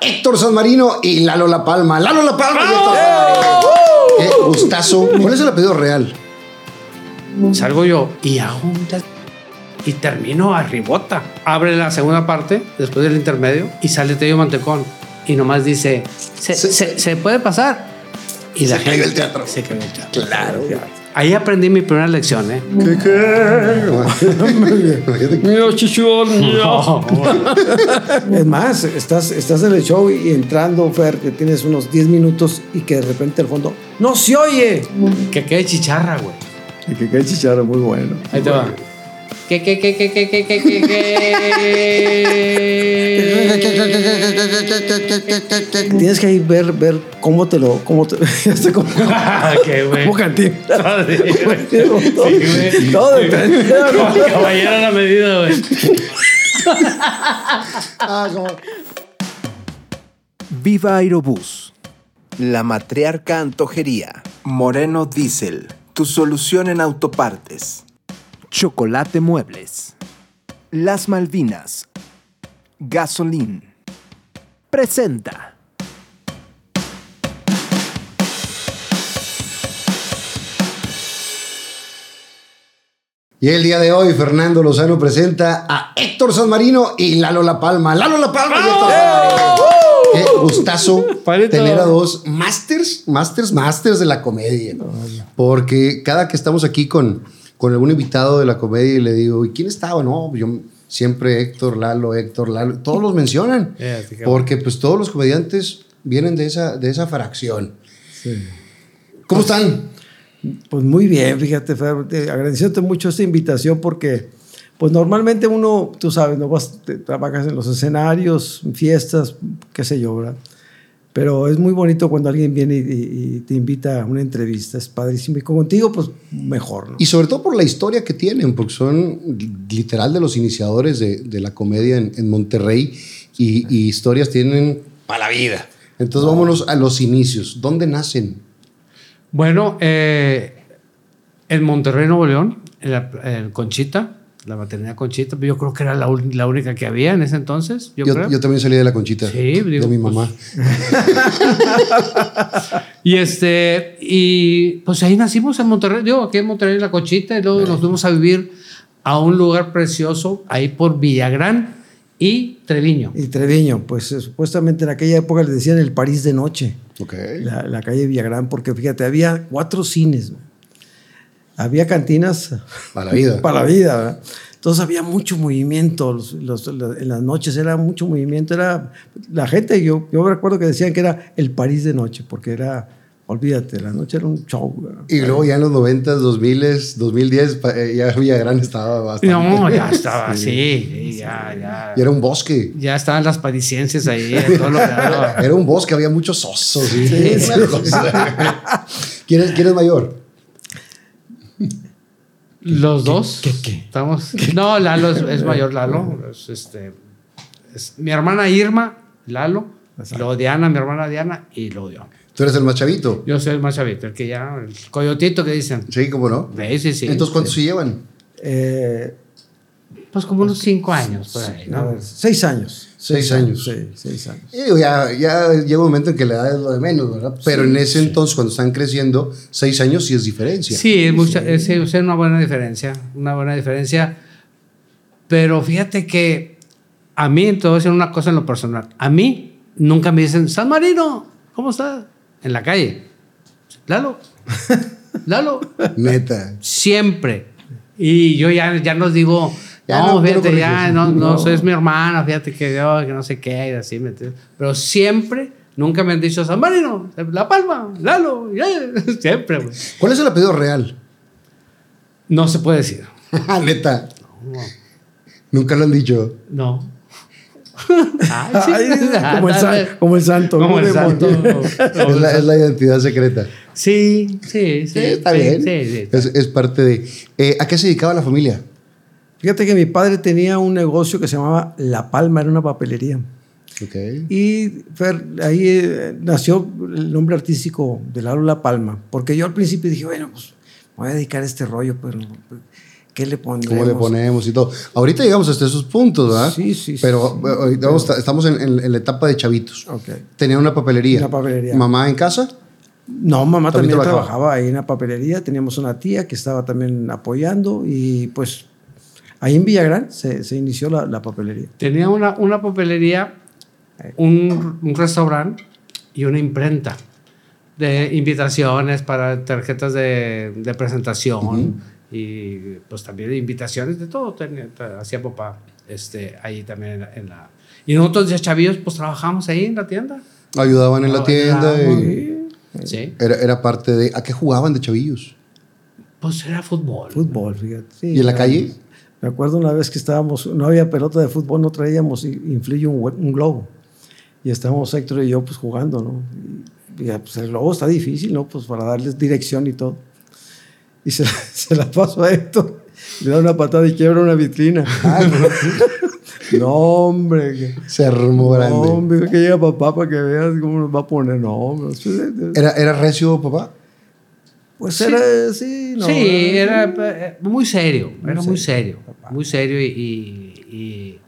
Héctor San Marino y Lalo La Palma. Lalo La Palma y Héctor San Marino. Qué gustazo. ¿Cuál es el apellido real? Salgo yo y hago un y termino a ribota. Abre la segunda parte, después del intermedio, y sale Tello Mantecón. Y nomás dice, ¿se, Se- se- se puede pasar? Y la Se cayó el teatro. Se cayó el teatro. Claro. Ahí aprendí mi primera lección, ¿eh? ¿Qué qué? Mío, chichón, Es más, estás, estás en el show y entrando, Fer, que tienes unos 10 minutos y que de repente al fondo ¡No se oye! que quede chicharra, güey. Y que cae chicharro muy bueno. Ahí te va. ¿Qué, qué, qué, qué, qué, qué, qué, qué, qué? Tienes que ahí ver, ver cómo te lo. Cómo te, cómo, Qué güey. cómo cantina. Sí, güey. Todo, güey. todo detallado. Como caballero a la medida, güey. Ah, como- Viva Aerobús. La Matriarca Antojería. Moreno Diesel, tu solución en autopartes. Chocolate Muebles. Las Malvinas. Gasolín. Presenta. Y el día de hoy, Fernando Lozano presenta a Héctor San Marino y Lalo La Palma. Lalo La Palma y Héctor San Marino. Qué gustazo Palito. tener a dos masters, masters, masters de la comedia. Porque cada que estamos aquí con, con algún invitado de la comedia y le digo, ¿y quién estaba? No, yo siempre Héctor, Lalo, Héctor, Lalo. Todos los mencionan. Porque pues todos los comediantes vienen de esa, de esa fracción. ¿Cómo están? Pues muy bien, fíjate, agradeciéndote mucho esta invitación porque, pues normalmente uno, tú sabes, no vas, te- trabajas en los escenarios, en fiestas, qué sé yo, ¿verdad? Pero es muy bonito cuando alguien viene y, y- y te invita a una entrevista, es padrísimo. Y contigo, pues mejor, ¿no? Y sobre todo por la historia que tienen, porque son literal de los iniciadores de, de la comedia en, en Monterrey y, y historias tienen para la vida. Entonces vámonos a los inicios. ¿Dónde nacen? Bueno, eh, en Monterrey, Nuevo León, en, la, en Conchita, la maternidad Conchita, yo creo que era la, la única que había en ese entonces, yo, Yo, creo. yo también salí de la conchita. Sí, digo, de mi pues, mamá. Y este, y pues ahí nacimos en Monterrey, digo, aquí en Monterrey, en la Conchita, y luego nos fuimos a vivir a un lugar precioso, ahí por Villagrán y Treviño. Y Treviño, pues eh, supuestamente en aquella época le decían el París de noche. Ok. la, la calle Villagrán, porque fíjate, había cuatro cines, ¿no? Había cantinas Para la vida. para la vida, ¿verdad? entonces había mucho movimiento, los- los- los- en las noches era mucho movimiento, era la gente, yo, yo recuerdo que decían que era el París de noche, porque era, olvídate, la noche era un show. ¿verdad? Y luego ya en los 90, 2000, 2010, pa- eh, ya Villagrán estaba bastante. No, ya estaba así, sí, ya, ya. Y era un bosque. Ya estaban las parisienses ahí, en todo lo que daba. Era un bosque, había muchos osos. ¿sí? ¿Quién, es, ¿Quién es mayor? Los dos. qué, qué? Estamos. No, Lalo es, es mayor, Lalo. Es, este, es mi hermana Irma, Lalo. Luego Diana, mi hermana Diana, y luego yo. Tú eres el más chavito. Yo soy el más chavito, el que ya, el coyotito que dicen. Sí, ¿cómo no? Sí, sí, sí. Entonces, ¿cuántos se llevan? Eh, Pues como unos cinco años por ahí, ¿no? ver, seis años. Seis años. Sí, seis años. Y digo, ya, ya llega un momento en que la edad es lo de menos, ¿verdad? Pero en ese entonces, cuando están creciendo, seis años sí es diferencia. Sí, es, mucha, es, es una buena diferencia, una buena diferencia. Pero fíjate que a mí, decir una cosa en lo personal. A mí nunca me dicen, San Marino, ¿cómo estás? En la calle. Lalo, Lalo. Neta. Siempre. Y yo ya, ya nos digo, Ya no, no, tú no fíjate, ya, no, no, No. es mi hermana, fíjate que yo, que no sé qué, y así, ¿me entiendes? Pero siempre, nunca me han dicho, San Marino, La Palma, Lalo, ya". siempre, güey. ¿Cuál es el apellido real? No se puede decir. Neta. Nunca lo han dicho. No. Ay, sí. Ay, como, el san- como el santo. Como el santo. Es la, es la identidad secreta. Sí, sí, sí. Sí, está sí, bien. Sí, sí. Es, es parte de... Eh, ¿A qué se dedicaba la familia? Fíjate que mi padre tenía un negocio que se llamaba La Palma, era una papelería. Ok. Y Fer, ahí eh, nació el nombre artístico de Lalo La Palma, porque yo al principio dije, bueno, pues me voy a dedicar a este rollo, pero ¿Qué le ponemos? ¿Cómo le ponemos y todo? Ahorita llegamos hasta esos puntos, ¿verdad? Sí, sí, sí. Pero eh, ahorita vamos- estamos en, en- en la etapa de chavitos. Ok. Tenía una papelería. Una papelería. ¿Mamá en casa? No, mamá También también, trabajaba. trabajaba ahí en la papelería. Teníamos una tía que estaba también apoyando y pues ahí en Villagrán se, se inició la, la papelería. Tenía una, una papelería, un, un restaurante y una imprenta de invitaciones para tarjetas de, de presentación y pues también invitaciones de todo. Tenía, hacía papá este, ahí también en la, en la- Y nosotros de chavillos pues trabajamos ahí en la tienda. Ayudaban en la tienda. y Sí. era, era parte de... ¿A qué jugaban de chavillos? Pues era fútbol. Fútbol, fíjate. Sí, ¿Y en la ya- calle? Me acuerdo una vez que estábamos, no había pelota de fútbol, no traíamos i- influyó un, un globo. Y estábamos Héctor y yo pues jugando, ¿no? Y, y, pues el globo está difícil, ¿no? Pues para darles dirección y todo. Y se, se la paso a Héctor, le da una patada y quiebra una vitrina. no, hombre. que- Se armó No, grande. hombre, que llega papá para que veas cómo nos va a poner. No, hombre. ¿Era, ¿Era recio, papá? Pues era, sí, no. sí, era eh, muy serio, era muy serio, muy serio y, y- y-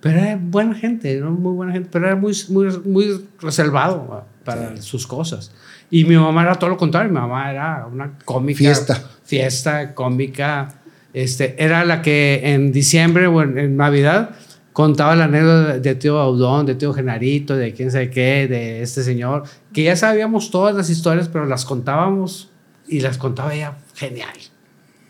pero era buena gente, era muy buena gente, pero era muy, muy, muy reservado ah, para sus cosas. Y mi mamá era todo lo contrario, mi mamá era una cómica. Fiesta. Fiesta, cómica. Este, era la que en diciembre o en, en Navidad contaba la anécdota de tío Audón, de tío Genarito, de quién sabe qué, de este señor, que ya sabíamos todas las historias, pero las contábamos y las contaba ella genial,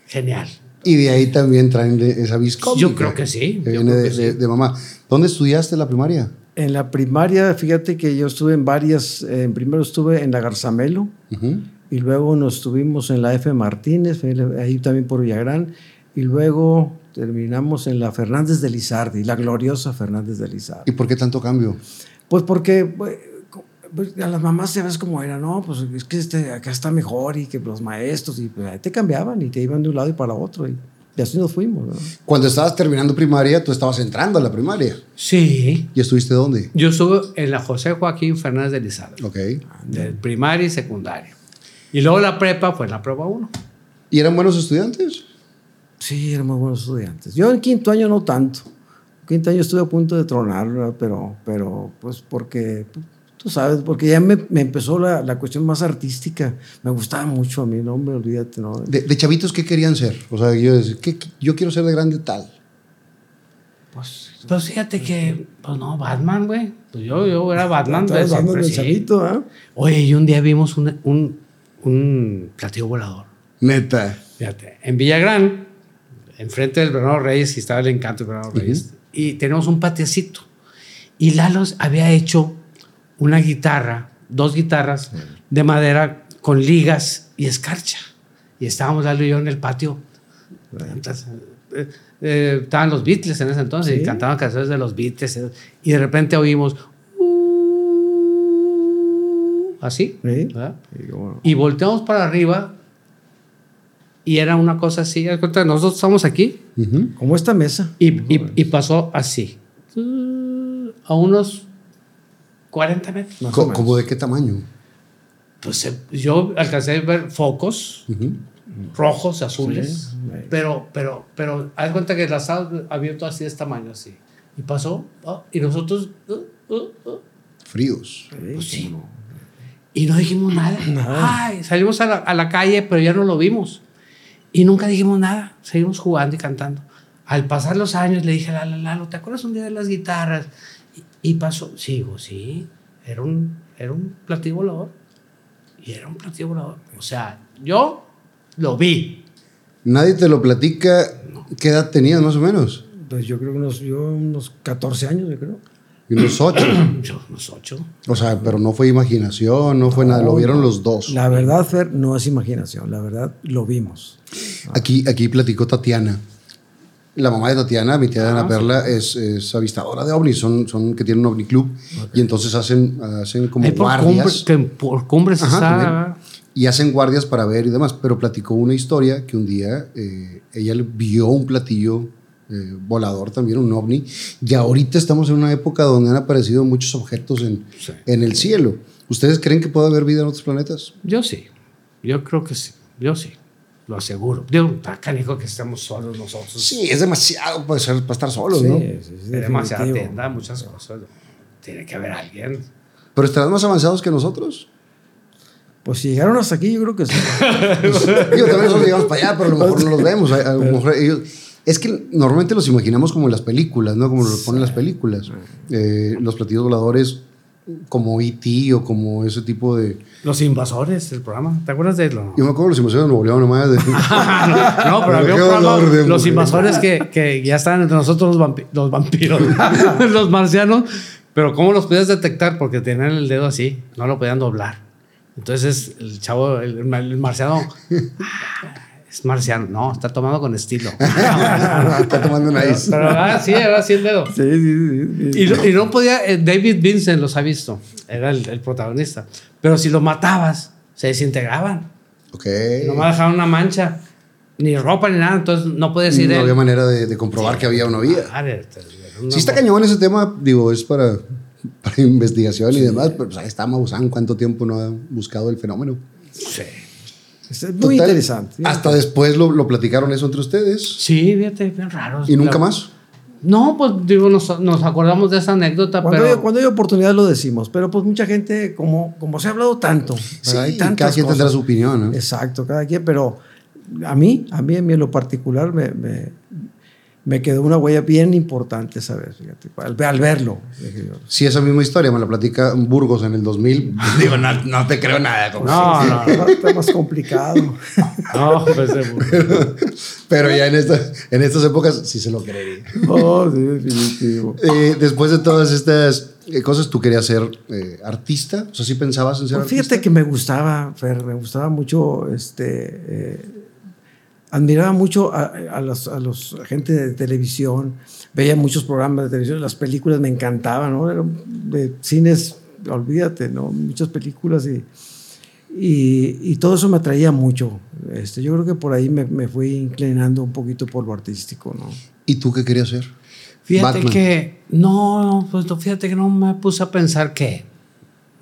genial. Y de ahí también traen esa vis cómica Yo creo que sí, Que viene de, que de- sí. de mamá. ¿Dónde estudiaste la primaria? En la primaria, fíjate que yo estuve en varias, eh, primero estuve en la Garzamelo Ujú. y luego nos estuvimos en la F. Martínez, ahí también por Villagrán, y luego terminamos en la Fernández de Lizardi, la gloriosa Fernández de Lizardi. ¿Y por qué tanto cambio? Pues porque pues, a las mamás se ves como era, no, pues es que este, acá está mejor y que los maestros, y pues, ahí te cambiaban y te iban de un lado y para otro, y, y así nos fuimos. ¿no? Cuando estabas terminando primaria, tú estabas entrando a la primaria. Sí, ¿Y estuviste dónde? yo estuve en la José Joaquín Fernández de Lizardo, Ok. de primaria y secundaria. Y luego la prepa fue la prueba 1. ¿Y eran buenos estudiantes? Sí, éramos buenos estudiantes. Yo en quinto año no tanto. En quinto año estuve a punto de tronar, ¿verdad? pero, pero pues porque, tú sabes, porque ya me, me empezó la, la cuestión más artística. Me gustaba mucho a mí, no, hombre, olvídate, ¿no? De, de chavitos, ¿qué querían ser? O sea, yo, decía, ¿qué- yo quiero ser de grande tal. Pues, pues fíjate que, pues no, Batman, güey. Pues yo, yo era Batman de Estabas dando siempre, el sí. chavito, ¿ah? Oye, y un día vimos un, un, un platillo volador. Neta. Fíjate, en Villagrán, enfrente del Bernardo Reyes, y estaba el encanto del Bernardo Reyes, y tenemos un patiecito. Y Lalo había hecho una guitarra, dos guitarras de madera con ligas y escarcha. Y estábamos Lalo y yo en el patio. Entonces, eh, eh, estaban los Beatles en ese entonces y cantaban canciones de los Beatles. eh, Y de repente oímos. "Uh", así. Sí. ¿verdad? Y bueno, Y volteamos para arriba y era una cosa así. Nosotros estamos aquí. Como esta mesa. y, y- y pasó así. A unos 40 metros. Más o Co- menos. ¿Cómo de qué tamaño? Pues eh, yo alcancé a ver focos Ujú. rojos, azules, Sí. pero, pero, pero, haz cuenta que el asado abierto así de este tamaño, así. Y pasó, ah, y nosotros, uh, uh, uh, Fríos. Pues sí. Y no dijimos nada. Ay, salimos a la, a la calle, pero ya no lo vimos. Y nunca dijimos nada. Seguimos jugando y cantando. Al pasar los años le dije a Lalo, Lalo, ¿te acuerdas un día de las guitarras? Y, pasó, sigo, sí. Era un, era un platillo volador. Y era un platillo volador. O sea, yo lo vi. Nadie te lo platica. ¿Qué edad tenías más o menos? Pues yo creo que unos, yo unos 14 años, yo creo. Y unos ocho. Yo, unos ocho. O sea, pero no fue imaginación, no fue nada. Lo vieron los dos. La verdad, Fer, no es imaginación. La verdad, lo vimos. Aquí, aquí platicó Tatiana. La mamá de Tatiana, mi tía Ah, Ana Perla, es, es avistadora de ovnis. Son, son que tienen un ovni club. Y entonces hacen, hacen como por, guardias. cumbre- que por cumbres Ajá, y hacen guardias para ver y demás. Pero platicó una historia que un día eh, ella vio un platillo eh, volador también, un ovni. Y ahorita estamos en una época donde han aparecido muchos objetos en, Sí. en el cielo. ¿Ustedes creen que puede haber vida en otros planetas? Yo sí. Yo creo que sí. Yo sí. Lo aseguro. Digo, está canijo que estemos solos nosotros. Sí, es demasiado para, ser- para estar solos, Sí, ¿no? sí, sí, es demasiada tienda, muchas cosas. Tiene que haber alguien. Pero estarán más avanzados que nosotros. Pues si llegaron hasta aquí, yo creo que sí. Digo, también nosotros llegamos para allá, pero a lo mejor no los vemos. A, a lo mejor ellos- es que normalmente los imaginamos como en las películas, ¿no? Como los ponen las películas. Eh, los platillos voladores como E.T. o como ese tipo de... Los invasores, el programa. ¿Te acuerdas de lo? Yo me acuerdo de los invasores de Nuevo León nomás. de- No, pero había un programa, de los invasores que, que ya estaban entre nosotros los, vampi- los vampiros, los marcianos. Pero ¿cómo los podías detectar? Porque tenían el dedo así, no lo podían doblar. Entonces el chavo, el, el marciano, "Ah, es marciano. No, está tomando con estilo. Está tomando una ice. Pero ah, sí, era así el dedo. Sí, sí, sí, sí. Y, no- y no podía, eh, David Vincent los ha visto, era el, el protagonista. Pero si lo matabas, se desintegraban. Ok. No me dejaban una mancha, ni ropa ni nada, entonces no podía decir No él. había manera de, de comprobar que había o no había. Una- Sí está cañón ese tema, digo, es para, para investigación y demás, pero pues ahí está Maussan, cuánto tiempo no ha buscado el fenómeno. Sí. Es muy Total, interesante. Hasta después lo, lo platicaron eso entre ustedes Sí, fíjate, bien raro. y nunca más. No, pues digo, nos, nos acordamos de esa anécdota, Cuando, pero. hay, cuando hay oportunidad lo decimos, pero pues mucha gente, como, como se ha hablado tanto, Sí, cada quien tendrá su opinión, ¿no? Exacto, cada quien, pero a mí, a mí, a mí en lo particular me, me, me quedó una huella bien importante, ¿sabes? Fíjate, al, al verlo. Si esa misma historia me la platica Burgos en el 2000, digo, no, no te creo nada. como No, no, no. Está, más complicado. No, pues, Pero ya en, esta, en estas épocas sí se lo creería. No, sí, definitivo. Eh, después de todas estas eh, cosas, ¿tú querías ser eh, artista? O sea, ¿sí pensabas en ser Pues artista? fíjate que me gustaba, Fer, me gustaba mucho, este, eh, admiraba mucho a, a los, a los gente de televisión, veía muchos programas de televisión, las películas me encantaban, ¿no? Eran de cines, olvídate, ¿no? Muchas películas y, y, y todo eso me atraía mucho. Este, yo creo que por ahí me, me fui inclinando un poquito por lo artístico, ¿no? ¿Y tú qué querías ser? Fíjate Batman. que. No, pues no, fíjate que no me puse a pensar que.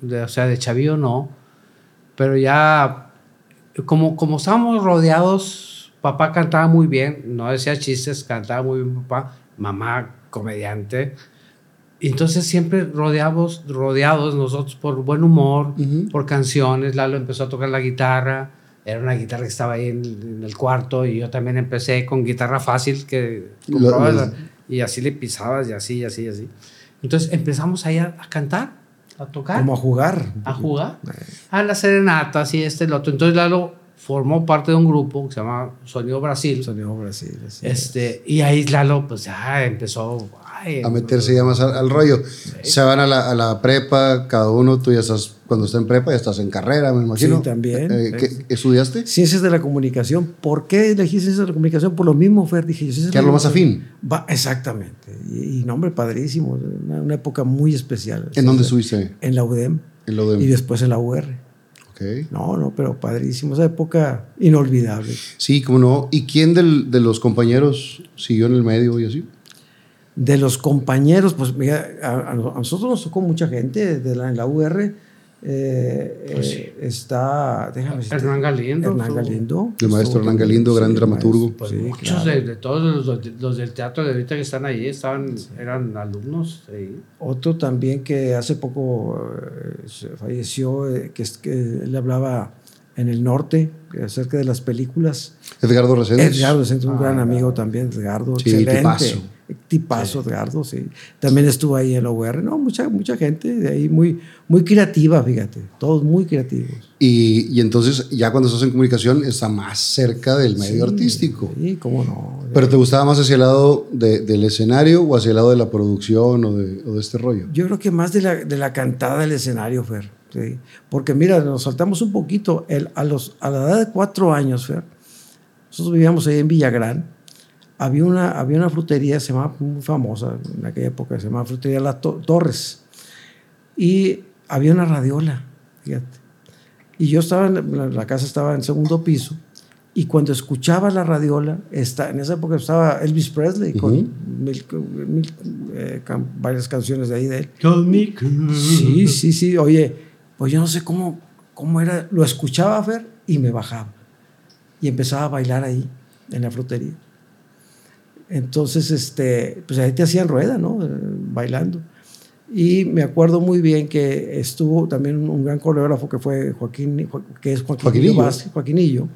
de- o sea, de chavillo no. Pero ya. Como, como estábamos rodeados, papá cantaba muy bien, no decía chistes, cantaba muy bien papá, mamá comediante. Entonces siempre rodeados, rodeados nosotros por buen humor, por canciones. Lalo empezó a tocar la guitarra. Era una guitarra que estaba ahí en, en el cuarto y yo también empecé con guitarra fácil que comprabas la- y así le pisabas y así, y así, y así. Entonces empezamos ahí a, a cantar, a tocar, Como a jugar. a jugar, a las serenatas y este y lo otro. Entonces Lalo formó parte de un grupo que se llama Sonido Brasil. Sonido Brasil. es. Este, y ahí Lalo pues ya empezó ay, A meterse ya más al, al rollo. Se van a la, a la prepa, cada uno, tú ya estás, cuando estás en prepa, ya estás en carrera, me imagino. Sí, también. Eh, ¿qué- ¿Estudiaste? Ciencias de la comunicación. ¿Por qué elegí ciencias de la comunicación? Por lo mismo, Fer, dije yo. es de lo la más afín. Va, exactamente. Y, y nombre padrísimo. Una, una época muy especial. ¿En dónde estuviste? En la UDEM. En lo de... Y después en la UR. No, no, pero padrísimo. Esa época inolvidable. Sí, cómo no. ¿Y quién del- de los compañeros siguió en el medio y así? De los compañeros, pues mira, a, a nosotros nos tocó mucha gente de la, en la UR. Eh, Pues eh, está, déjame decirte, Hernán Galindo. Hernán su- Galindo. El maestro Hernán Galindo, gran sí, dramaturgo. Pues sí, muchos claro. de, de todos los, los del teatro de ahorita que están ahí estaban, eran alumnos. Otro también que hace poco eh, falleció, eh, que, es, que él hablaba en el norte acerca de las películas. Edgardo Reséndez. Edgardo es un gran amigo también, Edgardo, Sí, excelente. tipazo. Tipazo, Edgardo, sí. También estuvo ahí en la UR, no, mucha, mucha gente de ahí muy, muy creativa, fíjate, todos muy creativos. Y, y entonces, ya cuando estás en comunicación, está más cerca del medio artístico. Sí, cómo no. ¿Pero te gustaba más hacia el lado de- del escenario o hacia el lado de la producción o de, o de este rollo? Yo creo que más de la, de la cantada del escenario, Fer. ¿sí? Porque mira, nos saltamos un poquito. El, a, los, a la edad de cuatro años, Fer, nosotros vivíamos ahí en Villagrán. Había una, había una frutería, se llamaba muy famosa en aquella época, se llamaba Frutería La To- Torres. Y había una radiola, fíjate. Y yo estaba, en la, la casa estaba en segundo piso. Y cuando escuchaba la radiola, está, en esa época estaba Elvis Presley con Ujú. mil- mil, eh, can- varias canciones de ahí de él. Call me cool. Sí, sí, sí. Oye, pues yo no sé cómo, cómo era. Lo escuchaba Fer y me bajaba. y empezaba a bailar ahí, en la frutería. Entonces, este, pues ahí te hacían rueda, ¿no? Eh, Bailando. Y me acuerdo muy bien que estuvo también un, gran coreógrafo que fue Joaquín, Jo- que es Joaquinillo. Joaquinillo. Vázquez, Joaquinillo.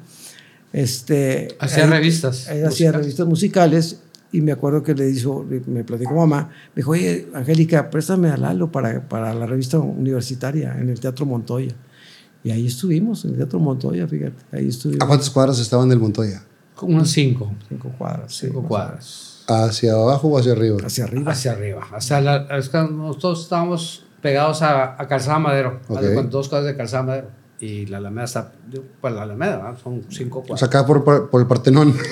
Este, Hacía él- revistas Él hacía musicales. revistas musicales y me acuerdo que le dijo, me platicó mamá, me dijo, oye, Angélica, préstame a Lalo para, para la revista universitaria en el Teatro Montoya. Y ahí estuvimos, en el Teatro Montoya, fíjate, ahí estuvimos. ¿A cuántas cuadras estaban del Montoya? Unos cinco. Cinco cuadras. sí, Cinco o cuadras. ¿Hacia abajo o hacia arriba? Hacia arriba. Hacia arriba. Hacia la, es que nosotros estábamos pegados a, a Calzada Madero. Dos casas de Calzada Madero. Y la Alameda está. Pues la Alameda, ¿verdad? Son cinco O cuadras. sea, acá por, por, por el Partenón.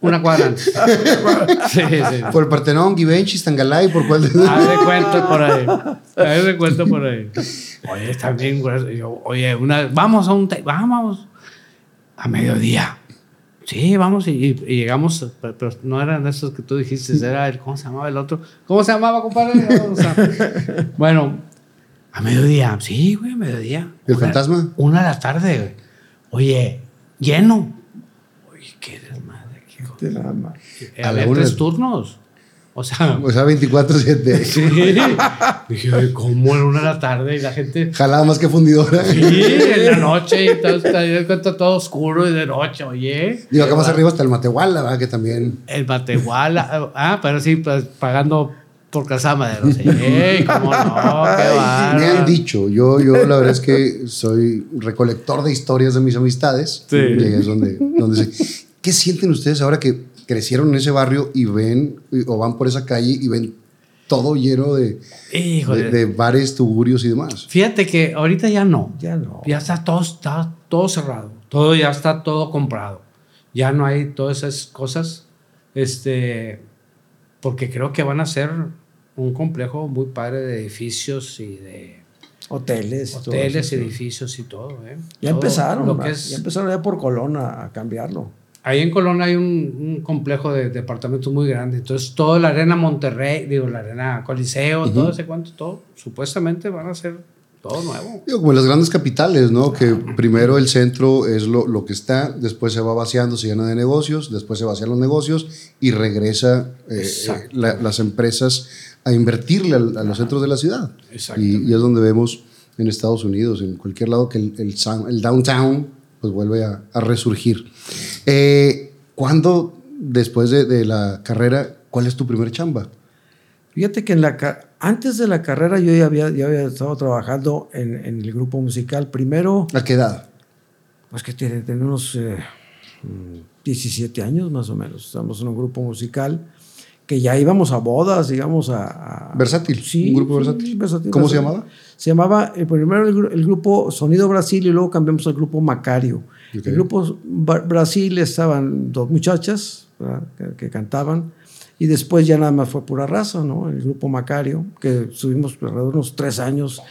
Una cuadra antes. sí, sí. por el Partenón, Givenchy, Tangalay, ¿por cuál? de- Haz de cuenta por ahí. Haz de cuenta por ahí. Oye, también, yo, Oye, una, vamos a un. Vamos. A mediodía. Sí, vamos y, llegamos, pero, no eran esos que tú dijiste, era el, ¿cómo se llamaba el otro? ¿Cómo se llamaba, compadre? Bueno, a mediodía, sí, güey, a mediodía. ¿Y el Una- fantasma? Una de la tarde, güey. Oye, lleno. Oye, qué desmadre, qué ma- A tres turnos. O sea, O sea, 24-7. Sí. Dije, "Oye, ¿cómo era una de la tarde y la gente? Jalaba más que fundidora. Sí, en la noche y todo, está, todo oscuro y de noche, oye. Digo, acá más arriba está el Matehuala, ¿verdad? Que también. El Matehuala, ah, pero sí, pues pagando por Calzada Madero. Sí, cómo no, qué Me han dicho, yo, yo la verdad es que soy recolector de historias de mis amistades. Sí. Y ahí es donde. ¿Qué sienten ustedes ahora que crecieron en ese barrio y ven o van por esa calle y ven todo lleno de, de, de bares, tuburios y demás? Fíjate que ahorita ya no. Ya no. Ya está todo, está todo cerrado. Todo ya está todo comprado. Ya no hay todas esas cosas. Este, porque creo que van a ser un complejo muy padre de edificios y de Hoteles. y todo hoteles, eso, edificios y todo. ¿eh? Ya Todo empezaron. Lo que es, Ya empezaron ya por Colón a, a cambiarlo. Ahí en Colón hay un, un complejo de departamentos muy grande. Entonces, toda la arena Monterrey, digo, la arena Coliseo, todo ese cuento, todo, supuestamente van a ser todo nuevo. Digo, como en las grandes capitales, ¿no? Que primero el centro es lo, lo que está, después se va vaciando, se llena de negocios, después se vacían los negocios y regresa eh, eh, la- las empresas a invertirle al- a, los centros de la ciudad. Exacto. Y, y es donde vemos en Estados Unidos, en cualquier lado, que el, el, sound- el downtown pues vuelve a, a resurgir. Eh, ¿Cuándo, después de, de la carrera, cuál es tu primer chamba? Fíjate que en la antes de la carrera yo ya había, ya había estado trabajando en, en el grupo musical. Primero, ¿A qué edad? pues que tiene, tiene unos eh, mm, 17 años más o menos. Estamos en un grupo musical que ya íbamos a bodas, íbamos a... a- Versátil, Sí, un grupo sí, versátil. versátil, ¿Cómo se versátil. llamaba? Se llamaba eh, primero el, el grupo Sonido Brasil y luego cambiamos al grupo Macario. El grupo Brasil estaban dos muchachas que, que cantaban y después ya nada más fue pura raza, ¿no? El grupo Macario, que estuvimos alrededor de unos tres años,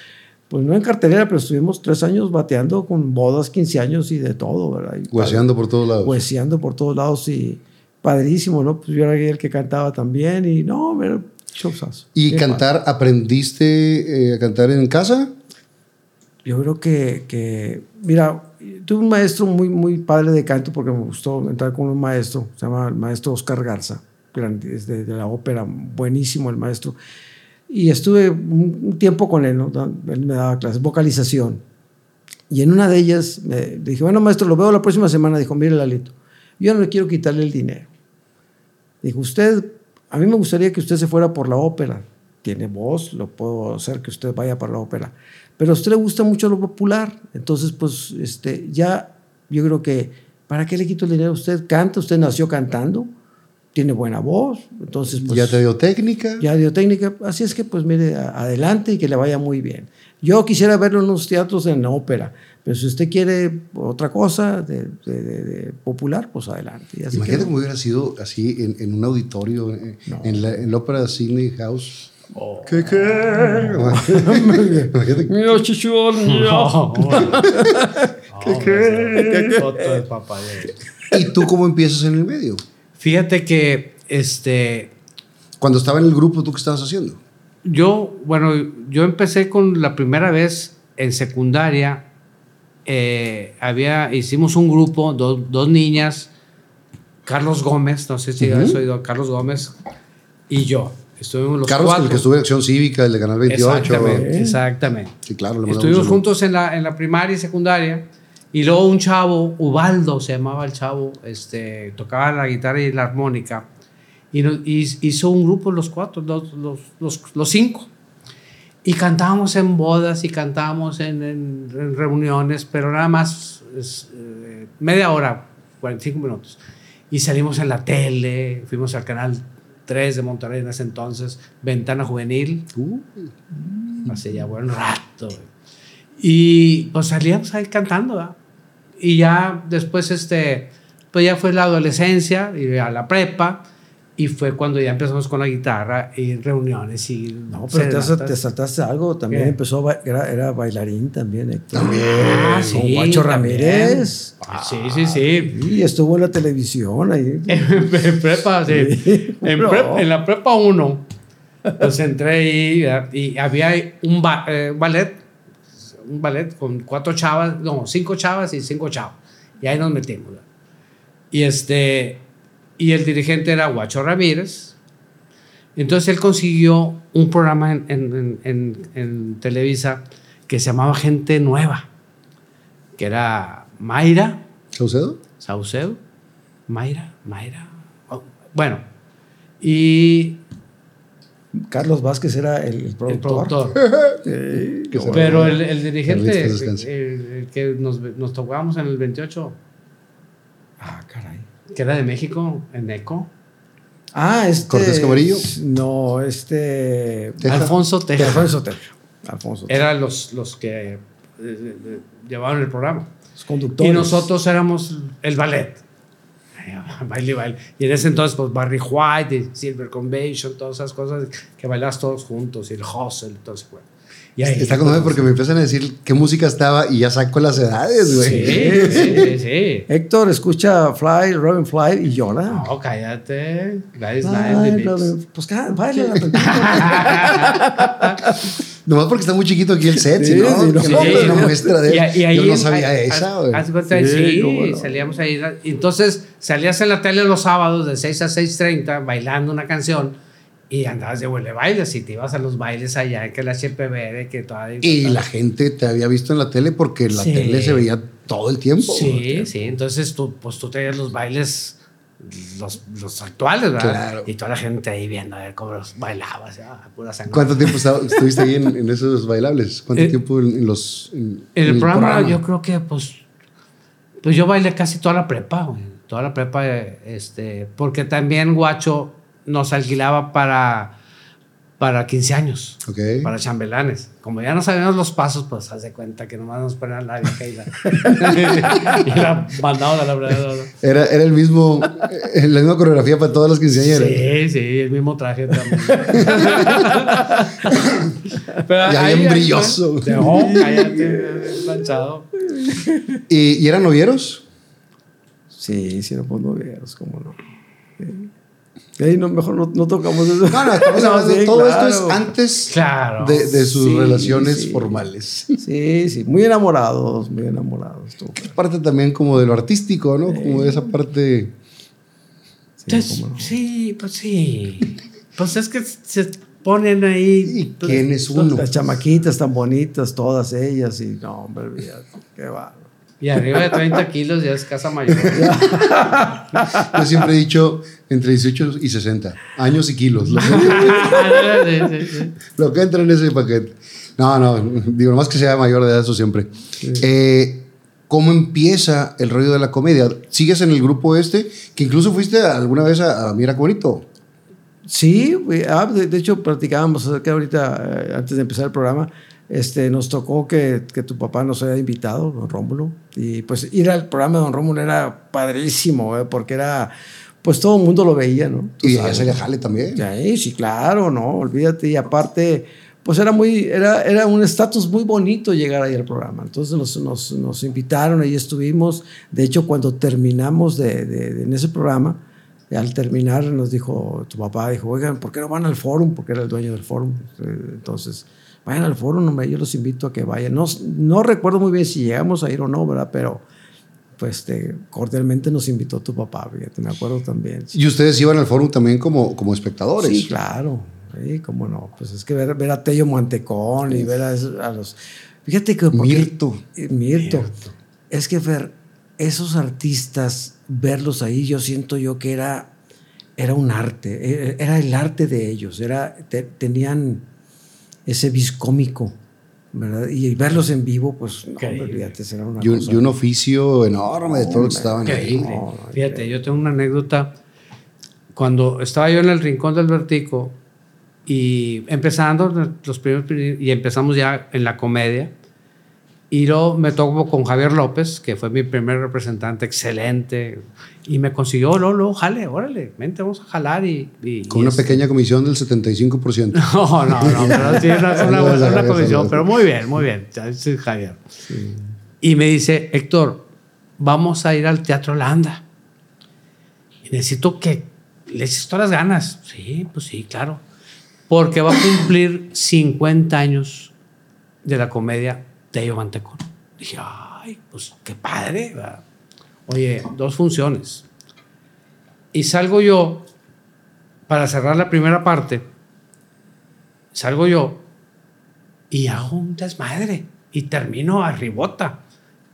pues no en cartelera, pero estuvimos tres años bateando con bodas, 15 años y de todo, ¿verdad? Y Hueseando por todos lados. hueseando por todos lados y padrísimo, ¿no? Pues yo era el que cantaba también y no, era ¿Y Qué cantar, aprendiste eh, a cantar en casa? Yo creo que, que, mira, tuve un maestro muy, muy padre de canto porque me gustó entrar con un maestro, se llama el maestro Oscar Garza, grande, es de, de la ópera, buenísimo el maestro. Y estuve un, tiempo con él, ¿no? Él me daba clases, vocalización. Y en una de ellas me dije, bueno, maestro, lo veo la próxima semana. Dijo, mire, Lalito, yo no le quiero quitarle el dinero. Dijo, usted, a mí me gustaría que usted se fuera por la ópera. Tiene voz, lo puedo hacer que usted vaya para la ópera. Pero a usted le gusta mucho lo popular. Entonces, pues, este, ya yo creo que, ¿para qué le quito el dinero? Usted canta, usted nació cantando, tiene buena voz. Entonces, pues, ¿Ya te dio técnica? ya dio técnica. Así es que, pues, mire, a- adelante y que le vaya muy bien. Yo quisiera verlo en unos teatros en la ópera, pero si usted quiere otra cosa de, de- de- de popular, pues adelante. Así Imagínate quedó. cómo hubiera sido así en, en un auditorio, eh, en, la, en la ópera de Sydney House. ¿Qué, qué? Imagínate. Mira, chichón, mira. ¿Y tú cómo empiezas en el medio? Fíjate que este, Cuando estaba en el grupo, ¿tú qué estabas haciendo? yo, bueno, yo empecé con la primera vez en secundaria eh, había, hicimos un grupo, do- dos niñas, Carlos Gómez, no sé si has oído, Carlos Gómez y yo. Estuvimos los Carlos, cuatro. el que estuvo en Acción Cívica, el de Canal 28. Exactamente, exactamente. Sí, claro. le Estuvimos juntos en la, en la primaria y secundaria. Y luego un chavo, Ubaldo se llamaba el chavo, este, tocaba la guitarra y la armónica. Y, nos- y hizo un grupo los cuatro, los, los, los, los cinco. Y cantábamos en bodas y cantábamos en, en- en reuniones, pero nada más es, eh, media hora, 45 minutos. Y salimos en la tele, fuimos al canal 3 de Monterrey en ese entonces, Ventana Juvenil. Uh, Hace ya buen rato. Y pues salíamos ahí cantando, ¿verdad? Y ya después, este, pues ya fue la adolescencia y a la prepa. Y fue cuando ya empezamos con la guitarra y reuniones y... No, pero te, serenatas. te saltaste algo. También ¿Qué? empezó, era, era bailarín también, Héctor. Ah, Con sí, Guacho también. Ramírez. Ah, sí, sí, sí. Y estuvo en la televisión ahí. en prepa, sí. Sí. En, prep- en la prepa 1, pues entré ahí y había un ba- eh, ballet, un ballet con cuatro chavas, no, cinco chavas y cinco chavos. Y ahí nos metimos. ¿verdad? Y este, y el dirigente era Guacho Ramírez. Entonces él consiguió un programa en, en- en- en- en Televisa que se llamaba Gente Nueva, que era Mayra, ¿Saucedo? Saucedo, Mayra, Mayra. oh, bueno, y Carlos Vázquez era el, el el productor. Pero el, el dirigente, el que nos, nos tocábamos en el 28, Ah, caray. Que era de México, en ECO, Ah, este. ¿Cortés Camarillo? No, este. Teja. Alfonso Teja. Alfonso Teja. Alfonso Teja. Eran los, los que eh, eh, llevaban el programa. Los conductores. Y nosotros éramos el ballet. Baile y baile. Y en ese entonces, pues Barry White, y Silver Convention, todas esas cosas que bailabas todos juntos, y el hustle, entonces, bueno. Y ahí, Está con porque me empiezan a decir qué música estaba y ya saco las edades, güey. Sí, sí, sí. Héctor escucha Fly, Robin Fly y llora. No, cállate. Gladys Knight, pues baila Nomás porque está muy chiquito aquí el set, Sí, si no, sí, no. no, Sí, es una no. muestra de Y, ahí Yo no sabía esa, haz- güey. Sí, no. salíamos ahí. Y entonces salías en la tele los sábados de 6 a 6.30 bailando una canción y andabas de huele bailes y te ibas a los bailes allá que la HPV, de que todavía... Y la gente te había visto en la tele porque la Sí. tele se veía todo el tiempo. Sí, sí, entonces tú, pues tú tenías los bailes, los, los actuales, ¿verdad? Claro. Y toda la gente ahí viendo a ver cómo los bailabas, pura sangre. ¿Cuánto tiempo estuviste ahí en, en esos bailables? ¿Cuánto Eh, tiempo en, los en, En el programa, yo creo que pues pues yo bailé casi toda la prepa, güey. Toda la prepa, este, porque también Guacho nos alquilaba para, para 15 años, para chambelanes. Como ya no sabíamos los pasos, pues haz de cuenta que nomás nos ponían la vieja y la, y la mandaban a la verdad. Era, era el mismo, eh, la misma coreografía para todas las quinceañeras. Sí, sí, el mismo traje también. Pero Ya ahí- bien brilloso. No, cállate, planchado. ¿Y, y eran novieros? Sí, sí, no pues novios, cómo no. Ey, no, mejor no, no tocamos eso. No, no, estamos No, hablando, sí, todo claro. esto es antes Claro. de, de sus Sí, relaciones sí. formales. Sí, sí, muy enamorados, muy enamorados. tú. Parte también como de lo artístico, ¿no? Como de esa parte... Sí, Entonces, sí, pues sí. Pues es que se ponen ahí. ¿Y quién es uno? Las chamaquitas tan bonitas, todas ellas, y no, hombre, qué va. Y arriba de 30 kilos ya es casa mayor. Yo siempre he dicho entre 18 y 60 años y kilos. Lo que, Sí, sí, sí. lo que entra en ese paquete. No, no, digo, nomás que sea mayor de edad, eso siempre. Eh, ¿Cómo empieza el rollo de la comedia? ¿Sigues en el grupo este? Que incluso fuiste alguna vez a, a Mira bonito. Sí, ah, de, hecho platicábamos acerca ahorita, eh, antes de empezar el programa, este, nos tocó que, que tu papá nos haya invitado, don Rómulo, y pues ir al programa de don Rómulo era padrísimo, eh, porque era, pues todo el mundo lo veía, ¿no? Tú Y ya sabes. salía Jale también. Eh, sí, claro, no, olvídate. Y aparte, pues era muy, era, era un estatus muy bonito llegar ahí al programa. Entonces nos, nos, nos invitaron, ahí estuvimos. De hecho, cuando terminamos de, de- de- en ese programa, al terminar nos dijo, tu papá dijo, oigan, ¿por qué no van al fórum? Porque era el dueño del fórum. Entonces, vayan al foro, hombre, yo los invito a que vayan. No, no recuerdo muy bien si llegamos a ir o no, ¿verdad? Pero pues este, cordialmente nos invitó tu papá, fíjate, me acuerdo también. Y ustedes iban al foro también como, como espectadores. Sí, claro. Sí, cómo no. Pues es que ver, ver a Tello Montecón y ver a, a los. Fíjate que. porque- Mirto. eh, Mirto. Es que ver esos artistas, verlos ahí, yo siento yo que era, era un arte. eh, Era el arte de ellos. Era, te- tenían ese viscómico, ¿verdad? Y verlos en vivo, pues, no, fíjate, será una Y un, cosa. y un oficio enorme de todos los que estaban ahí. Increíble. Fíjate, yo tengo una anécdota. Cuando estaba yo en el rincón del Vertico y empezando los primeros y empezamos ya en la comedia y luego me tocó con Javier López, que fue mi primer representante, excelente, y me consiguió, luego, jale, órale, vente, vamos a jalar y... y- Con y una este- pequeña comisión del 75%. No, no, no, pero sí, una, una- una comisión, pero muy bien, muy bien, soy Javier. Y me dice, Héctor, vamos a ir al Teatro Landa. Y necesito que le eches todas las ganas. Sí, pues sí, claro. Porque va a cumplir 50 años de la comedia Tello Mantecón. Dije, ay, pues qué padre. ¿verdad? Oye, dos funciones. Y salgo yo, para cerrar la primera parte, salgo yo y hago un desmadre y termino a ribota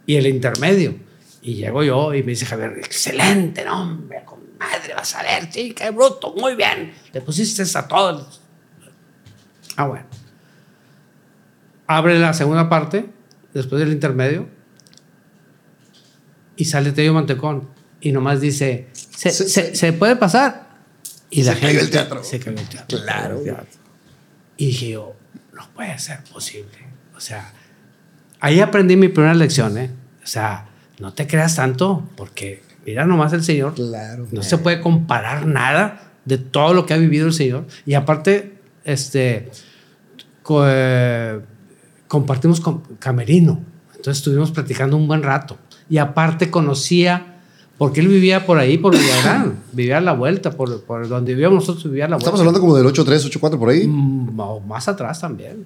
y el intermedio. Y llego yo y me dice Javier, excelente, hombre, con madre, vas a ver, sí, qué bruto, muy bien. Le pusiste a todos. Ah, bueno. Abre la segunda parte, después del intermedio, y sale Tello Mantecón. Y nomás dice, ¿se, Se- se- se puede pasar? Y la Se cayó gente- el teatro. Se cayó el teatro. Claro. Y dije yo, no puede ser posible. O sea, ahí aprendí mi primera lección, ¿eh? O sea, no te creas tanto, porque mira nomás el Señor. Claro. No se puede comparar nada de todo lo que ha vivido el Señor. Y aparte, este, co- eh, compartimos con Camerino. Entonces estuvimos platicando un buen rato. Y aparte conocía, porque él vivía por ahí, por Villagrán. vivía a la vuelta, por, por donde vivíamos nosotros, vivía a la vuelta. Estamos hablando como del 8-3, 8-4 por ahí. Mm, o más atrás también.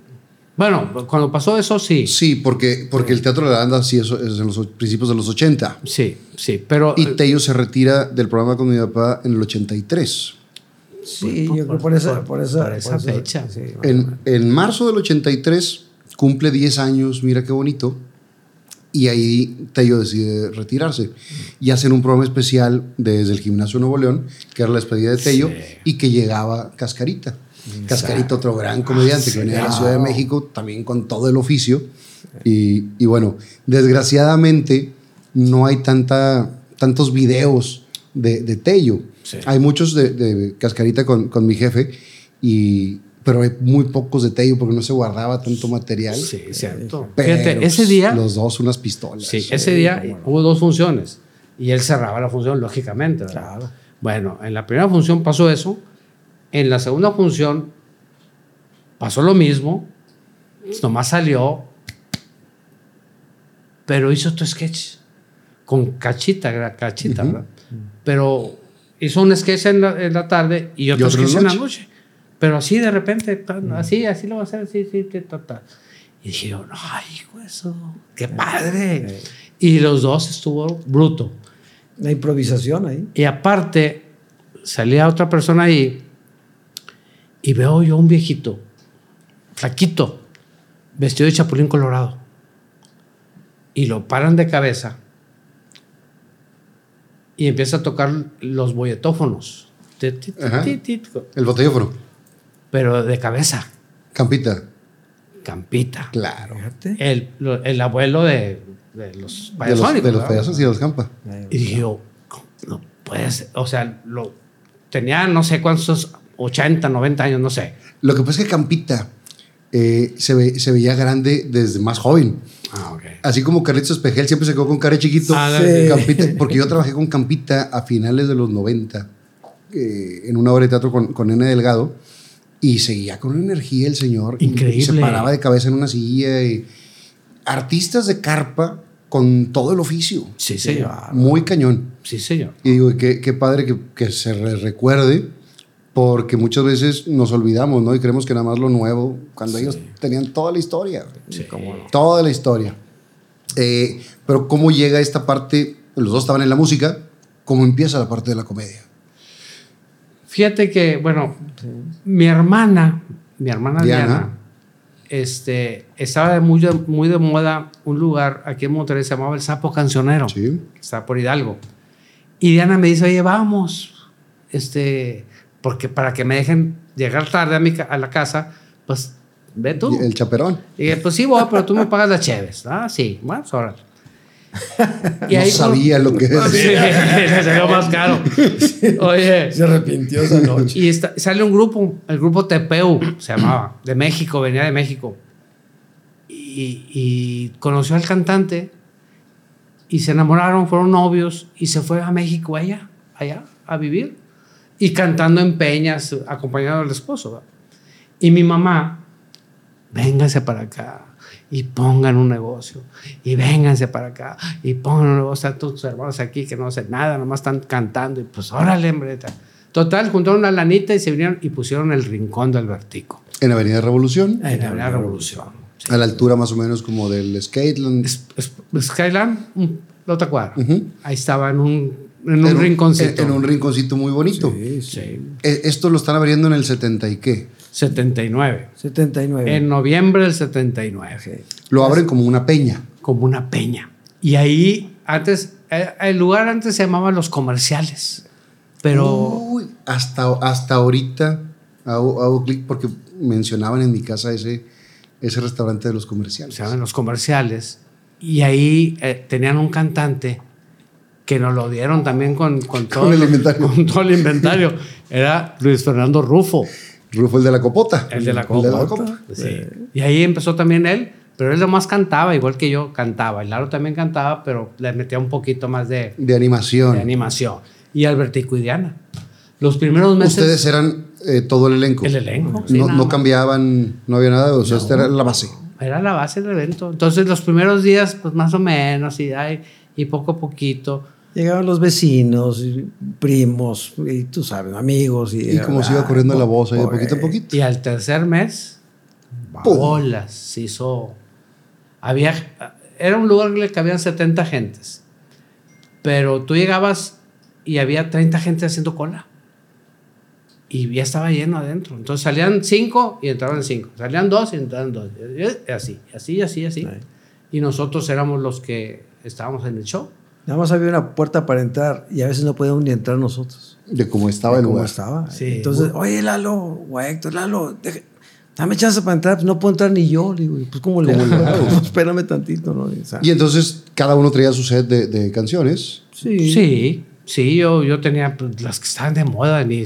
Bueno, cuando pasó eso, sí. Sí, porque, porque el Teatro de la Banda sí eso es en los principios de los 80. Sí, sí. Pero. Y Tello se retira del programa con mi papá en el 83. Sí, Por- yo creo por- por esa, por- por esa, por esa fecha. sí, En, en marzo del 83 cumple 10 años, mira qué bonito. Y ahí Tello decide retirarse. Y hacen un programa especial desde el Gimnasio Nuevo León, que era la despedida de Tello, Sí. y que llegaba Cascarita. Cascarita, otro gran comediante que venía de la Ciudad de México, también con todo el oficio. Y, y bueno, desgraciadamente no hay tanta, tantos videos de, de Tello. Sí. Hay muchos de, de Cascarita con, con mi jefe, y, pero hay muy pocos de Tello porque no se guardaba tanto material. Sí, cierto. Pero, Fíjate, ese pues, día. Los dos unas pistolas. Sí, ese día hubo dos funciones. Y él cerraba la función, lógicamente. ¿verdad? Claro. Bueno, en la primera función pasó eso. En la segunda función pasó lo mismo. Nomás salió. Pero hizo tu sketch. Con cachita, era cachita. ¿verdad? Pero hizo un sketch en la, en la tarde y otro, otro sketch en la noche. Pero así de repente, tan- así, así lo va a hacer, así, sí, sí, ta, ta. Y dije yo, no, hijo eso, qué padre. Y los dos estuvo bruto. La improvisación ahí. Y aparte, salía otra persona ahí y veo yo un viejito, flaquito, vestido de chapulín colorado. Y lo paran de cabeza y empieza a tocar los Ajá. ti, El botellófono. Pero de cabeza, Campita. campita. Claro. El, el abuelo de, de los De los, payasónicos. de los payasos y de los campa. Y dije yo, no puede ser. O sea, lo, tenía no sé cuántos, 80, 90 años, no sé. Lo que pasa es que Campita eh, se, ve- se veía grande desde más joven. Ah, ok. Así como Carlitos Espejel siempre se quedó con cara de chiquito. Ah, sí. Campita, porque yo trabajé con Campita a finales de los 90 eh, en una obra de teatro con, con N. Delgado y seguía con una energía el señor. Y, se Increíble. paraba de cabeza en una silla. Y, artistas de carpa con todo el oficio. Sí, señor. Muy cañón. Sí, señor. Y digo, qué, qué padre que, que se re- recuerde porque muchas veces nos olvidamos, ¿no? Y creemos que nada más lo nuevo, cuando ellos tenían toda la historia. Toda la historia. Eh, pero ¿cómo llega esta parte? Los dos estaban en la música. ¿Cómo empieza la parte de la comedia? Fíjate que, bueno, mi hermana, mi hermana Diana. Diana, este, estaba de muy, de, muy de moda un lugar aquí en Monterrey, se llamaba El Sapo Cancionero. Sí. Está por Hidalgo. Y Diana me dice, oye, vamos, este, porque para que me dejen llegar tarde a, mi, a la casa, pues ve tú. El chaperón. Y dije, pues sí, voy, pero tú me pagas las cheves. Ah, sí, bueno, pues órale. no sabía lo que Sí, decía. le salió más caro. Oye, Se arrepintió esa noche. y está- sale un grupo, el grupo Tepeu se llamaba, de México, venía de México. Y, y conoció al cantante y se enamoraron, fueron novios y se fue a México allá, allá, a vivir. Y cantando en peñas, acompañado del esposo. ¿va? Y mi mamá, vénganse para acá y pongan un negocio. Y vénganse para acá y pongan un negocio. Están tus hermanos aquí que no hacen nada, nomás están cantando. Y pues órale, hombre. ta- Total, juntaron una lanita y se vinieron y pusieron el rincón del Vertico. En Avenida Revolución, En Avenida Revolución. Sí. a la altura más o menos como del Skateland. Es- es- Skyland, la otra cuadra. Ujú. Ahí estaba en un, en un En rinconcito. En, en un rinconcito muy bonito. Sí, sí. Eh, Esto lo están abriendo en el 70 y qué. 79. 79. En noviembre del 79. Lo abren como una peña. como una peña. Y ahí, antes, eh, el lugar antes se llamaba Los Comerciales. Pero Uy, hasta, hasta ahorita hago, hago clic porque mencionaban en mi casa ese, ese restaurante de los comerciales. se llaman Los Comerciales. Y ahí eh, tenían un cantante que nos lo dieron también con, con, todo, el inventario. con todo el inventario. Era Luis Fernando Rufo, Rufo, el de la copota. el de la El copa. de la copa. Sí. Y ahí empezó también él, pero él nomás cantaba, igual que yo cantaba. Y Laro también cantaba, pero le metía un poquito más de, De animación. de animación. Y Albertico y Diana. Los primeros meses... Ustedes eran eh, todo el elenco. El elenco, sí, no, no cambiaban, no había nada. O sea, esta era la base. Era la base del evento. Entonces, los primeros días, pues más o menos, y, ay, y poco a poquito. Llegaban los vecinos, primos, y tú sabes, amigos. Y, Y como se iba corriendo la voz ahí de poquito a poquito. Y al tercer mes, ¡Pum! bolas, se hizo. Había. Era un lugar que le cabían 70 gentes. Pero tú llegabas y había 30 gente haciendo cola. Y ya estaba lleno adentro. Entonces salían 5 y entraban 5. Salían 2 y entraban 2. Y así, así, así, así. Y nosotros éramos los que estábamos en el show. Nada más había una puerta para entrar y a veces no podíamos ni entrar nosotros. De cómo estaba el ¿Cómo lugar. estaba? Sí. Entonces, oye, Lalo, o Héctor, Lalo, dame chance para entrar. Pues no puedo entrar ni yo. Le digo, pues ¿cómo le ¿Cómo le hago? hago? Pues, espérame tantito, ¿no? O sea, Y entonces cada uno traía su set de, de canciones. sí. Sí, sí, yo, yo tenía pues, las que estaban de moda, ni,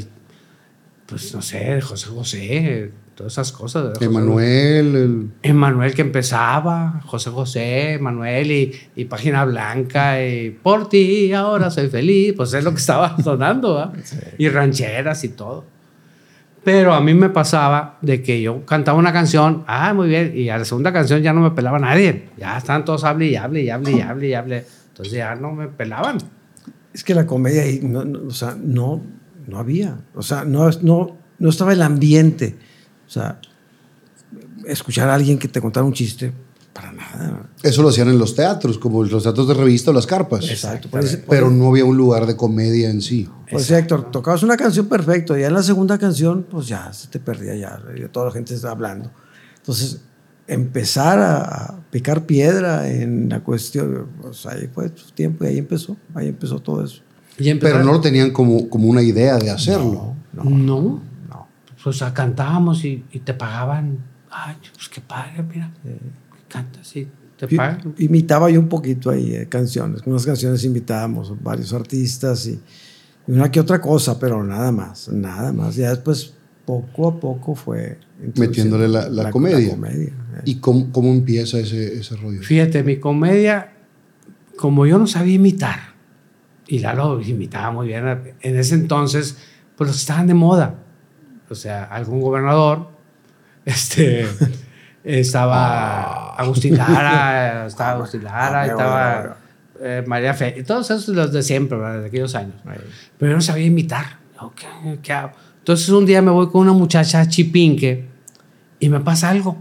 pues no sé, José José, todas esas cosas. Emanuel, el- Emanuel que empezaba, José José, Emanuel y, y Página Blanca, y por ti ahora soy feliz, pues es lo que estaba sonando, ¿verdad? Y rancheras y todo. Pero a mí me pasaba de que yo cantaba una canción, ah, muy bien, y a la segunda canción ya no me pelaba nadie. Ya estaban todos hable y hable y hable y hable y hable. Entonces ya no me pelaban. Es que la comedia ahí, no, no, o sea, no, no había. O sea, no, no, no estaba el ambiente. O sea, escuchar a alguien que te contara un chiste, para nada. eso lo hacían en los teatros, como los teatros de revista o las carpas. Exacto. Pero no había un lugar de comedia en sí. Pues Héctor, tocabas una canción perfecto, ya en la segunda canción, pues ya se te perdía, ya, toda la gente está hablando. Entonces, empezar a, picar piedra en la cuestión, pues ahí fue su tiempo y ahí empezó, ahí empezó todo eso. Y Pero no lo tenían como, como una idea de hacerlo. No, no. Pues, o sea, cantábamos y, y te pagaban. Ay, pues qué padre, mira. Cantas y te Y- pagan. Imitaba yo un poquito ahí eh, canciones, unas canciones invitábamos varios artistas y, y una que otra cosa, pero nada más, nada más. Ya después, poco a poco fue Metiéndole la- la comedia. comedia, eh. ¿Y cómo, cómo empieza ese, ese rollo? Fíjate, mi comedia, como yo no sabía imitar, y Lalo imitaba muy bien, en ese entonces, pues los estaban de moda. O sea, algún gobernador, este, estaba Agustín Lara, estaba Agustín Lara, Ah, estaba eh, María Fe, y todos esos los de siempre, ¿verdad? de aquellos años. Pero yo no sabía imitar. ¿qué- qué hago? Entonces un día me voy con una muchacha chipinque y me pasa algo,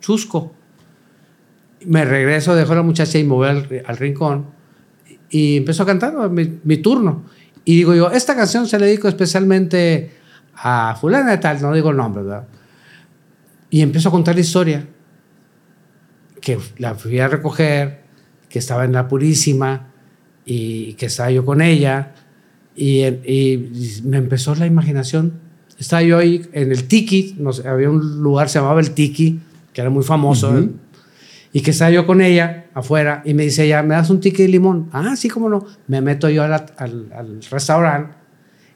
chusco. Me regreso, dejo a la muchacha y me voy al, al rincón y empiezo a cantar mi, mi, turno. Y digo yo, esta canción se la dedico especialmente a fulana de tal, no digo el nombre, ¿verdad? Y empiezo a contar la historia, que la fui a recoger, que estaba en la Purísima y que estaba yo con ella. Y, y me empezó la imaginación. Estaba yo ahí en el Tiki, no sé, había un lugar, se llamaba el Tiki, que era muy famoso. Uh -huh. Y que estaba yo con ella afuera y me dice ella, ¿me das un tiki de limón? Ah, sí, cómo no. Me meto yo al, al, al restaurante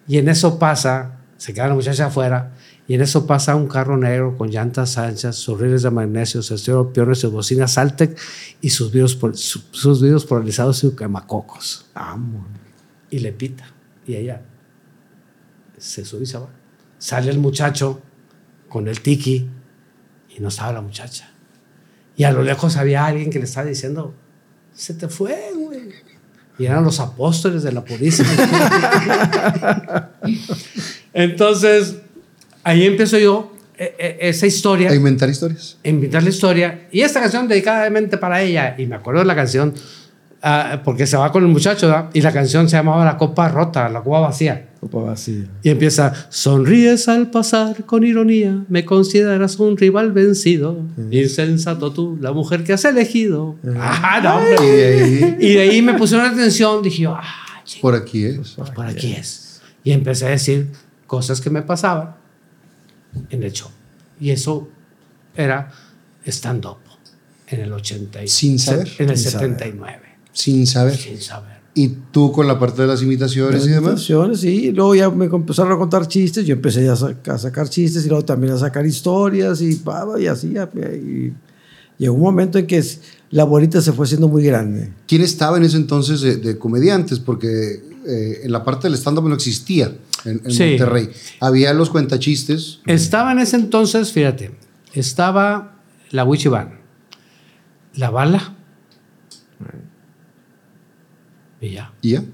y en eso pasa, se queda la muchacha afuera y en eso pasa un carro negro con llantas anchas, sus rieles de magnesio, sus estereopiones, sus bocinas Saltec y sus vidrios, sus, sus vidrios polarizados y quemacocos. Amo. Y le pita. Y ella se sube y se va. Sale el muchacho con el tiki y no estaba la muchacha. Y a lo lejos había alguien que le estaba diciendo, se te fue, güey. Y eran los apóstoles de la purísima. Entonces, ahí empiezo yo eh, eh, esa historia. A inventar historias. A inventar la historia. Y esta canción dedicadamente para ella. Y me acuerdo de la canción, uh, porque se va con el muchacho, ¿verdad? y la canción se llamaba La Copa Rota, La Copa Vacía. Copa Vacía. Y empieza, sonríes al pasar con ironía, me consideras un rival vencido. Insensato tú, la mujer que has elegido. Mm. Ah, no, hombre. Y de, ahí, y de ahí me pusieron atención, dije yo, ah, chico, por aquí es. Pues por aquí es. Y empecé a decir cosas que me pasaban en el show. Y eso era stand-up en el 80 Sin saber. En el Sin 79. Saber. Sin saber. Sin saber. Y tú con la parte de las imitaciones las y demás. Imitaciones, sí. Y luego ya me empezaron a contar chistes. Yo empecé a, sacar, a sacar chistes y luego también a sacar historias y, y así. Y llegó un momento en que la bolita se fue haciendo muy grande. ¿Quién estaba en ese entonces de, de comediantes? Porque eh, en la parte del stand-up no existía en, en sí. Monterrey. Había los cuentachistes. Estaba en ese entonces, fíjate, estaba la Wichiban, la Bala. Y ya. ¿Y ya?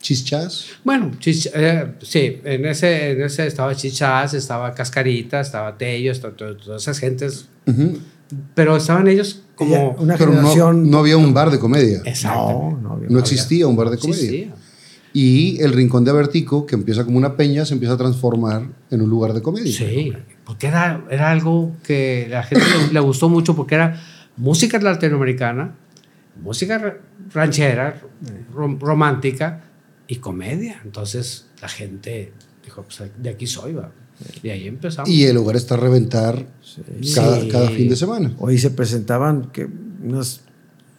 ¿Chichas? Bueno, eh, sí, en ese, en ese estaba Chichas, estaba Cascarita, estaba Tello, estaba, todas esas gentes. Uh -huh. Pero estaban ellos como. Una pero generación. No, no, había un bar de comedia. Exacto. No, no, había, no existía un bar de comedia. Existía. Y el Rincón de Abertico, que empieza como una peña, se empieza a transformar en un lugar de comedia. Sí, porque era, era algo que a la gente le, le, gustó mucho porque era música latinoamericana, música ranchera, rom, romántica y comedia. Entonces la gente dijo, pues de aquí soy, va. Y ahí empezamos. Y el lugar está a reventar sí. cada, sí. cada, fin de semana. Hoy se presentaban que unas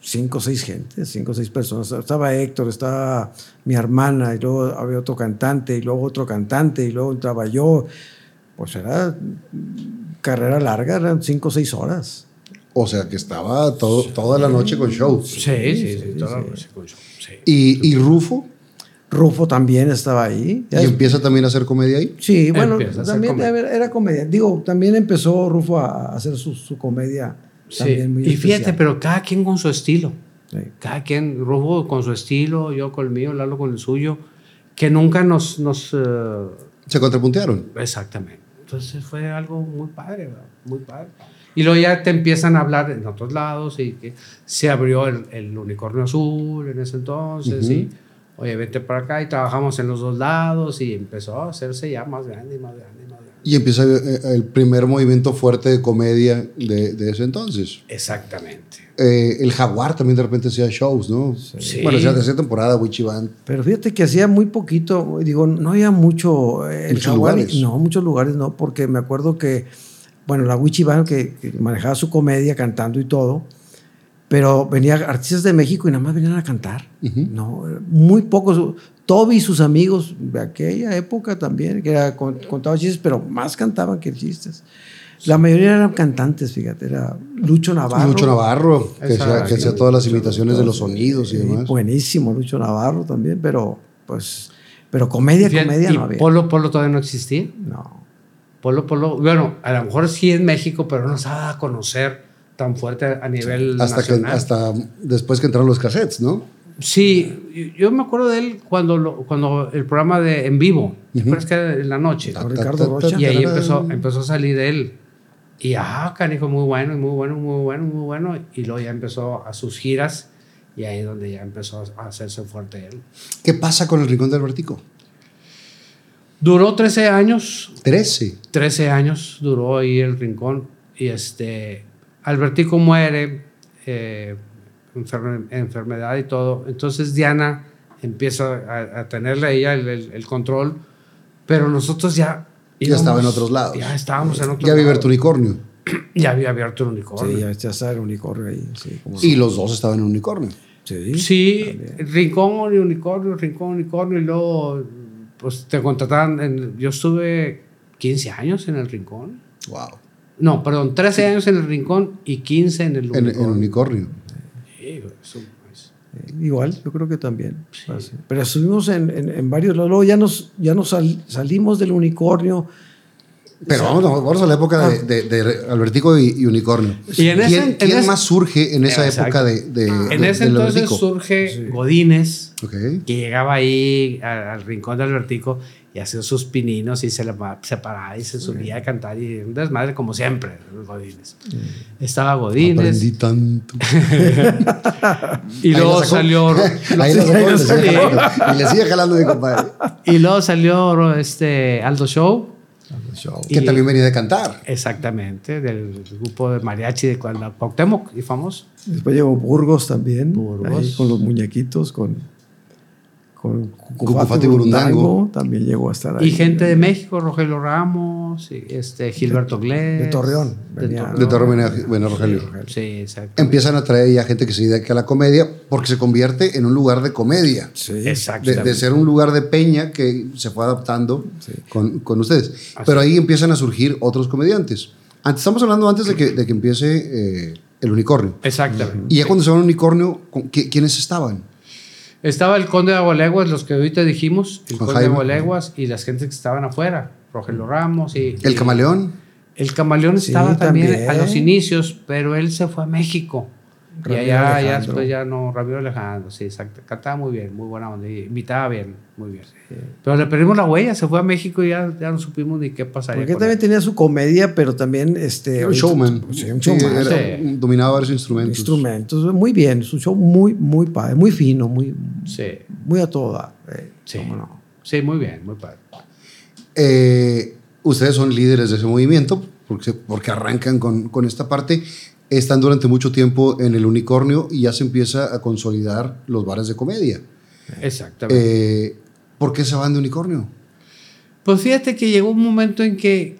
cinco o seis gentes, cinco o seis personas. Estaba Héctor, estaba mi hermana, y luego había otro cantante, y luego otro cantante, y luego entraba yo. Pues era carrera larga, eran cinco o seis horas. O sea que estaba todo, toda la noche con show. Sí, sí, sí, sí toda la noche con show. ¿Y, ¿Y Rufo? Rufo también estaba ahí. ¿Y empieza también a hacer comedia ahí? Sí, bueno, también comedia. era comedia. Digo, también empezó Rufo a hacer su, su comedia. Sí. Muy y fíjate, especial. pero cada quien con su estilo. Sí. Cada quien, Rufo con su estilo, yo con el mío, Lalo con el suyo, que nunca nos... nos uh... Se contrapuntearon. Exactamente. Entonces fue algo muy padre, ¿verdad? muy padre. Y luego ya te empiezan a hablar en otros lados y que se abrió el, el unicornio azul en ese entonces, uh -huh. y oye, vete para acá y trabajamos en los dos lados y empezó a hacerse ya más grande y más grande. Y, empieza eh, el primer movimiento fuerte de comedia de, de ese entonces. Exactamente. Eh, el Jaguar también de repente hacía shows, ¿no? Sí. Bueno, ya hacía temporada, Wichi Band. Pero fíjate que hacía muy poquito, digo, no había mucho. Eh, el muchos Jaguar, lugares. No, muchos lugares no, porque me acuerdo que, bueno, la Wichi Band que, que manejaba su comedia cantando y todo pero venía artistas de México y nada más venían a cantar. Uh -huh. No, muy pocos. Toby y sus amigos de aquella época también, que era, contaban chistes, pero más cantaban que chistes. La mayoría eran cantantes, fíjate, era Lucho Navarro. Lucho Navarro, que hacía, que hacía todas las imitaciones de los sonidos y demás. Buenísimo, Lucho Navarro también, pero pues, pero comedia, Fíjate, comedia ¿y no había. Polo, Polo todavía no existía. No. Polo, Polo, bueno, a lo mejor sí en México, pero no se ha dado a conocer tan fuerte a nivel hasta nacional. Que, hasta después que entraron los cassettes, ¿no? Sí, yo me acuerdo de él cuando, lo- cuando el programa de en vivo, ¿te acuerdas que era en la noche? Con Ricardo Rocha. Y ahí empezó, empezó a salir él. Y ah, canijo, muy bueno, muy bueno, muy bueno, muy bueno. Y luego ya empezó a sus giras y ahí es donde ya empezó a hacerse fuerte él. ¿Qué pasa con el Rincón del Vertico? Duró 13 años, 13. 13 años duró ahí el rincón y este Albertico muere eh, enferme- enfermedad y todo entonces Diana empieza a, a tenerle a ella el, el- el control pero nosotros ya Ya estaba en otros lados. ya estábamos en otros Ya había abierto unicornio. ya había abierto el unicornio Sí, ya, ya está el unicornio ahí. Sí, como Y los dos estaban en unicornio. sí. Sí, Rincón y Unicornio, Rincón, Unicornio, y luego pues te contrataban. en- yo estuve 15 años en el Rincón. Wow. No, perdón, 13 años en el Rincón y 15 en el En, Unicornio. en unicornio. Eso Eh, Igual, yo creo que también. Pero estuvimos en, en, en varios lados. Luego ya nos, ya nos sal- salimos del unicornio. Pero vamos, vamos a la época de, de- de Albertico y, y Unicornio. Y en ese- ¿Quién, en quién ese- más surge en esa Exacto. época de, de- En de- ese entonces Albertico? surge Godínez, que llegaba ahí al rincón de Albertico y hacía sus pininos y se, le pa- se paraba y se subía a cantar y un desmadre como siempre, los Godínez. Estaba Godínez Aprendí tanto. y luego la salió Ahí la sacó, y le sigue jalando mi compadre. y luego salió este Aldo Show Que Y- también venía de cantar. exactamente del grupo de mariachi de Cuau- Cuauhtémoc y famoso Después llegó Burgos también. Burgos. ahí con los muñequitos, con, con Cucufati Burundango. También llegó a estar ahí. y gente de México Rogelio Ramos este Gilberto Glés de Torreón, de venía. Torreón. De Torre venía, venía Rogelio. sí exacto Empiezan a traer ya gente que se dedica a la comedia porque se convierte en un lugar de comedia. Sí. exacto De, de ser un lugar de peña que se fue adaptando Sí. con, con ustedes. Pero ahí empiezan a surgir otros comediantes. Antes, estamos hablando antes de que, de que empiece eh, el unicornio. exactamente Y ya cuando se va al unicornio, ¿con qué- ¿quiénes estaban? Estaba el conde de Agualeguas, los que ahorita dijimos, el Con conde de. Agualeguas y las gentes que estaban afuera, Rogelio Ramos y... ¿El y- camaleón? El camaleón Sí, estaba también, también. a los inicios, pero él se fue a México. Y allá ya después ya no, Ramiro Alejandro, sí, exacto. Cantaba muy bien, muy buena onda, y invitaba bien, muy bien. Pero le perdimos la huella, se fue a México y ya, ya no supimos ni qué pasaría. Porque también él. tenía su comedia, pero también este, Era un showman. Sí, un Sí, showman. era- Sí. Dominaba varios instrumentos. Instrumentos. Muy bien. Es un show muy, muy padre, muy fino, muy, Sí, muy a toda. eh, sí. cómo no. sí, muy bien, muy padre. Eh, ustedes son líderes de ese movimiento porque, porque arrancan con, con esta parte. Están durante mucho tiempo en el unicornio y ya se empieza a consolidar los bares de comedia. Exactamente. Eh, ¿Por qué se van de unicornio? pues fíjate que llegó un momento en que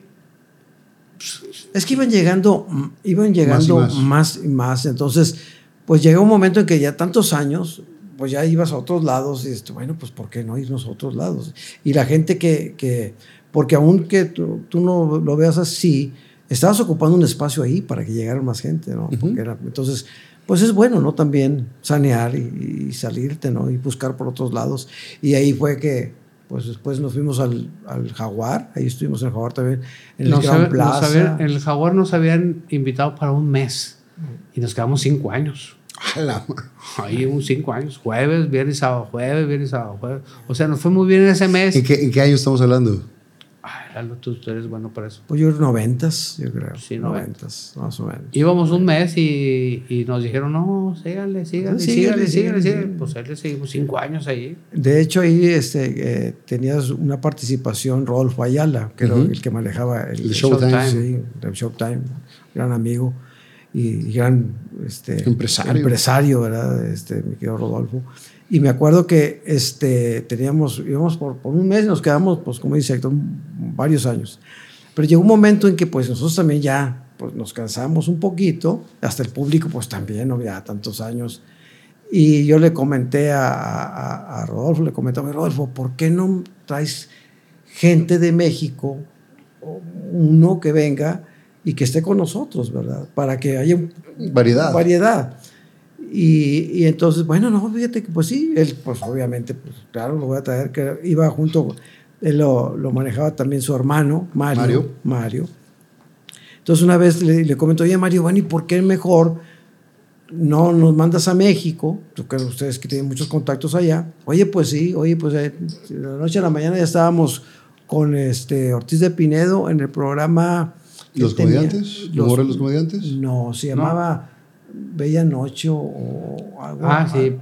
Es que iban llegando, iban llegando Más y más más. y más. Entonces, pues llega un momento en que ya tantos años, pues ya ibas a otros lados y dices, bueno, pues ¿por qué no irnos a otros lados? Y la gente que, que porque aunque tú, tú no lo veas así, estabas ocupando un espacio ahí para que llegara más gente, ¿no? Porque era- entonces, pues es bueno, ¿no? También sanear y, y salirte, ¿no? Y buscar por otros lados. Y ahí fue que, pues después nos fuimos al, al Jaguar, ahí estuvimos en el Jaguar también, en el nos Gran nos Plaza. habían- en el Jaguar nos habían invitado para un mes y nos quedamos cinco años. Ahí un cinco años, jueves, viernes, sábado, jueves, viernes, sábado, jueves. O sea, nos fue muy bien ese mes. ¿En qué, en qué año estamos hablando? Ay, Lalo, tú, tú eres bueno para eso. Pues yo noventas, yo creo. Sí, noventas, más o menos. Íbamos un mes y, y nos dijeron, no, síganle, síganle, Sí, síganle, síganle. Pues ahí le seguimos cinco años ahí. De hecho, ahí este, eh, tenías una participación Rodolfo Ayala, que era Ujú. el que manejaba el, El Showtime. Sí, el Showtime, gran amigo y, y gran este, Empresario. empresario, ¿verdad? Este, mi querido Rodolfo. Y me acuerdo que este, teníamos, íbamos por, por un mes y nos quedamos, pues como dice Héctor, varios años. Pero llegó un momento en que pues nosotros también ya pues, nos cansamos un poquito, hasta el público pues también, ¿no? ya tantos años. Y yo le comenté a, a, a Rodolfo, le comenté a Rodolfo, ¿por qué no traes gente de México, uno que venga y que esté con nosotros, ¿verdad? Para que haya Variedad. variedad. Y, y entonces, bueno, no, fíjate que pues sí, él pues obviamente, pues claro, lo voy a traer, que iba junto, él lo, lo manejaba también su hermano, Mario. Mario. Mario. Entonces una vez le, le comentó, oye Mario, bueno, ¿y por qué mejor no nos mandas a México, tú que ustedes que tienen muchos contactos allá. Oye, pues sí, oye, pues eh, de la noche a la mañana ya estábamos con este Ortiz de Pinedo en el programa. ¿Los tenía- comediantes? ¿La hora de los comediantes? No, se llamaba Bella Noche o algo. Ah, sí.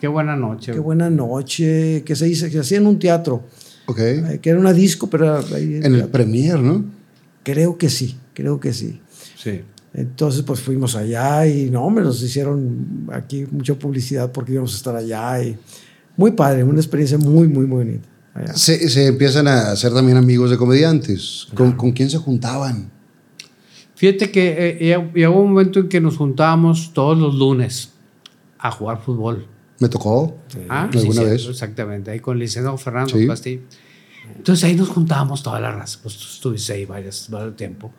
Qué buena noche. Qué buena noche, que se, hizo, que se hacía en un teatro, Ok. eh, que era una disco, pero ahí en En el teatro. Premier, ¿no? Creo que sí, creo que sí. Sí. Entonces, pues fuimos allá y no, me nos hicieron aquí mucha publicidad porque íbamos a estar allá y muy padre, una experiencia muy, muy, muy bonita. Se, se empiezan a hacer también amigos de comediantes. ¿Con, ¿con quién se juntaban? Fíjate que eh, llegó- llegó un momento en que nos juntábamos todos los lunes a jugar fútbol. ¿Me tocó? Ah, ¿Alguna sí, vez? Exactamente, ahí con el licenciado Fernando Sí. Castillo. Entonces ahí nos juntábamos toda la raza. Pues tú estuviste ahí varios, varios tiempo.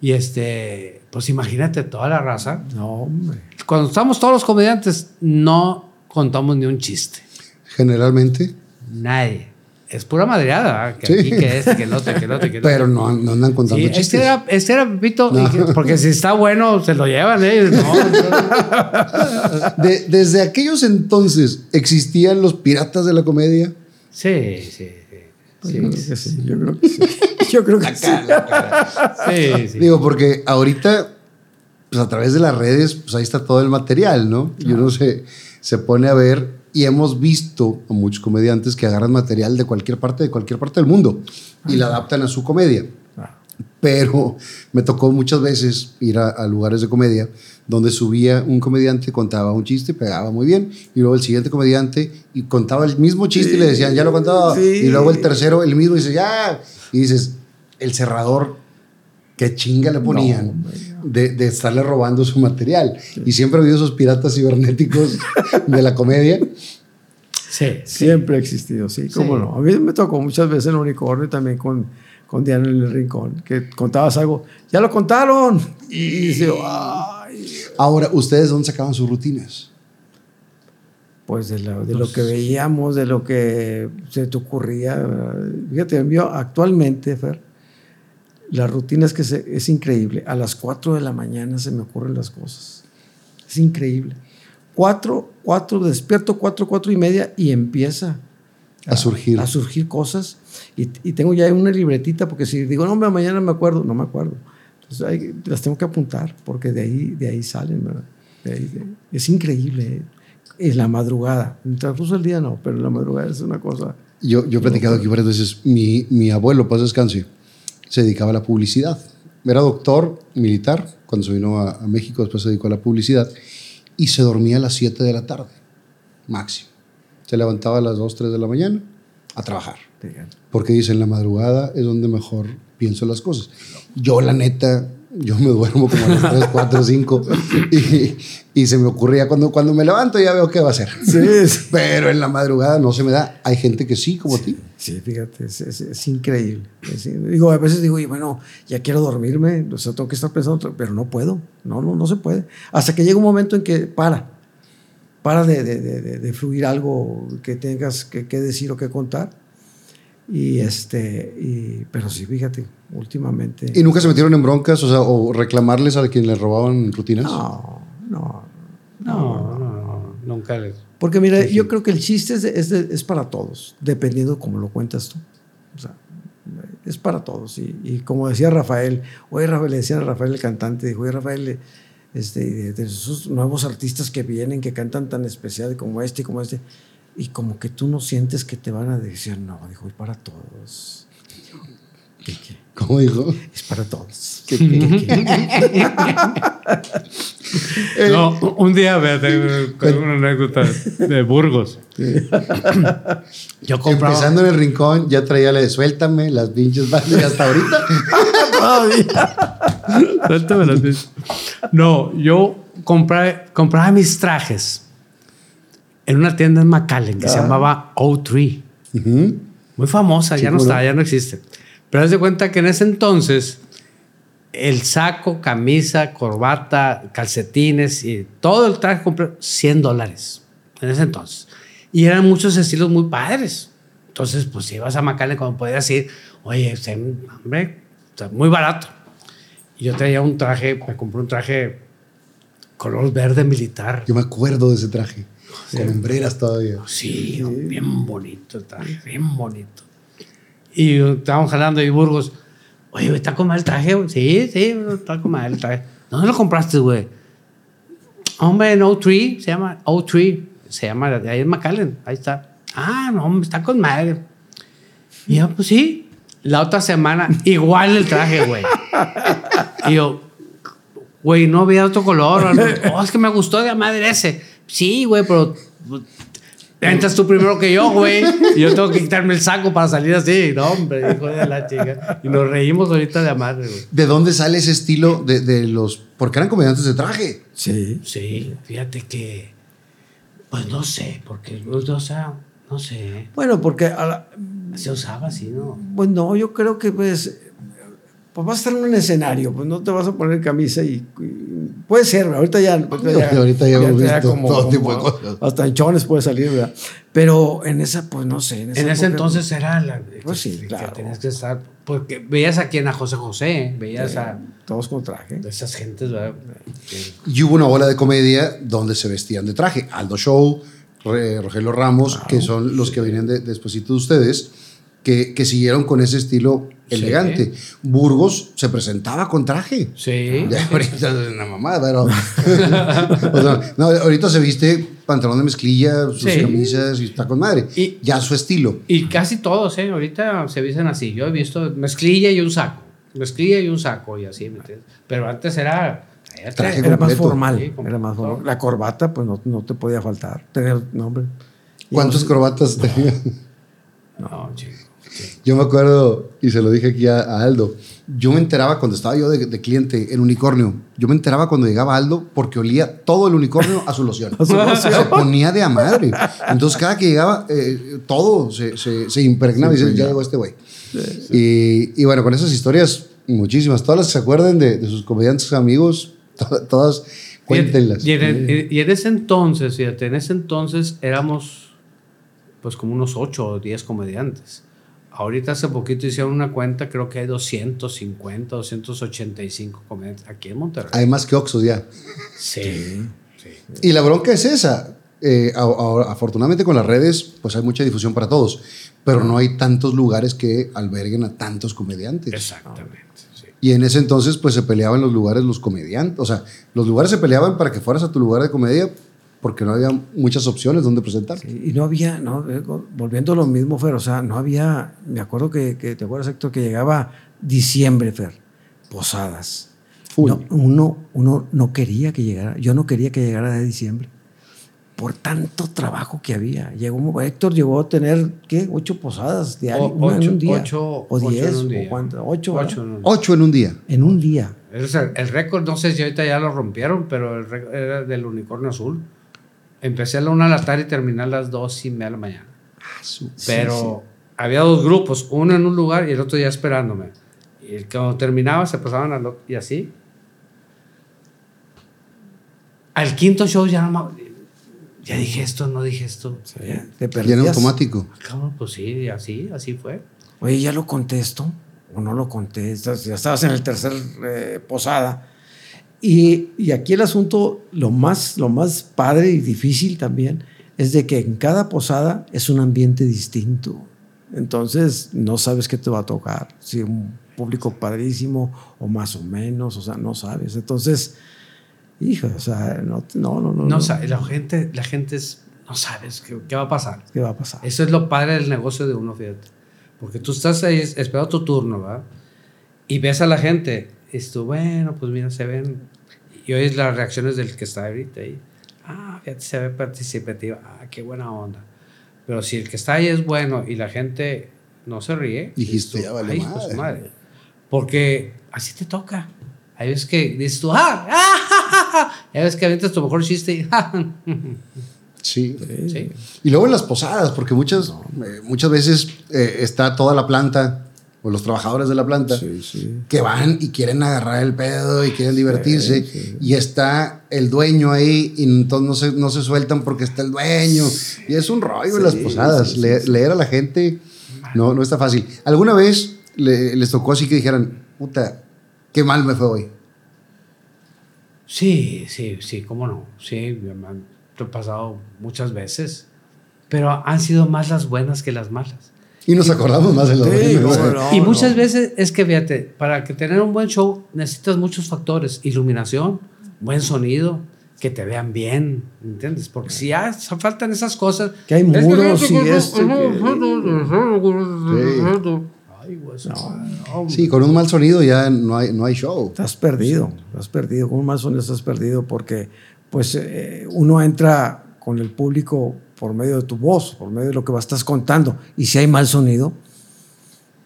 Y este, pues imagínate toda la raza. No, hombre. Cuando estamos todos los comediantes, no contamos ni un chiste. Generalmente. Nadie. Es pura madreada, que Sí. aquí, que este, que el otro, que el otro, que el otro. Pero no, no andan contando Sí, chistes. este era, este era Pepito, No. porque si está bueno, se lo llevan, ¿eh? No, De- desde aquellos entonces, ¿existían los piratas de la comedia? sí, sí, sí. Yo creo que sí, yo creo que sí. Yo creo que sí. Sí, sí. Digo, porque ahorita, pues a través de las redes, pues ahí está todo el material, ¿no? Y uno se, se pone a ver y hemos visto a muchos comediantes que agarran material de cualquier parte, de cualquier parte del mundo y la adaptan a su comedia. Pero me tocó muchas veces ir a, a lugares de comedia donde subía un comediante, contaba un chiste, pegaba muy bien, y luego el siguiente comediante y contaba el mismo chiste y le decían, ya lo contaba, Sí. y luego el tercero, el mismo, y dice, ya, y dices, el cerrador, qué chinga le ponían de, de estarle robando su material. Y siempre ha habido esos piratas cibernéticos de la comedia. Sí. Siempre ha existido, sí, cómo Sí. no. A mí me tocó muchas veces en el unicornio y también con, con Diana en el rincón, que contabas algo, ya lo contaron. Y dice, ay, Ahora, ¿ustedes dónde sacaban sus rutinas? pues de, lo- de lo que veíamos, de lo que se te ocurría. Fíjate, envío actualmente, Fer, las rutinas que se, es increíble. A las 4 de la mañana se me ocurren las cosas. Es increíble. 4, 4, despierto 4, 4 y media y empieza A surgir. a surgir cosas. Y, y tengo ya una libretita porque si digo, no, hombre, mañana me acuerdo, no me acuerdo. Entonces hay- las tengo que apuntar porque de ahí, de ahí salen, ¿verdad? De ahí- de- es increíble. Es la madrugada. En el transcurso del día no, pero la madrugada es una cosa. Yo, yo he platicado aquí varias veces. Mi, mi abuelo, paz descanse, se dedicaba a la publicidad. Era doctor militar. Cuando se vino a, a México, después se dedicó a la publicidad. Y se dormía a las 7 de la tarde, máximo. Se levantaba a las 2, 3 de la mañana a trabajar. Porque dicen, la madrugada es donde mejor pienso las cosas. Yo, la neta, yo me duermo como a las 3, 4, 5 y, y se me ocurría cuando, cuando me levanto ya veo qué va a hacer. Sí, sí. Pero en la madrugada no se me da. Hay gente que sí, como a ti. Sí, fíjate, es, es- es increíble. Es- digo, a veces digo, y bueno, ya quiero dormirme, o sea, tengo que estar pensando, pero no puedo, no, no, no se puede. Hasta que llega un momento en que para, para de, de- de- de- de fluir algo que tengas que, que decir o que contar. Y este, y, pero sí, fíjate, últimamente. ¿Y nunca se metieron en broncas? O sea, o reclamarles a quien les robaban rutinas. No, no. No, no, no, nunca les. Porque mira, yo creo que el chiste es, de- es, de- es para todos, dependiendo cómo lo cuentas tú. O sea, es para todos. Y, y como decía Rafael, oye Rafael, le decía a Rafael el cantante, dijo, oye Rafael, este, de, de esos nuevos artistas que vienen, que cantan tan especial como este y como este, y como que tú no sientes que te van a decir, no, dijo, es para todos. ¿Qué, qué? ¿Cómo dijo? Es para todos. ¿Qué- qué- No, un día, fíjate, con una anécdota de Burgos. Yo compraba. Empezando en el rincón, ya traía la de suéltame, las pinches balas, y hasta ahorita. Suéltame las pies. No, yo compré- compraba mis trajes en una tienda en McAllen que se llamaba O3. Ujú. Muy famosa, ya no cómo no. está, ya no existe. Pero haz de cuenta que en ese entonces el saco, camisa, corbata, calcetines y todo el traje compré 100 dólares en ese entonces. Y eran muchos estilos muy padres. Entonces, pues si ibas a McAllen, como podías ir, oye, hombre, está muy barato. Y yo traía un traje, me compré un traje color verde militar. Yo me acuerdo de ese traje. Con hombreras todavía. Sí, bien bonito traje, bien bonito. Y estábamos jalando y Burgos, oye, ¿está con mal traje? güey?" Sí, sí, está con mal traje. ¿Dónde lo compraste, güey? Hombre, en O3, se llama O3, se llama, ahí en McAllen, ahí está. Ah, no, está con madre. Y yo, pues sí. La otra semana, igual el traje, güey. Y yo, güey, no había otro color. Oh, es que me gustó de la madre ese. Sí, güey, pero pues, entras tú primero que yo, güey. Y yo tengo que quitarme el saco para salir así. No, hombre, hijo de la chica. Y nos reímos ahorita de madre, güey. ¿De dónde sale ese estilo de, de los... Porque eran comediantes de traje. Sí. Sí, fíjate que. Pues no sé, porque, o sea, no sé. Bueno, porque a la- Se usaba así, ¿no? Pues no, yo creo que pues, pues vas a estar en un escenario, pues no te vas a poner camisa y, y- puede ser, ahorita ya, ahorita Ahorita ya hemos visto todo tipo de cosas. hasta en chones puede salir, ¿verdad? Pero en esa, pues no sé. En, esa En ese época, entonces era la. Pues sí, que claro. tenías que estar. Porque veías a quien a José José, veías a todos con traje. esas gentes, ¿verdad? Y hubo una bola de comedia donde se vestían de traje. Aldo Show, Re- Rogelio Ramos, que son los que vienen de, despuesito de ustedes, que, que siguieron con ese estilo Sí. elegante. Burgos se presentaba con traje. Sí. Ya, ahorita es una mamada, pero. o sea, no, ahorita se viste pantalón de mezclilla, sus Sí. camisas y está con madre. Y- ya su estilo. Y casi todos, ¿eh? Ahorita se visten así. Yo he visto mezclilla y un saco. Mezclilla y un saco y así, ¿me entiendes? Pero antes era. era Traje Era más formal. Sí, era más formal. La corbata, pues no, no te podía faltar. Tener nombre. ¿Cuántas corbatas tenía? No, chico. Yo me acuerdo, y se lo dije aquí a, a Aldo, yo me enteraba cuando estaba yo de, de cliente en unicornio, yo me enteraba cuando llegaba Aldo porque olía todo el unicornio a su loción. A su loción. Se ponía de a madre. Entonces cada que llegaba, eh, todo se, se, se impregnaba y dice, ya llegó este güey. Y, y bueno, con esas historias, muchísimas, todas las que se acuerden de, de sus comediantes amigos, to- todas, cuéntenlas. Y en, y en ese entonces, fíjate, en ese entonces éramos pues como unos 8 o 10 comediantes. Ahorita hace poquito hicieron una cuenta, creo que hay 250, 285 comediantes aquí en Monterrey. Hay más que Oxos ya. Sí. Y la bronca es esa. Eh, a- a- afortunadamente con las redes, pues hay mucha difusión para todos, pero no hay tantos lugares que alberguen a tantos comediantes. Exactamente. sí. Y en ese entonces, pues se peleaban los lugares los comediantes. O sea, los lugares se peleaban para que fueras a tu lugar de comedia porque no había muchas opciones donde presentarte. Y no había, no, eh, volviendo a lo mismo, Fer, o sea, no había, me acuerdo que, que te acuerdas, Héctor, que llegaba diciembre, Fer, posadas. No, uno, uno no quería que llegara, yo no quería que llegara de diciembre, por tanto trabajo que había. Llegó, un- Héctor llegó a tener, ¿qué? Ocho posadas diarias, O- una en ocho- un día. ocho- o ocho en diez, un o día. cuánto, ocho. Ocho, no. Ocho en un día. en un día. Es el, el récord, no sé si ahorita ya lo rompieron, pero el récord era del unicornio azul. Empecé a la una de la tarde y terminé a las dos y media de la mañana. Pero había dos grupos, uno en un lugar y el otro ya esperándome. Y cuando terminaba se pasaban al otro- y así. Al quinto show ya no me- Ya dije esto, no dije esto. Te Y en perdías. automático. Cabrón, pues sí, así, así fue. Oye, ¿ya lo contesto? ¿O no lo contestas? Ya estabas en el tercer eh, posada. Y, y aquí el asunto, lo más, lo más padre y difícil también, es de que en cada posada es un ambiente distinto. Entonces, no sabes qué te va a tocar. Si un público padrísimo o más o menos, o sea, no sabes. Entonces, hijo, o sea, no, no, no. no, No, no. sa- la gente, la gente es, no sabes qué, qué va a pasar. ¿Qué va a pasar? Eso es lo padre del negocio de uno, fíjate. Porque tú estás ahí es- esperando tu turno, ¿verdad? Y ves a la gente. Dices tú, bueno, pues mira, se ven. Y oyes las reacciones del que está ahorita ahí. Ah, fíjate, se ve participativa. Ah, qué buena onda. Pero si el que está ahí es bueno y la gente no se ríe, Dijiste, ya vale "Ay, hijo de madre". su madre. Porque así te toca. Hay veces que dices tú, ah, ah, ja, ja, ja". Y hay veces que avientas tu mejor chiste y, "Ja, ja". Sí. sí. Y luego en las posadas, porque muchas, eh, muchas veces eh, está toda la planta o los trabajadores de la planta Sí, sí. que van y quieren agarrar el pedo y quieren divertirse y está el dueño ahí y entonces no se, no se sueltan porque está el dueño y es un rollo en las posadas Le- leer a la gente no, no está fácil ¿alguna vez le- les tocó así que dijeran puta qué mal me fue hoy? Sí, sí, sí, cómo no. Sí, me han pasado muchas veces. Pero han sido más las buenas que las malas. Y nos acordamos más de los Sí, cómo no. y muchas veces es que, fíjate, para que tener un buen show necesitas muchos factores. Iluminación, buen sonido, que te vean bien, ¿entiendes? Porque si ya faltan esas cosas... Que hay es que- muros y esto, Ay, Sí, con un mal sonido ya no hay, no hay show. Estás perdido, estás perdido. Con un mal sonido estás perdido porque pues eh, uno entra con el público por medio de tu voz, por medio de lo que estás contando. Y si hay mal sonido,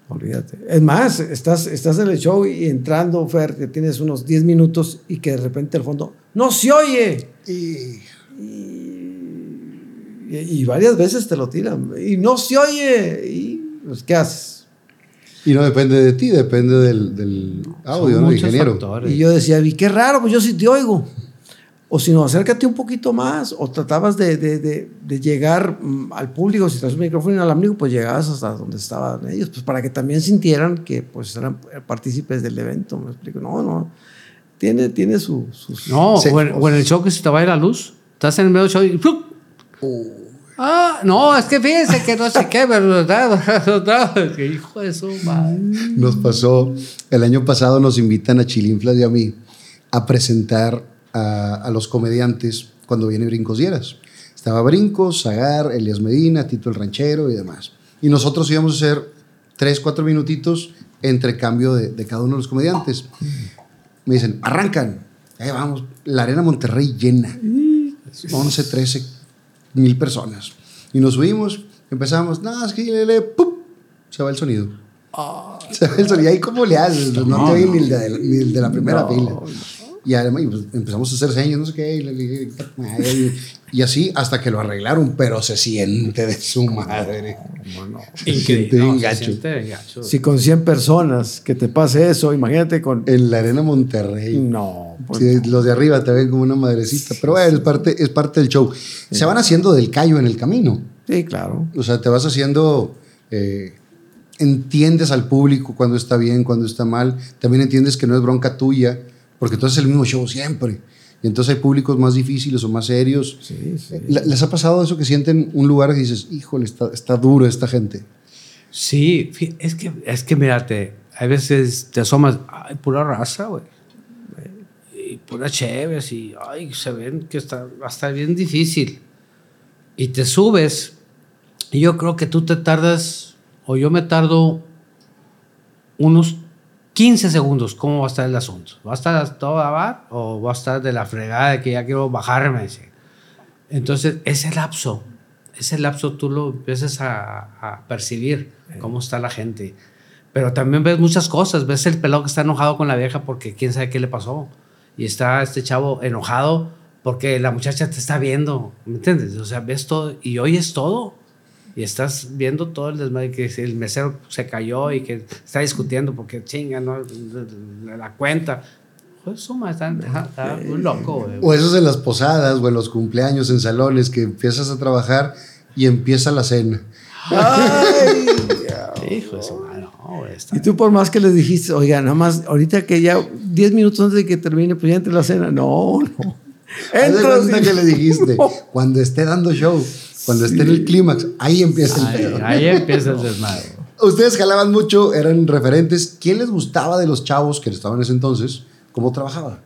olvídate. Es más, estás, estás en el show y entrando, Fer, que tienes unos 10 minutos y que de repente al fondo, ¡no se oye! Y Y, y varias veces te lo tiran. Y no se oye. ¿Y pues, qué haces? Y no depende de ti, depende del, del audio, Son ¿no? Ingeniero. factores. Y yo decía, y qué raro, pues yo sí te oigo. O si no, acércate un poquito más. O tratabas de, de- de- de llegar mm, al público. Si traes un micrófono inalámbrico, pues llegabas hasta donde estaban ellos. Pues para que también sintieran que pues eran partícipes del evento. Me explico. No, no. Tiene, tiene su, sus... No, Sí. o, en, o en el show que se te va a ir la luz. Estás en el medio del show y... ¡plup! Ah, no, es que fíjense que no sé qué, ¿verdad? Que hijo de su madre. Nos pasó, el año pasado nos invitan a Chilinflas y a mí a presentar a, a los comediantes cuando viene Brincos Dieras. Estaba Brincos, Zagar, Elias Medina, Tito el Ranchero y demás. Y nosotros íbamos a hacer tres, cuatro minutitos entre cambio de, de cada uno de los comediantes. Me dicen, arrancan. Ahí vamos, la Arena Monterrey llena. 11, 13 mil personas. Y nos subimos, empezamos, no, es que le, le, ¡pum! se va el sonido. Se va el sonido. ¿Y ahí cómo le haces? No, te oye ni el de, ni el de la primera fila. Y además y, pues, empezamos a hacer señas, no sé qué, y, le- así hasta que lo arreglaron, pero se siente de su madre. Se siente bien No, se gacho. siente bien gacho. Si con 100 personas que te pase eso, imagínate con... En la arena Monterrey. No. pues, Sí, los de arriba te ven como una madrecita, pero bueno, es parte, es parte del show. Se van haciendo del callo en el camino. Sí, claro. O sea, te vas haciendo, eh, entiendes al público cuando está bien, cuando está mal. También entiendes que no es bronca tuya, porque tú haces el mismo show siempre. Y entonces hay públicos más difíciles o más serios. Sí, sí. ¿Le- ¿Les ha pasado eso que sienten un lugar y dices, híjole, está, está duro esta gente? Sí, es que, es que mírate, a veces te asomas, ay, pura raza, güey. Y pura chévere, y ay, se ven que está, va a estar bien difícil. Y te subes, y yo creo que tú te tardas, o yo me tardo unos 15 segundos, ¿cómo va a estar el asunto? ¿Va a estar a todo dar o va a estar de la fregada de que ya quiero bajarme? sí? Entonces, ese lapso, ese lapso tú lo empiezas a, a percibir, cómo está la gente. Pero también ves muchas cosas, ves el pelado que está enojado con la vieja porque quién sabe qué le pasó. Y está este chavo enojado porque la muchacha te está viendo, ¿me entiendes? O sea, ves todo y oyes todo. Y estás viendo todo el desmadre que el mesero se cayó y que está discutiendo porque chinga, ¿no? La cuenta. Pues suma, está, está- está muy loco, güey. O esos en las posadas o en los cumpleaños, en salones, que empiezas a trabajar y empieza la cena. Ay, Hijo de su madre, no, y tú por más que les dijiste, oiga, nada más, ahorita que ya 10 minutos antes de que termine, pues ya entre la cena. No, no. Y- que le dijiste, No. cuando esté dando show, cuando esté en el clímax, ahí empieza el Ahí, pedo. ahí empieza el desmadre. Ustedes jalaban mucho, eran referentes. ¿Quién les gustaba de los chavos que estaban en ese entonces? ¿Cómo trabajaba?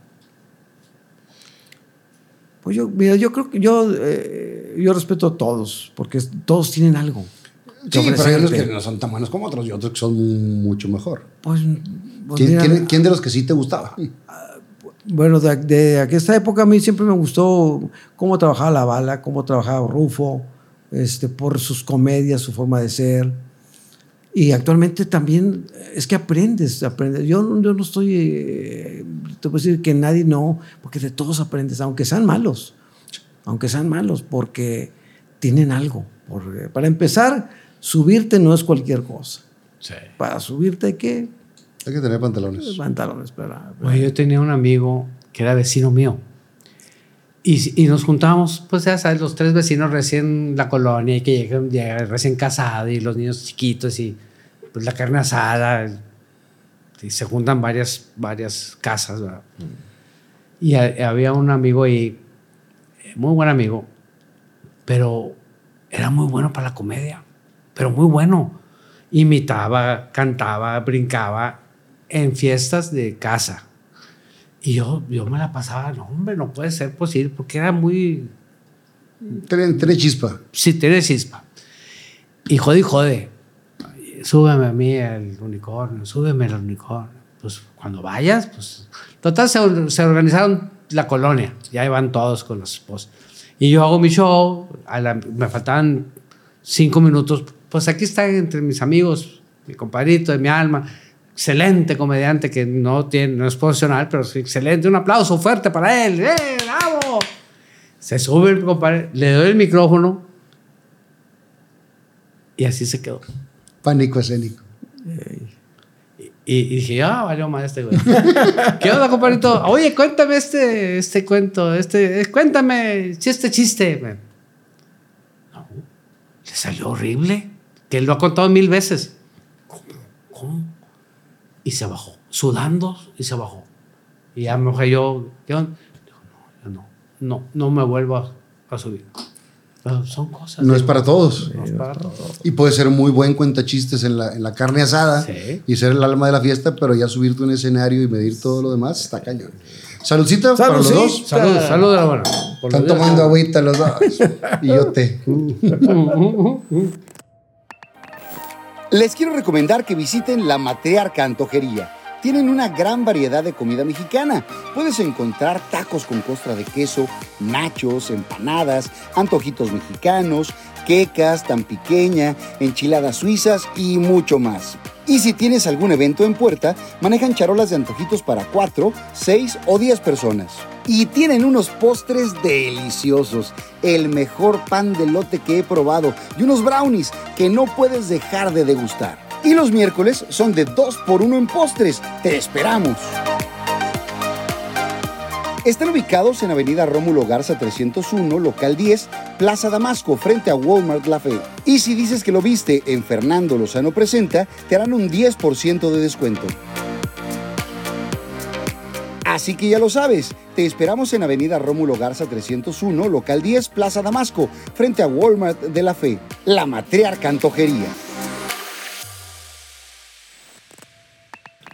Pues yo, mira, yo creo que yo, eh, yo respeto a todos, porque todos tienen algo. Sí, pero hay unos que no son tan buenos como otros y otros que son mucho mejor. Pues, pues ¿Quién, mira, quién- quién de los que sí te gustaba? Bueno, de, de aquesta época a mí siempre me gustó cómo trabajaba la bala, cómo trabajaba Rufo, este, por sus comedias, su forma de ser. Y actualmente también es que aprendes, aprendes. Yo, no- yo no estoy, eh, te puedo decir que nadie no, porque de todos aprendes, aunque sean malos, aunque sean malos, porque tienen algo. Porque, para empezar, subirte no es cualquier cosa. Sí. Para subirte hay que Hay que tener pantalones. pantalones. Para, Güey, yo tenía un amigo que era vecino mío. Y, y nos juntábamos, pues ya sabes, los tres vecinos recién la colonia y que llegan, llegan recién casados y los niños chiquitos y pues la carne asada. Y se juntan varias, varias casas, ¿verdad? Y a- había un amigo ahí, muy buen amigo, pero era muy bueno para la comedia, pero muy bueno. Imitaba, cantaba, brincaba en fiestas de casa. Y yo, yo me la pasaba, no, hombre, no puede ser posible, porque era muy, Tiene, chispa. Sí, tiene chispa. Y jode y jode. Súbeme a mí el unicornio, súbeme el unicornio. Pues cuando vayas, pues. Total, se, se organizaron la colonia. Ya iban todos con los esposos. Y yo hago mi show. a la- me faltaban cinco minutos. Pues aquí está entre mis amigos, mi compadrito de mi alma. Excelente comediante que no, tiene, no es profesional, pero sí, excelente. Un aplauso fuerte para él. ¡Eh, bravo! Se sube el compadre, le doy el micrófono y así se quedó. Pánico escénico. Y, y dije, ah, valió más este güey. ¿Qué onda, compadrito? Oye, cuéntame este, este cuento, este, eh, cuéntame este chiste. No, le salió horrible, que él lo ha contado mil veces. Y se bajó, sudando y se bajó. Y ya me dije yo, ¿qué onda? Dijo, no, no, no, no me vuelvo a, a subir. Pero son cosas. No es para todos. No es para todos. Y puede ser muy buen cuentachistes en la, en la carne asada Sí. y ser el alma de la fiesta, pero ya subirte a un escenario y medir todo lo demás está cañón. Saludcita para los Saludcita. dos. Salud, salud Están tomando agüita los dos. y yo té. Les quiero recomendar que visiten la Matriarca Antojería. Tienen una gran variedad de comida mexicana. Puedes encontrar tacos con costra de queso, nachos, empanadas, antojitos mexicanos, quecas tan pequeña, enchiladas suizas y mucho más. Y si tienes algún evento en puerta, manejan charolas de antojitos para 4, 6 o 10 personas. Y tienen unos postres deliciosos, el mejor pan de lote que he probado y unos brownies que no puedes dejar de degustar. Y los miércoles son de 2 por 1 en postres. ¡Te esperamos! Están ubicados en Avenida Rómulo Garza 301, local 10, Plaza Damasco, frente a Walmart La Fe. Y si dices que lo viste en Fernando Lozano Presenta, te harán un 10% de descuento. Así que ya lo sabes, te esperamos en Avenida Rómulo Garza 301, local 10, Plaza Damasco, frente a Walmart de La Fe, la matriarca antojería.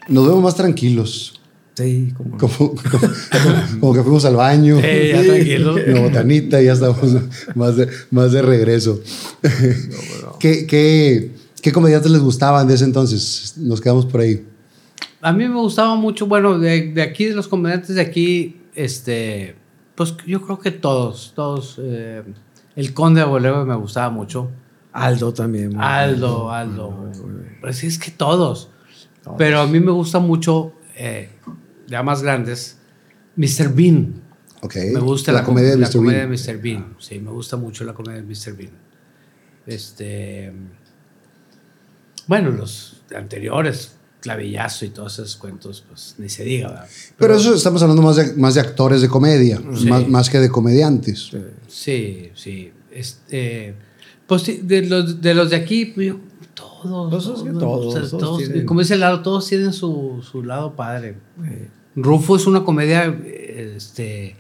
Nos vemos más tranquilos. Sí, como no. Como, como- como que fuimos al baño. Eh, ya tranquilo. Una botanita y ya estamos más de, más de regreso. ¿Qué, qué, qué comediantes les gustaban de ese entonces? Nos quedamos por ahí. A mí me gustaba mucho, bueno, de, de aquí, de los comediantes de aquí, este, pues yo creo que todos, todos. eh, el Conde de Bolero me gustaba mucho. Aldo también. Aldo. Aldo. Muy bueno. Pues es que todos. Pero a mí me gusta mucho, eh, ya más grandes, Mr. Bean. Ok. Me gusta la, la, comedia de la Mr. comedia Bean. de Mr. Bean. Sí, me gusta mucho la comedia de Mr. Bean. Este. Bueno, los anteriores, Clavillazo y todos esos cuentos, pues ni se diga, ¿verdad? Pero eso estamos hablando más de, más de actores de comedia, Sí. más, más que de comediantes. Sí, sí. Este, pues de los de, los de aquí, pues, yo, todos. Es que ¿no? todos, todos tienen- Como dice Lalo, todos tienen su, su lado padre. Eh, Rufo es una comedia este,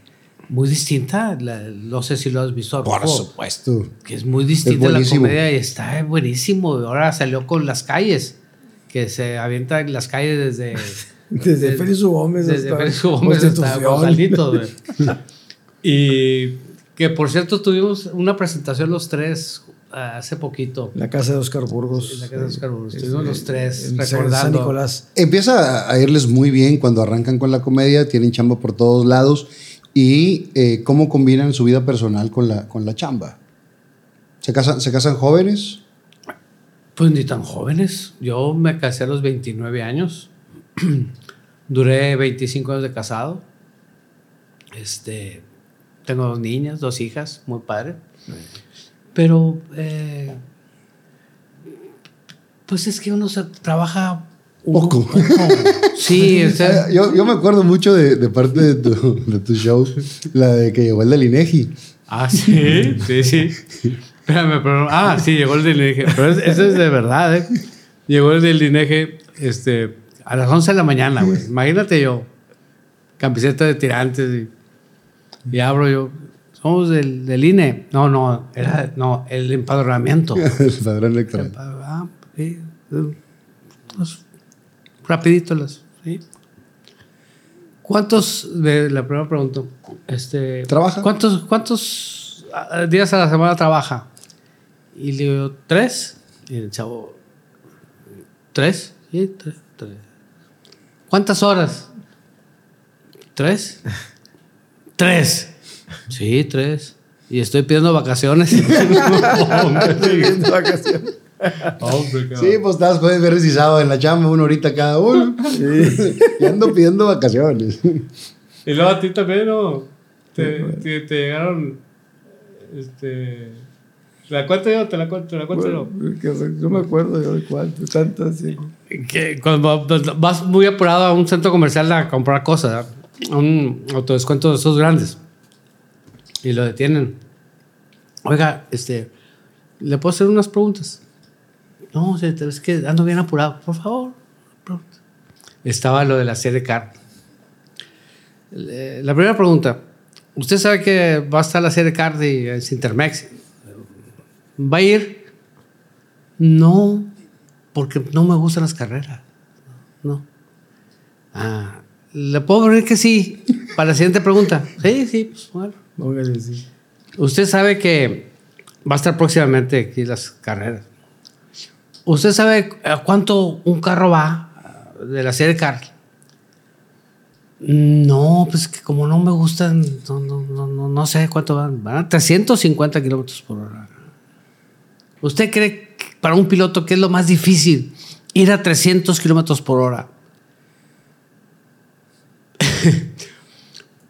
muy distinta. la- no sé si lo has visto. Por supuesto. Que es muy distinta la comedia y está buenísimo. Ahora salió con las calles, que se avienta en las calles desde. Desde Félix U. Gómez Desde Félix. Gómez hasta. Gonzalitos, güey. y que por cierto tuvimos una presentación los tres ah, hace poquito. La casa de Oscar Burgos. En la casa de Oscar Burgos. Eh, Estuvimos eh, los tres en San recordando. Nicolás. Empieza a irles muy bien cuando arrancan con la comedia, tienen chamba por todos lados y eh, cómo combinan su vida personal con la, con la chamba. ¿Se casan, ¿Se casan jóvenes? Pues ni tan jóvenes. Yo me casé a los 29 años. Duré 25 años de casado. Este, tengo dos niñas, dos hijas, muy padre. Pero, eh, pues es que uno se trabaja un Poco. Sí, o sea, Yo, yo me acuerdo mucho de, de parte de tu, de tu show, la de que llegó el del INEGI. Ah, sí, sí, sí. Espérame, pero. Ah, sí, llegó el del INEGE. Pero es- eso es de verdad, ¿eh? Llegó el del INEGE este, a las 11 de la mañana, güey. Imagínate yo. camiseta de tirantes y, y abro yo. Somos del, del INE. No, no, era no, el empadronamiento. El padrón electoral. Ah, sí. Pues, rapidito las. ¿sí? ¿Cuántos, de la primera pregunta, este, ¿Trabaja? ¿Cuántos, cuántos ah, días a la semana trabaja? Y le digo, tres. Y el chavo, ¿tres? Sí, tres, tres. ¿Cuántas horas? ¿Tres? Tres. Sí, tres. Y estoy pidiendo vacaciones. Viviendo vacaciones. Sí, pues estás jueves, viernes y sábado en la chamba, una horita cada uno. y ando pidiendo vacaciones. Y luego a ti también, ¿no? Te, te, te llegaron. Este. ¿Te la cuento yo? ¿Te la cuento, te la cuento yo? Que No me acuerdo yo de cuánto, tantas. sí. Que cuando vas muy apurado a un centro comercial a comprar cosas, a un autodescuento de esos grandes, y lo detienen. Oiga, este, ¿le puedo hacer unas preguntas? No, es que ando bien apurado. Por favor, pregunta. Estaba lo de la serie CAR. Eh, La primera pregunta. ¿Usted sabe que va a estar la serie CAR de Intermex? ¿Va a ir? No, porque no me gustan las carreras. No. Ah, ¿le puedo decir que sí? Para la siguiente pregunta. Sí, sí, pues bueno. Póngale sí. Usted sabe que va a estar próximamente aquí las carreras. ¿Usted sabe a cuánto un carro va de la serie CAR? No, pues que como no me gustan, no, no, no, no, no sé cuánto van. Van a 350 kilómetros por hora. ¿Usted cree que para un piloto que es lo más difícil ir a 300 kilómetros por hora?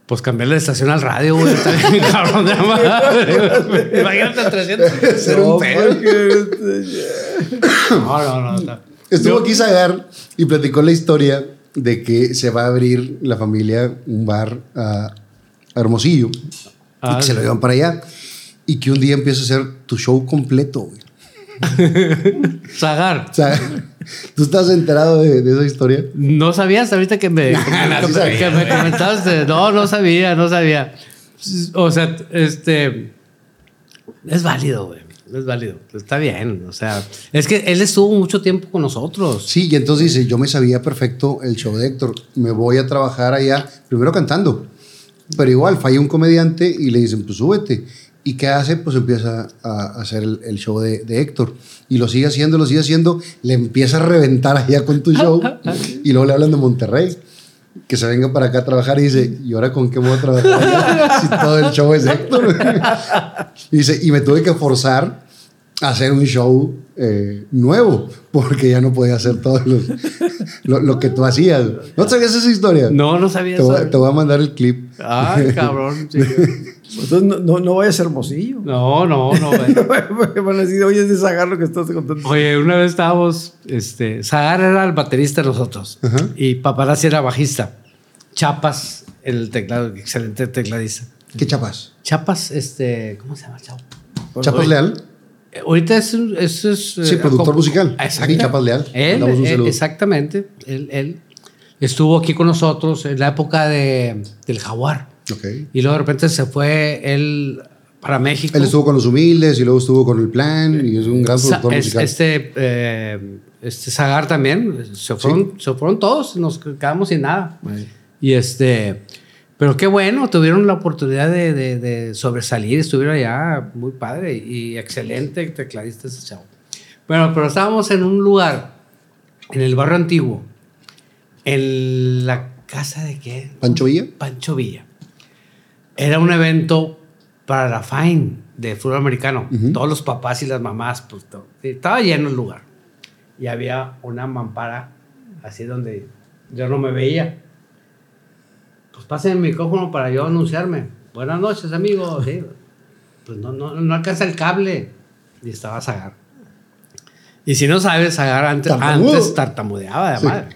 Pues cambiar la estación al radio, güey. Está bien, cabrón de madre. Imagínate a 300. Ser un pedo. No, no, no. no. Estuvo aquí Zagar y platicó la historia de que se va a abrir la familia un bar a Hermosillo y Ah, que se lo llevan para allá y que un día empieza a hacer tu show completo, güey. Zagar. ¿tú estás enterado de, de esa historia? No sabías ahorita que me, no, que, sí sabía. que me comentaste. No, no sabía, no sabía. O sea, este. Es válido, güey. Es válido. Está bien. O sea, es que él estuvo mucho tiempo con nosotros. Sí, y entonces dice, yo me sabía perfecto el show de Héctor, me voy a trabajar allá, primero cantando, pero igual falla un comediante y le dicen, pues súbete. ¿Y qué hace? Pues empieza a hacer el, el show de, de Héctor. Y lo sigue haciendo, lo sigue haciendo, le empieza a reventar allá con tu show. y luego le hablan de Monterrey. Que se venga para acá a trabajar y dice, ¿y ahora con qué voy a trabajar allá? si todo el show es Héctor. y dice, y me tuve que forzar a hacer un show eh, nuevo, porque ya no podía hacer todo los- lo, lo que tú hacías. ¿No sabías esa historia? No, no sabía Te eso. voy, te voy a mandar el clip. Ay, cabrón. Entonces no, no, no vayas a hermosillo. No, no, no. Van a decir, oye, es de Zagar lo que estás contando. Oye, una vez estábamos, este, Zagar era el baterista de nosotros y Paparazzi era bajista. Chapas, el teclado, excelente tecladista. ¿Qué chapas? Chapas, este, ¿cómo se llama? ¿Chapas Leal? Eh, Ahorita es, es, es, Sí, eh, productor como- musical. Exacto. Sí, Chapas Leal. Él, eh, exactamente. Él, él estuvo aquí con nosotros en la época de, del Jaguar. Y luego de repente se fue él para México. Él estuvo con los humildes y luego estuvo con el plan y es un gran productor es- musical. Este, eh, este Zagar también. Se fueron, se fueron todos, nos quedamos sin nada. Y este, pero qué bueno, tuvieron la oportunidad de, de- de sobresalir, estuvieron allá, muy padre y excelente tecladista ese chavo. Bueno, pero estábamos en un lugar, en el barrio antiguo, en la casa de qué? ¿Pancho Villa? Pancho Villa. Era un evento para la Fine de fútbol americano. Todos los papás y las mamás, pues todo. Estaba lleno el lugar. Y había una mampara así donde yo no me veía. Pues pasen el micrófono para yo anunciarme. Buenas noches, amigos. Sí. Pues no, no, no alcanza el cable. Y estaba Zagar. Y si no sabes, Zagar antes, tartamudeaba de Sí. madre.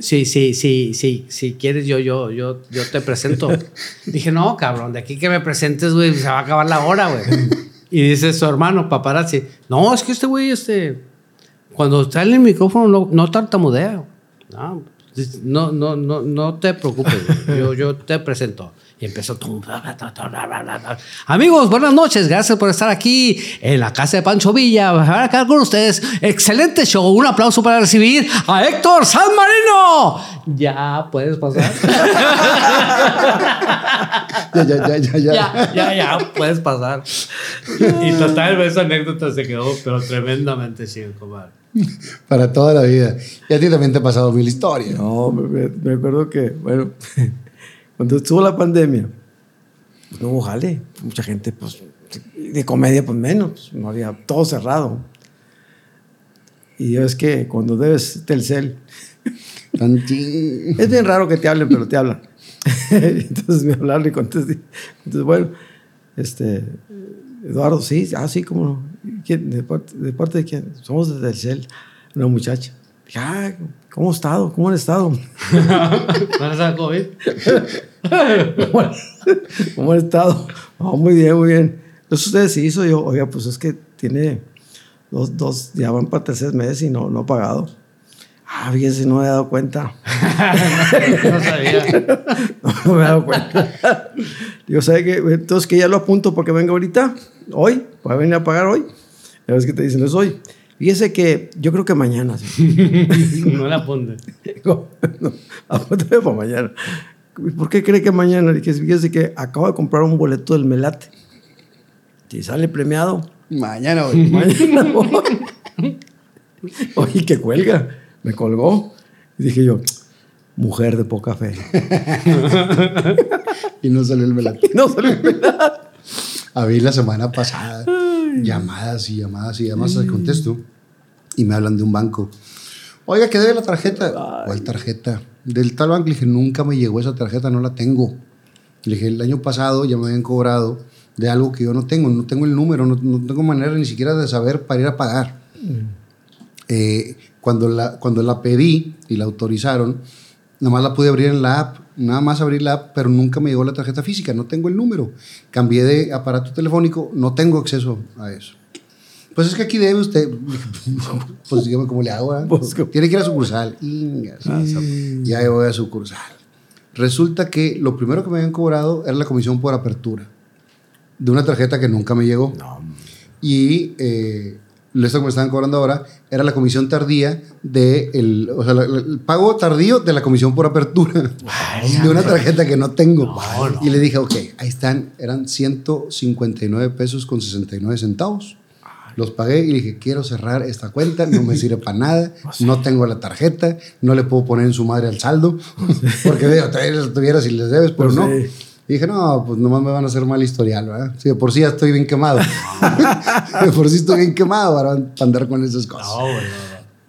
Sí, sí, sí, sí, si quieres yo, yo, yo, yo te presento. Dije, no, cabrón, de aquí que me presentes, güey, se va a acabar la hora, güey. Y dice su hermano, paparazzi, no, es que este güey, este, cuando está en el micrófono no, no tartamudea. No, No, no, no, no te preocupes, güey. yo, yo te presento. Y empezó. Amigos, buenas noches. Gracias por estar aquí en la casa de Pancho Villa. Ahora acá con ustedes. Excelente show. Un aplauso para recibir a Héctor San Marino. Ya puedes pasar. Ya, ya, ya, ya, ya. ya, ya, ya, puedes pasar. Y total, esa anécdota se quedó, pero tremendamente chido, comadre. Para toda la vida. Y a ti también te ha pasado mil historias. No, me acuerdo que, bueno, cuando estuvo la pandemia, pues, no hubo jale. Mucha gente, pues, de comedia, pues menos. pues, no había todo cerrado. Y es que cuando debes Telcel, es bien raro que te hablen, pero te hablan. Entonces me hablaron y contesté. Entonces, bueno, este, Eduardo, sí, ah, sí, cómo no. ¿Quién? ¿De, parte, ¿De parte de quién? Somos de Telcel, una muchacha. Dije, ah, ¿cómo ha estado? ¿Cómo han estado? ¿No da COVID? ¿Cómo, han estado? Muy bien, muy bien. Entonces ustedes sí hizo yo, oiga, pues es que tiene dos, dos, ya van para tercer mes y no, no ha pagado. Ah, fíjese, no me he dado cuenta. No sabía. No, no me he dado cuenta. Digo, ¿sabe qué? Entonces que ya lo apunto para que venga ahorita, hoy, para venir a pagar hoy. Ya ves que te dicen, es hoy. Fíjese que yo creo que mañana. sí. No la. Digo, no, para mañana. ¿Por qué cree que mañana? Dije, fíjese que acabo de comprar un boleto del Melate. Si sale premiado, Mañana, güey. mañana voy. Oye, que cuelga. Me colgó. Y dije yo, mujer de poca fe. Y no salió el velado. No salió el Melate. A mí la semana pasada, llamadas y llamadas y llamadas al contesto. Y me hablan de un banco. Oiga, ¿qué debe la tarjeta? ¿Cuál tarjeta? Del tal banco. Le dije, nunca me llegó esa tarjeta, no la tengo. Le dije, el año pasado ya me habían cobrado de algo que yo no tengo. No tengo el número, no, no tengo manera ni siquiera de saber para ir a pagar. Eh, cuando, la, cuando la pedí y la autorizaron, nada más la pude abrir en la app, nada más abrir la app, pero nunca me llegó la tarjeta física, no tengo el número. Cambié de aparato telefónico, no tengo acceso a eso. Pues es que aquí debe usted, pues dígame cómo le hago. eh? Tiene que ir a sucursal. Ingas, Ya voy a sucursal. Resulta que lo primero que me habían cobrado era la comisión por apertura de una tarjeta que nunca me llegó. Y eh, esto que me estaban cobrando ahora era la comisión tardía de el, o sea, la- la- el pago tardío de la comisión por apertura de una tarjeta que no tengo. Y le dije, ok, ahí están, eran 159 pesos con 69 centavos. Los pagué y dije, quiero cerrar esta cuenta, no me sirve para nada, no tengo la tarjeta, no le puedo poner en su madre al saldo, porque de otra vez la tuviera si les debes, pero Pues no. Y dije, no, pues nomás me van a hacer mal historial, ¿verdad? Sí, de por sí ya estoy bien quemado. de por sí estoy bien quemado para, andar con esas cosas. No, güey,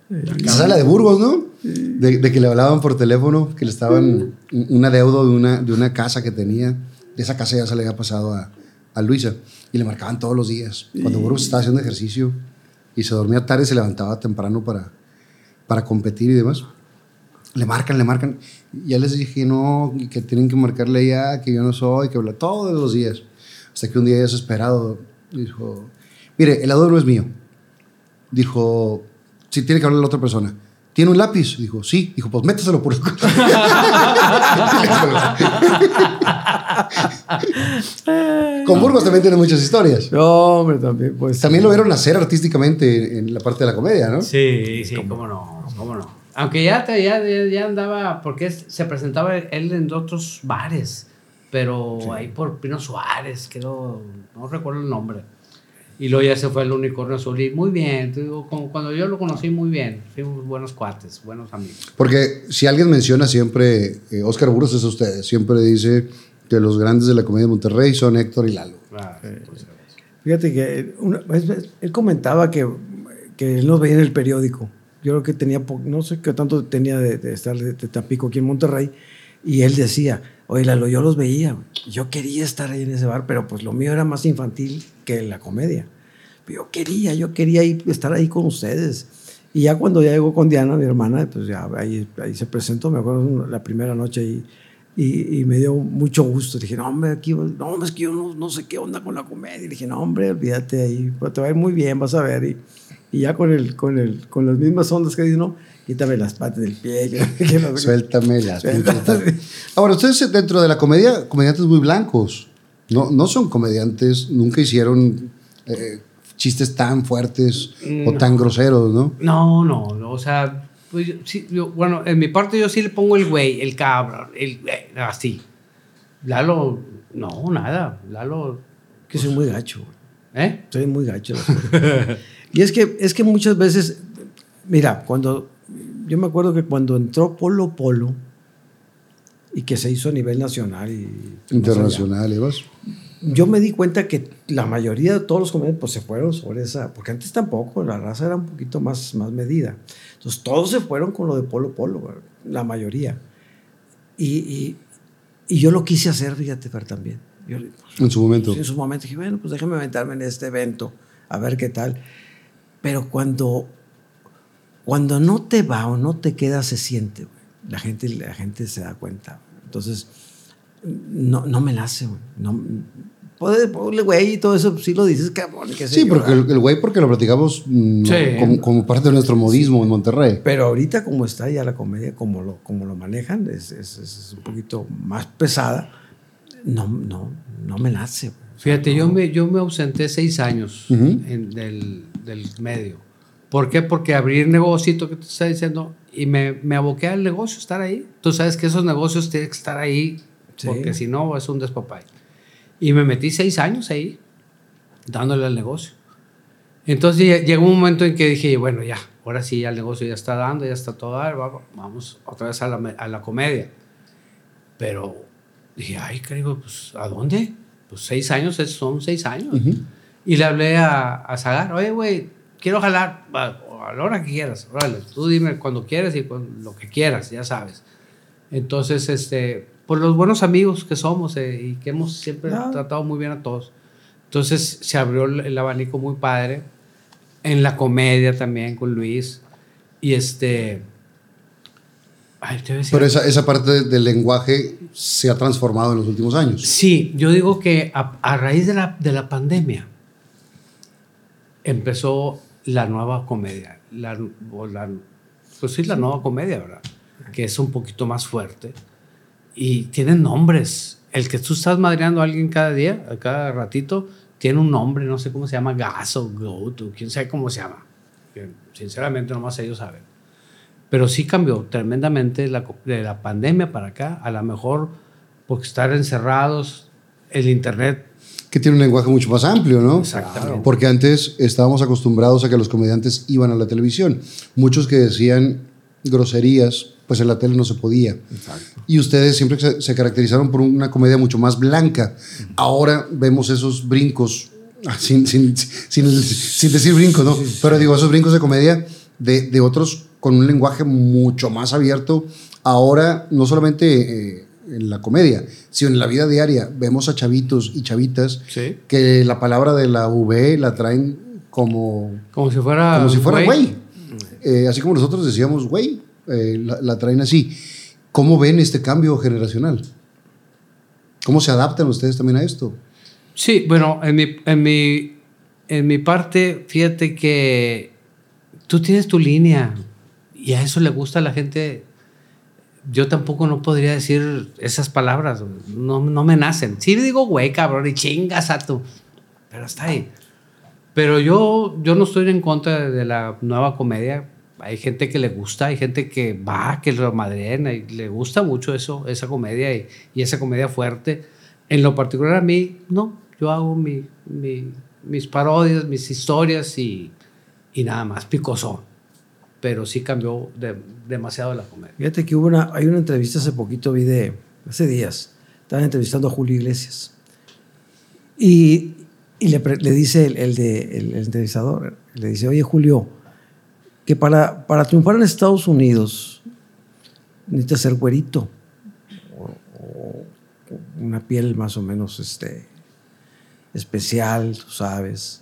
no, no. Esa es la de Burgos, ¿no? De, de que le hablaban por teléfono, que le estaban un adeudo de una, de una casa que tenía. De esa casa ya se le había pasado a, a Luisa. Y le marcaban todos los días. Cuando Burgos estaba haciendo ejercicio y se dormía tarde, se levantaba temprano para, para competir y demás. Le marcan, le marcan. Ya les dije, no, que tienen que marcarle ya, que yo no soy, que habla todos los días. Hasta que un día desesperado dijo, mire, el adoro es mío. Dijo, si tiene que hablar la otra persona. ¿Tiene un lápiz? Dijo, sí. Dijo, pues méteselo por el culo. Con Burgos también tiene muchas historias. No, hombre, también, pues. También lo vieron nacer artísticamente en la parte de la comedia, ¿no? Sí, sí, cómo no, cómo no. Aunque ya, te- ya, ya, andaba, porque se presentaba él en otros bares, pero ahí por Pino Suárez, quedó, no recuerdo el nombre. Y luego ya se fue el unicornio azul y muy bien, te digo, como cuando yo lo conocí muy bien, fuimos buenos cuates, buenos amigos. Porque si alguien menciona siempre, eh, Oscar Burgos es usted, siempre dice que los grandes de la comedia de Monterrey son Héctor y Lalo. Ah, pues, Fíjate que una- es- es- él comentaba que, que él nos veía en el periódico. Yo creo que tenía, no sé qué tanto tenía de, de estar de, de Tampico aquí en Monterrey. Y él decía, oye, Lalo, yo los veía. Yo quería estar ahí en ese bar, pero pues lo mío era más infantil que la comedia. Yo quería, yo quería ir- estar ahí con ustedes. Y ya cuando ya llegó con Diana, mi hermana, pues ya ahí, ahí se presentó, me acuerdo la primera noche ahí. Y, y me dio mucho gusto. Dije, no, hombre, aquí, no, hombre, es que yo no, no sé qué onda con la comedia. Y dije, no, hombre, olvídate ahí, te va a ir muy bien, vas a ver. Y, Y ya con, el, con, el, con las mismas ondas que dice, no, quítame las patas del pie. que- que no- Suéltame las pinches. Ahora, ustedes dentro de la comedia, comediantes muy blancos. No, no son comediantes, nunca hicieron eh, chistes tan fuertes o tan groseros, ¿no? No, no, no, o sea, pues yo- sí, yo- bueno, en mi parte yo sí le pongo el güey, el cabrón, el güey, así. Lalo, no, nada, Lalo, Que soy muy gacho. ¿eh? Soy muy gacho. y es que, es que muchas veces, mira, cuando, yo me acuerdo que cuando entró Polo Polo y que se hizo a nivel nacional y Internacional, yo me di cuenta que la mayoría de todos los comediantes pues, se fueron sobre esa, porque antes tampoco, la raza era un poquito más, más medida. Entonces todos se fueron con lo de Polo Polo, la mayoría. Y, y, y yo lo quise hacer, fíjate, Fer, también. Yo, pues, En su momento. En su momento dije, bueno, pues déjame aventarme en este evento, a ver qué tal. Pero cuando, cuando no te va o no te queda, se siente, güey. La gente, la gente se da cuenta. Entonces, no, no me nace, güey. No, puede, ponle güey y todo eso, sí lo dices, cabrón. Sí, porque el, el güey, porque lo platicamos mm, Sí. como, como parte de nuestro modismo en Monterrey. Pero ahorita como está ya la comedia, como lo, como lo manejan, es, es- es un poquito más pesada. No, no, no me nace. Fíjate, yo me, yo me ausenté seis años Ujú. en- del, del medio. ¿Por qué? Porque abrí el negocito que te está diciendo y me, me aboqué al negocio, estar ahí. Tú sabes que esos negocios tienen que estar ahí Sí. porque si no es un despapay. Y me metí seis años ahí dándole al negocio. Entonces lle- llegó un momento en que dije, bueno, ya, ahora sí, ya el negocio ya está dando, ya está todo, vamos otra vez a la, a la comedia. Pero dije, ay, creo, pues, ¿a dónde? Pues seis años, son seis años. Y le hablé a, a Zagar, oye, güey, quiero jalar a, a la hora que quieras, órale, tú dime cuando quieras y con lo que quieras, ya sabes. Entonces, este, por los buenos amigos que somos eh, y que hemos siempre Ah. tratado muy bien a todos. Entonces se abrió el, el abanico muy padre. En la comedia también con Luis. Y este... Ay, te voy a decir Pero esa, esa parte del lenguaje se ha transformado en los últimos años. Sí, yo digo que a, a raíz de la, de la pandemia empezó la nueva comedia. La, o la- pues sí, la nueva comedia, ¿verdad? Que es un poquito más fuerte. Y tienen nombres. El que tú estás madreando a alguien cada día, a cada ratito, tiene un nombre, no sé cómo se llama, Gas o Goat, o quién sabe cómo se llama. Sinceramente, nomás ellos saben. Pero sí cambió tremendamente la, de la pandemia para acá. A lo mejor porque estar encerrados, el internet. Que tiene un lenguaje mucho más amplio, ¿no? Exactamente. Porque antes estábamos acostumbrados a que los comediantes iban a la televisión. Muchos que decían groserías, pues en la tele no se podía. Y ustedes siempre se, se caracterizaron por una comedia mucho más blanca. Ahora vemos esos brincos, ah, sin, sin, sin, sin decir brincos, ¿no? Pero digo, esos brincos de comedia de, de otros con un lenguaje mucho más abierto. Ahora, no solamente eh, en la comedia, sino en la vida diaria, vemos a chavitos y chavitas Sí. que la palabra de la V la traen como Como si fuera. como si fuera güey. Eh, así como nosotros decíamos güey, eh, la, la traen así. ¿Cómo ven este cambio generacional? ¿Cómo se adaptan ustedes también a esto? Sí, bueno, en mi, en mi, en mi parte, fíjate que tú tienes tu línea y a eso le gusta a la gente. Yo tampoco no podría decir esas palabras, no, no me nacen. Sí digo, güey, cabrón, y chingas a tu. Pero está ahí. Pero yo, yo no estoy en contra de la nueva comedia. Hay gente que le gusta, hay gente que va, que lo madrena y le gusta mucho eso, esa comedia y, y esa comedia fuerte. En lo particular a mí, no. Yo hago mi, mi- mis parodias, mis historias y, y nada más, picosón. Pero sí cambió de- demasiado la comedia. Fíjate que hubo una, hay una entrevista hace poquito, vi de, hace días, estaban entrevistando a Julio Iglesias. Y, y le, dice el, el entrevistador, le dice, oye Julio, que para, para triunfar en Estados Unidos necesitas ser güerito. O, o una piel más o menos este, especial, tú sabes.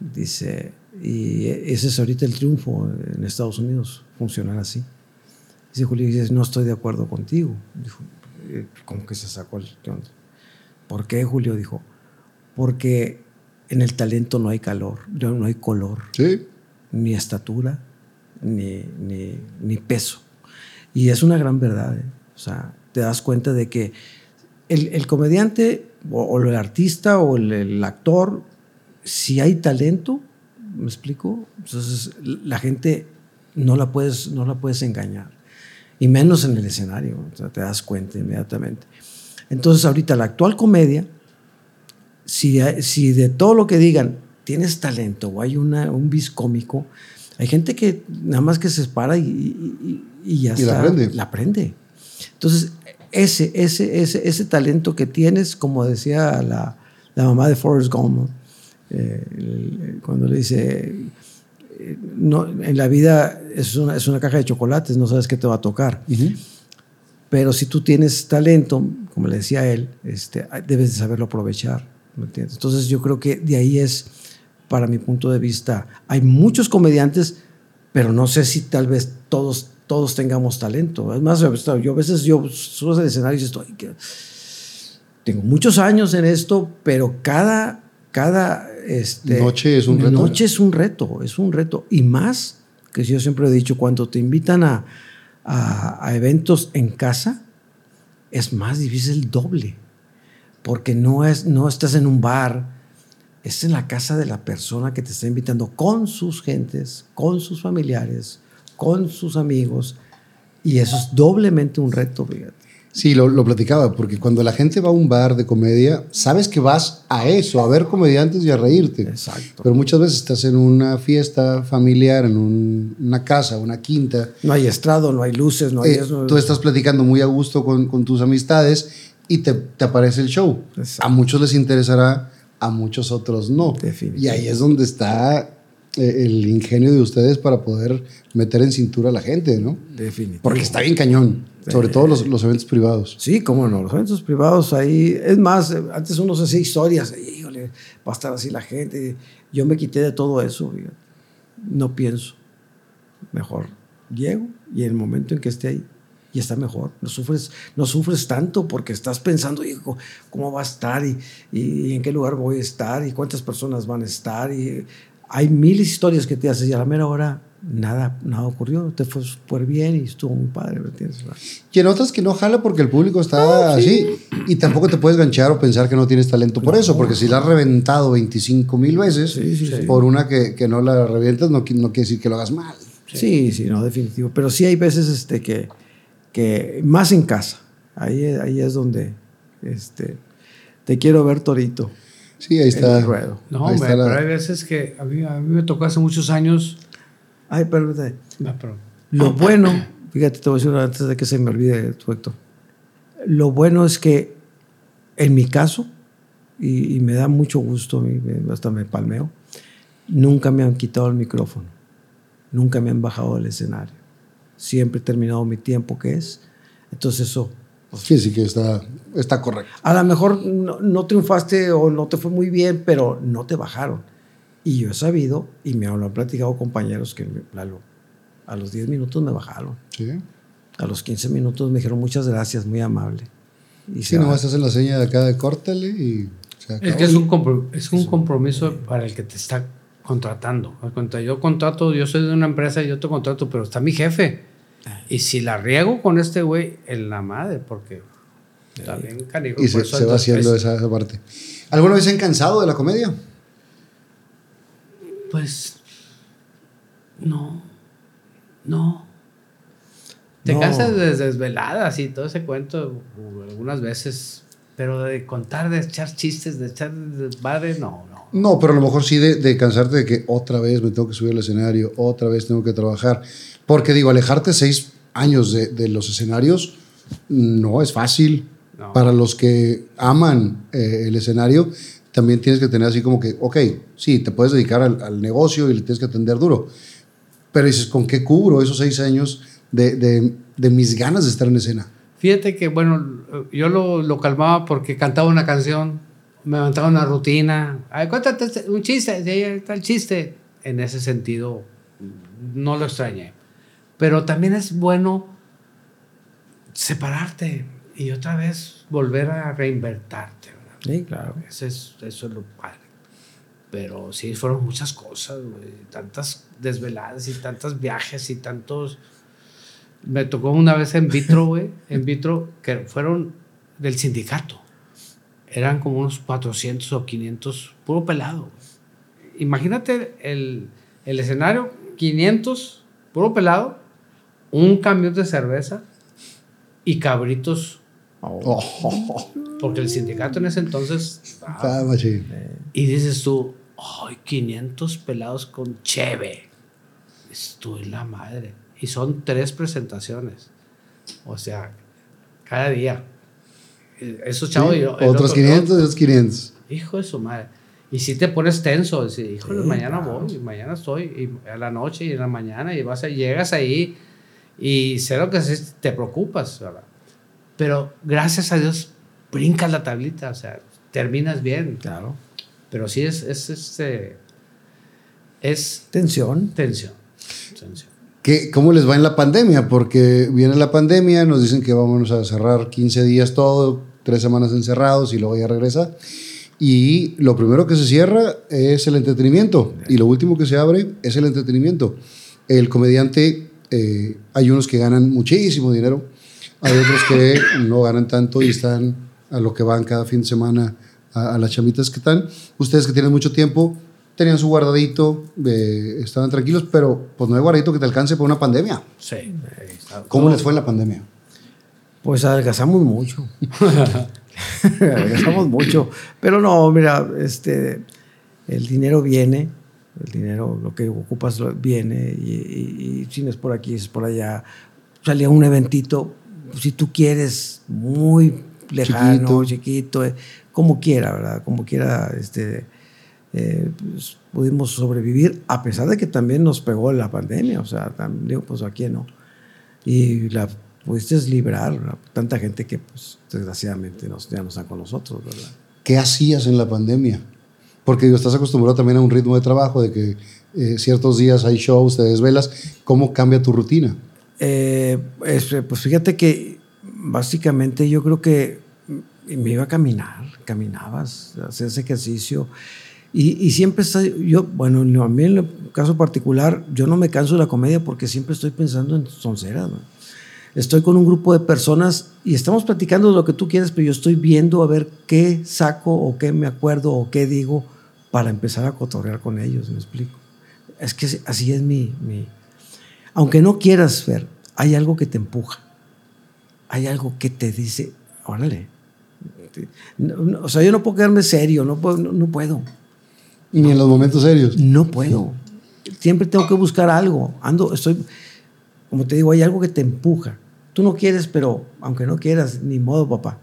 Dice, y ese es ahorita el triunfo en Estados Unidos, funcionar así. Dice Julio, dice, no estoy de acuerdo contigo. Dijo, eh, ¿cómo que se sacó el? ¿Por qué, Julio? Dijo, porque en el talento no hay calor, no no hay color. Sí. ni estatura, ni, ni, ni peso. Y es una gran verdad. ¿eh? O sea, te das cuenta de que el, el comediante o, o el artista o el, el actor, si hay talento, ¿me explico? Entonces la gente no la puedes, no la puedes engañar. Y menos en el escenario, o sea, te das cuenta inmediatamente. Entonces ahorita la actual comedia, si, si de todo lo que digan tienes talento o hay una, un bis cómico, hay gente que nada más que se para y, y, y ya Y la está, aprende. la aprende. Entonces, ese, ese, ese, ese talento que tienes, como decía la, la mamá de Forrest Gump, eh, cuando le dice, eh, no, en la vida es una, es una caja de chocolates, no sabes qué te va a tocar. Pero si tú tienes talento, como le decía él, este, debes de saberlo aprovechar. ¿me entiendes? Entonces yo creo que de ahí es, para mi punto de vista, hay muchos comediantes, pero no sé si tal vez todos, todos tengamos talento. Es más, yo a veces yo subo al escenario y estoy, que tengo muchos años en esto, pero cada, cada este, Noche es un reto. Noche es un reto, es un reto. Y más, que yo siempre he dicho, cuando te invitan a, a, a eventos en casa, es más difícil el doble. Porque no, es, no estás en un bar, es en la casa de la persona que te está invitando con sus gentes, con sus familiares, con sus amigos. Y eso es doblemente un reto, fíjate. Sí, lo, lo platicaba, porque cuando la gente va a un bar de comedia, sabes que vas a eso, a ver comediantes y a reírte. Exacto. Pero muchas veces estás en una fiesta familiar, en un- una casa, una quinta. No hay estrado, no hay luces, no hay eh, eso. tú estás platicando muy a gusto con, con tus amistades y te, te aparece el show. Exacto. A muchos les interesará, a muchos otros no. Y ahí es donde está el ingenio de ustedes para poder meter en cintura a la gente, ¿no? Definitivo. Porque está bien cañón, sobre todo los, los eventos privados. Sí, cómo no, los eventos privados ahí, es más, eh, antes uno se hacía historias, híjole, va a estar así la gente. Yo me quité de todo eso, no pienso. Mejor llego y en el momento en que esté ahí, y está mejor. No sufres, no sufres tanto porque estás pensando, hijo, ¿cómo va a estar? Y, y en qué lugar voy a estar? ¿Y cuántas personas van a estar? Y hay mil historias que te haces y a la mera hora nada, nada ocurrió. Te fue súper bien y estuvo muy padre, ¿me entiendes? Y en otras que no jala porque el público está así. Y tampoco te puedes ganchar o pensar que no tienes talento por eso, porque si la has reventado 25 mil veces, Sí, sí, por una que, que no la revientas, no, no quiere decir que lo hagas mal. Sí, sí, no, definitivo. Pero sí hay veces este, que, que más en casa. Ahí, ahí es donde este, te quiero ver torito. Sí, ahí está. el ruedo. No, ahí hombre, está la- pero hay veces que a mí, a mí me tocó hace muchos años. Ay, perdón. Ah, perdón. Lo bueno, fíjate, te voy a decir antes de que se me olvide tu Héctor. Lo bueno es que en mi caso, y, y me da mucho gusto, a mí, me- hasta me palmeo, nunca me han quitado el micrófono, nunca me han bajado del escenario. Siempre he terminado mi tiempo que es. Entonces eso, Sí, sí que está, está correcto. a lo mejor no, no triunfaste o no te fue muy bien, pero no te bajaron. Y yo he sabido, y me lo han platicado compañeros que me- Lalo, a los 10 minutos me bajaron. Sí, A los 15 minutos me dijeron muchas gracias, muy amable. Y sí nomás va. haces la seña de acá de córtale y se Es acabó. que es un, compro- es un compromiso para el que te está contratando. Yo contrato, yo soy de una empresa y yo te contrato, pero está mi jefe. Y si la riego con este güey, en la madre, porque está bien canijo. Y por se, va haciendo es- esa, esa parte. ¿Alguna vez se han cansado de la comedia? Pues. No. No. Te No. cansas de desveladas y todo ese cuento algunas veces. Pero de contar, de echar chistes, de echar desmadre, no, no. No, pero a lo mejor sí de, de cansarte de que otra vez me tengo que subir al escenario, otra vez tengo que trabajar. Porque digo, alejarte seis años de, de los escenarios no es fácil. No. Para los que aman eh, el escenario, también tienes que tener así como que, ok, sí, te puedes dedicar al, al negocio y le tienes que atender duro. Pero dices, ¿con qué cubro esos seis años de, de- de mis ganas de estar en escena? Fíjate que, bueno, yo lo, lo calmaba porque cantaba una canción, me levantaba una rutina. Ay, cuéntate un chiste, está el chiste. En ese sentido, no lo extrañé. Pero también es bueno separarte y otra vez volver a reinvertarte. ¿verdad? Sí, claro. Eso es, eso es lo padre. Pero sí, fueron muchas cosas, güey. Tantas desveladas y tantos viajes y tantos... Me tocó una vez en vitro, güey. En vitro, que fueron del sindicato. Eran como unos 400 o 500, puro pelado. Imagínate el, el escenario, 500, puro pelado, un camión de cerveza y cabritos, Oh, porque el sindicato en ese entonces... ah, y dices tú, ay, 500 pelados con cheve. Estoy la madre. Y son tres presentaciones. O sea, cada día. Eh, Esos chavos... Sí, y Otros otro- 500, otros 500. Hijo de su madre. Y si te pones tenso, decir, híjole, Sí, mañana claro. voy, y mañana estoy, y a la noche y en la mañana, y vas a, llegas ahí, y sé lo que es, te preocupas, ¿verdad? Pero gracias a Dios, brincas la tablita, o sea, terminas bien. Claro. Pero sí es, es, este, es Tensión. tensión. tensión. ¿Qué, ¿Cómo les va en la pandemia? Porque viene la pandemia, nos dicen que vamos a cerrar 15 días todo, tres semanas encerrados y luego ya regresa. Y lo primero que se cierra es el entretenimiento y lo último que se abre es el entretenimiento. El comediante, eh, hay unos que ganan muchísimo dinero, hay otros que no ganan tanto y están a lo que van cada fin de semana a, a las chamitas que están. Ustedes que tienen mucho tiempo, tenían su guardadito, eh, estaban tranquilos, pero pues no hay guardadito que te alcance por una pandemia. Sí. ¿Cómo les fue en la pandemia? Pues adelgazamos mucho. adelgazamos mucho. Pero no, mira, este, el dinero viene, el dinero, lo que ocupas viene, y, y- y si no es por aquí, es por allá. Salía un eventito, si tú quieres, muy lejano, chiquito, eh, como quiera, ¿verdad? Como quiera, este, eh, pues, pudimos sobrevivir, a pesar de que también nos pegó la pandemia, o sea, también, digo, pues aquí no y la pudiste librar ¿verdad? tanta gente que pues desgraciadamente nos, ya no están con nosotros, ¿verdad? ¿Qué hacías en la pandemia? Porque digo, estás acostumbrado también a un ritmo de trabajo, de que eh, ciertos días hay shows, te desvelas. ¿Cómo cambia tu rutina? Eh, es, pues fíjate que básicamente yo creo que me iba a caminar, caminabas, hacías ejercicio y, y siempre está, yo, bueno, no, a mí en el caso particular, yo no me canso de la comedia porque siempre estoy pensando en sonceras, ¿no? Estoy con un grupo de personas y estamos platicando de lo que tú quieres, pero yo estoy viendo a ver qué saco o qué me acuerdo o qué digo para empezar a cotorrear con ellos, me explico. Es que así es mi, mi, aunque no quieras ver, hay algo que te empuja. Hay algo que te dice, órale. No, no, o sea, yo no puedo quedarme serio, no puedo. No, no puedo. Ni en los momentos serios. No puedo. Siempre tengo que buscar algo. Ando, estoy, como te digo, hay algo que te empuja. Tú no quieres, pero aunque no quieras, ni modo, papá.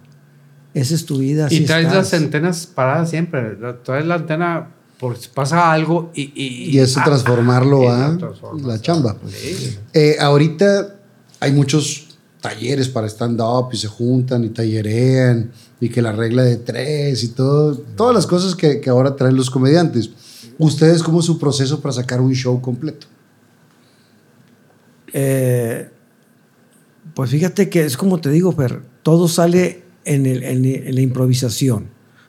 Esa es tu vida. Y traes estás. las antenas paradas siempre. Traes la antena por si pasa algo y... Y, Y eso ah, transformarlo a la chamba. Sí. Eh, ahorita hay muchos talleres para stand-up y se juntan y tallerean y que la regla de tres y todo, todas las cosas que, que ahora traen los comediantes. ¿Ustedes cómo es su proceso para sacar un show completo? Eh, pues fíjate que es como te digo, Fer, todo sale en, el- en- en la improvisación,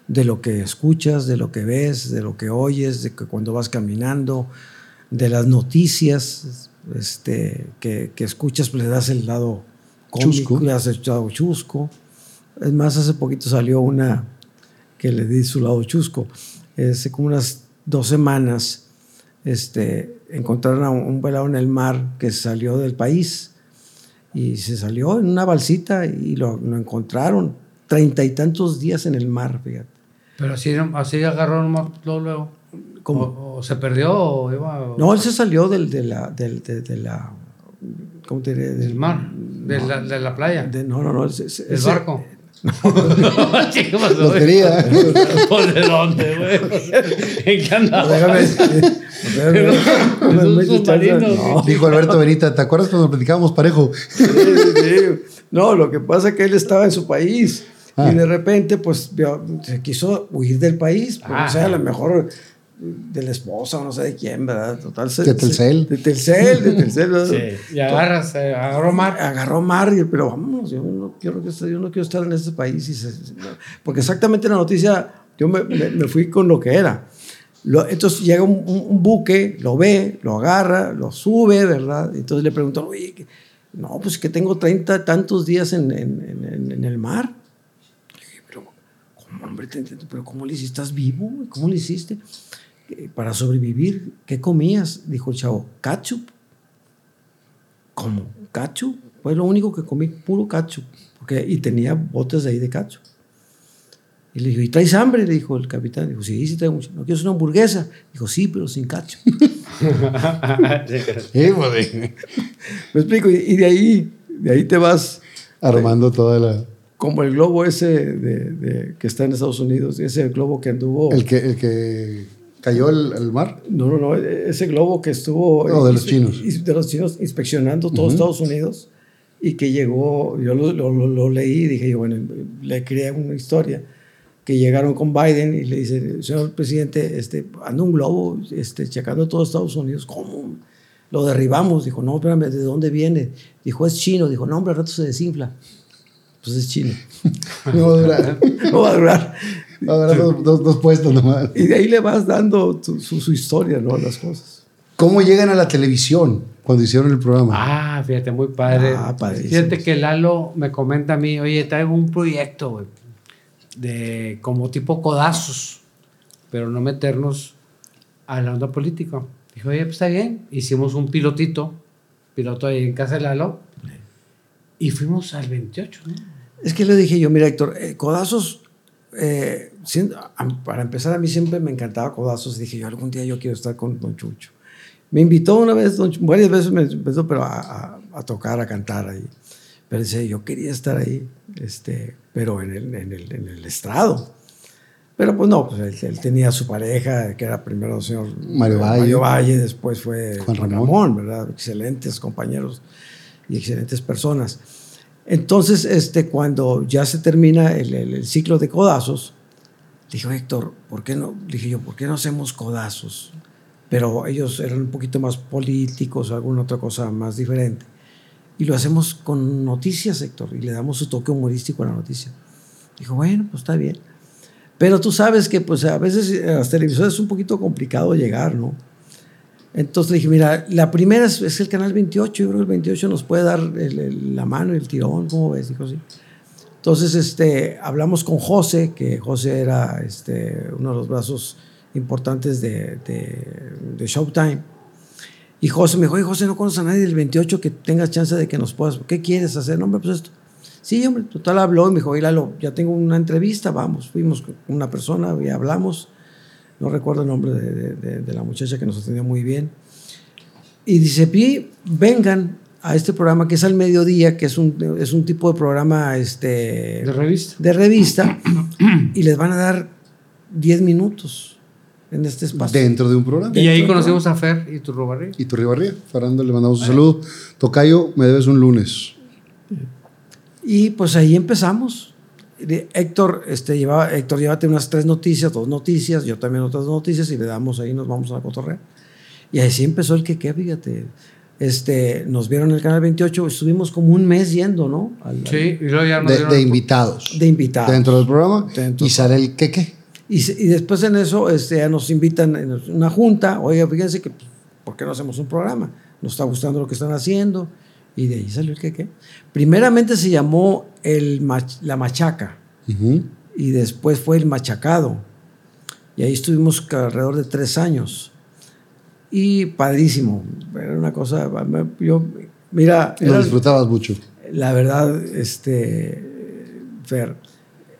de lo que escuchas, de lo que ves, de lo que oyes, de que cuando vas caminando, de las noticias este, que, que escuchas, pues le das el lado cómico, Chusco. le das el lado chusco. Es más, hace poquito salió una que le di su lado chusco. Hace como unas dos semanas este, encontraron a un, un pelado en el mar que salió del país y se salió en una balsita y lo, lo encontraron treinta y tantos días en el mar, fíjate. Pero así, así agarró luego, luego. ¿Cómo? O, o se perdió o iba... No, él se salió del, de, la, del, de, de la... ¿Cómo te diré? del mar, de, la, de la playa, de- no, no, no. del ese- barco. Sí, ¿qué pasó. ¿Por de dónde, güey? ¿En qué andaba? Déjame. No, Dijo Alberto Benita, ¿te acuerdas cuando platicábamos parejo? Sí, sí. No, lo que pasa es que él estaba en su país Ah. y de repente, pues, se quiso huir del país. Pues, Ah. o sea, a lo mejor de la esposa o no sé de quién, ¿verdad? Total. se- De Telcel. se- De Telcel, de Telcel. ¿verdad? Sí, y agarras, eh, agarró mar. Agarró mar, pero vamos, yo no quiero, que yo no quiero estar en este país. Y se- porque exactamente la noticia, yo me, me- me fui con lo que era. Entonces llega un, buque, lo ve, lo agarra, lo sube, ¿verdad? Entonces le preguntan, oye, no, pues que tengo 30 tantos días en, el mar. Le dije, pero, ¿cómo, hombre? Te entiendo, pero ¿cómo le hiciste? ¿Estás vivo? ¿Cómo le hiciste? "Eh, Para sobrevivir, ¿qué comías? Dijo el chavo, ketchup. ¿Cómo? ¿Ketchup? Fue lo único que comí, puro ketchup. Y tenía botes ahí de ketchup. Y le dijo, ¿y traes hambre? Le dijo el capitán. Dijo, sí, sí traigo mucho. ¿No quieres una hamburguesa? Dijo, sí, pero sin. Sí, pues. Me explico. Y, de ahí, de ahí te vas Armando toda la. como el globo ese de, de- que está en Estados Unidos. Ese globo que anduvo... El que, el que cayó al al mar. No, no, no. Ese globo que estuvo... No, de los chinos. De los chinos inspeccionando todo Estados Unidos y que llegó, yo lo, lo- lo- lo leí y dije, bueno, le creé una historia, que llegaron con Biden y le dice, señor presidente, este, anda un globo este, checando todo Estados Unidos, ¿cómo? Lo derribamos. Dijo, no, espérame, ¿de dónde viene? Dijo, es chino. Dijo, no, hombre, al rato se desinfla. Pues es chino. No va a durar. No va a durar. Va a durar dos, dos- dos puestos nomás. Y de ahí le vas dando tu- su, su historia, ¿no? Las cosas. ¿Cómo llegan a la televisión cuando hicieron el programa? Ah, fíjate, muy padre. Ah, padrísimo. Fíjate que Lalo me comenta a mí, oye, traigo un proyecto, güey, de como tipo codazos, pero no meternos a la onda política. Dijo, oye, pues está bien. Hicimos un pilotito, piloto ahí en casa de Lalo, y fuimos al 28, ¿no? Es que le dije yo, mira, Héctor, eh, Codazos, eh, para empezar, a mí siempre me encantaba Codazos. Dije yo, algún día yo quiero estar con Don Chucho. Me invitó una vez, don Chu- varias veces me invitó, pero a, a- a tocar, a cantar ahí. Pero dice, yo quería estar ahí, este, pero en el, en el, en el estrado. Pero pues no, pues él, él tenía su pareja, que era primero el señor Mario Valle. Mario Valle, después fue Juan Juan Ramón. Ramón, ¿verdad? Excelentes compañeros y excelentes personas. Entonces, este, cuando ya se termina el, el- ciclo de codazos, dijo Héctor, ¿por qué no? Dije yo, ¿por qué no hacemos codazos? Pero ellos eran un poquito más políticos alguna otra cosa más diferente. Y lo hacemos con noticias, Héctor, y le damos su toque humorístico a la noticia. Dijo, bueno, pues está bien. Pero tú sabes que pues a veces a las televisoras es un poquito complicado llegar, ¿no? Entonces le dije, mira, la primera es, es el canal 28, yo creo que el 28 nos puede dar el- el- la mano y el tirón, ¿cómo ves? Dijo, sí. Entonces este, hablamos con José, que José era este, uno de los brazos importantes de, de, de Showtime. Y José me dijo, oye, José, no conoces a nadie del 28 que tengas chance de que nos puedas, ¿qué quieres hacer? No, hombre, pues esto. Sí, hombre, total habló y me dijo, oye, Lalo, ya tengo una entrevista, vamos. Fuimos con una persona y hablamos. No recuerdo el nombre de, de- de- de la muchacha que nos atendió muy bien. Y dice, Pi, vengan a este programa que es al mediodía, que es un, es un tipo de programa este, De revista. de revista, y les van a dar 10 minutos en este espacio. Dentro de un programa. Y ahí conocimos a Fer y tu Robarri. Y tu Ribarría. Fernando, le mandamos un saludo. Tocayo, me debes un lunes. Y pues ahí empezamos. Héctor, este, llevaba, Héctor, llévate unas tres noticias, dos noticias, yo también otras dos noticias y le damos ahí, nos vamos a la cotorrea. Y así empezó el que qué, fíjate. Este, nos vieron en el canal 28, estuvimos como un mes yendo, ¿no? Al- Sí, y luego ya nos De, invitados. De invitados. Dentro del programa. Dentro. Y sale el queque. Y, y después en eso este, ya nos invitan en una junta, oiga, fíjense que, pues, ¿por qué no hacemos un programa? Nos está gustando lo que están haciendo. Y de ahí salió el que qué. Primeramente se llamó el mach- La Machaca. Y después fue el machacado. Y ahí estuvimos alrededor de tres años. Y padrísimo. Era una cosa, yo, mira, Lo era- disfrutabas mucho. la verdad, este, Fer,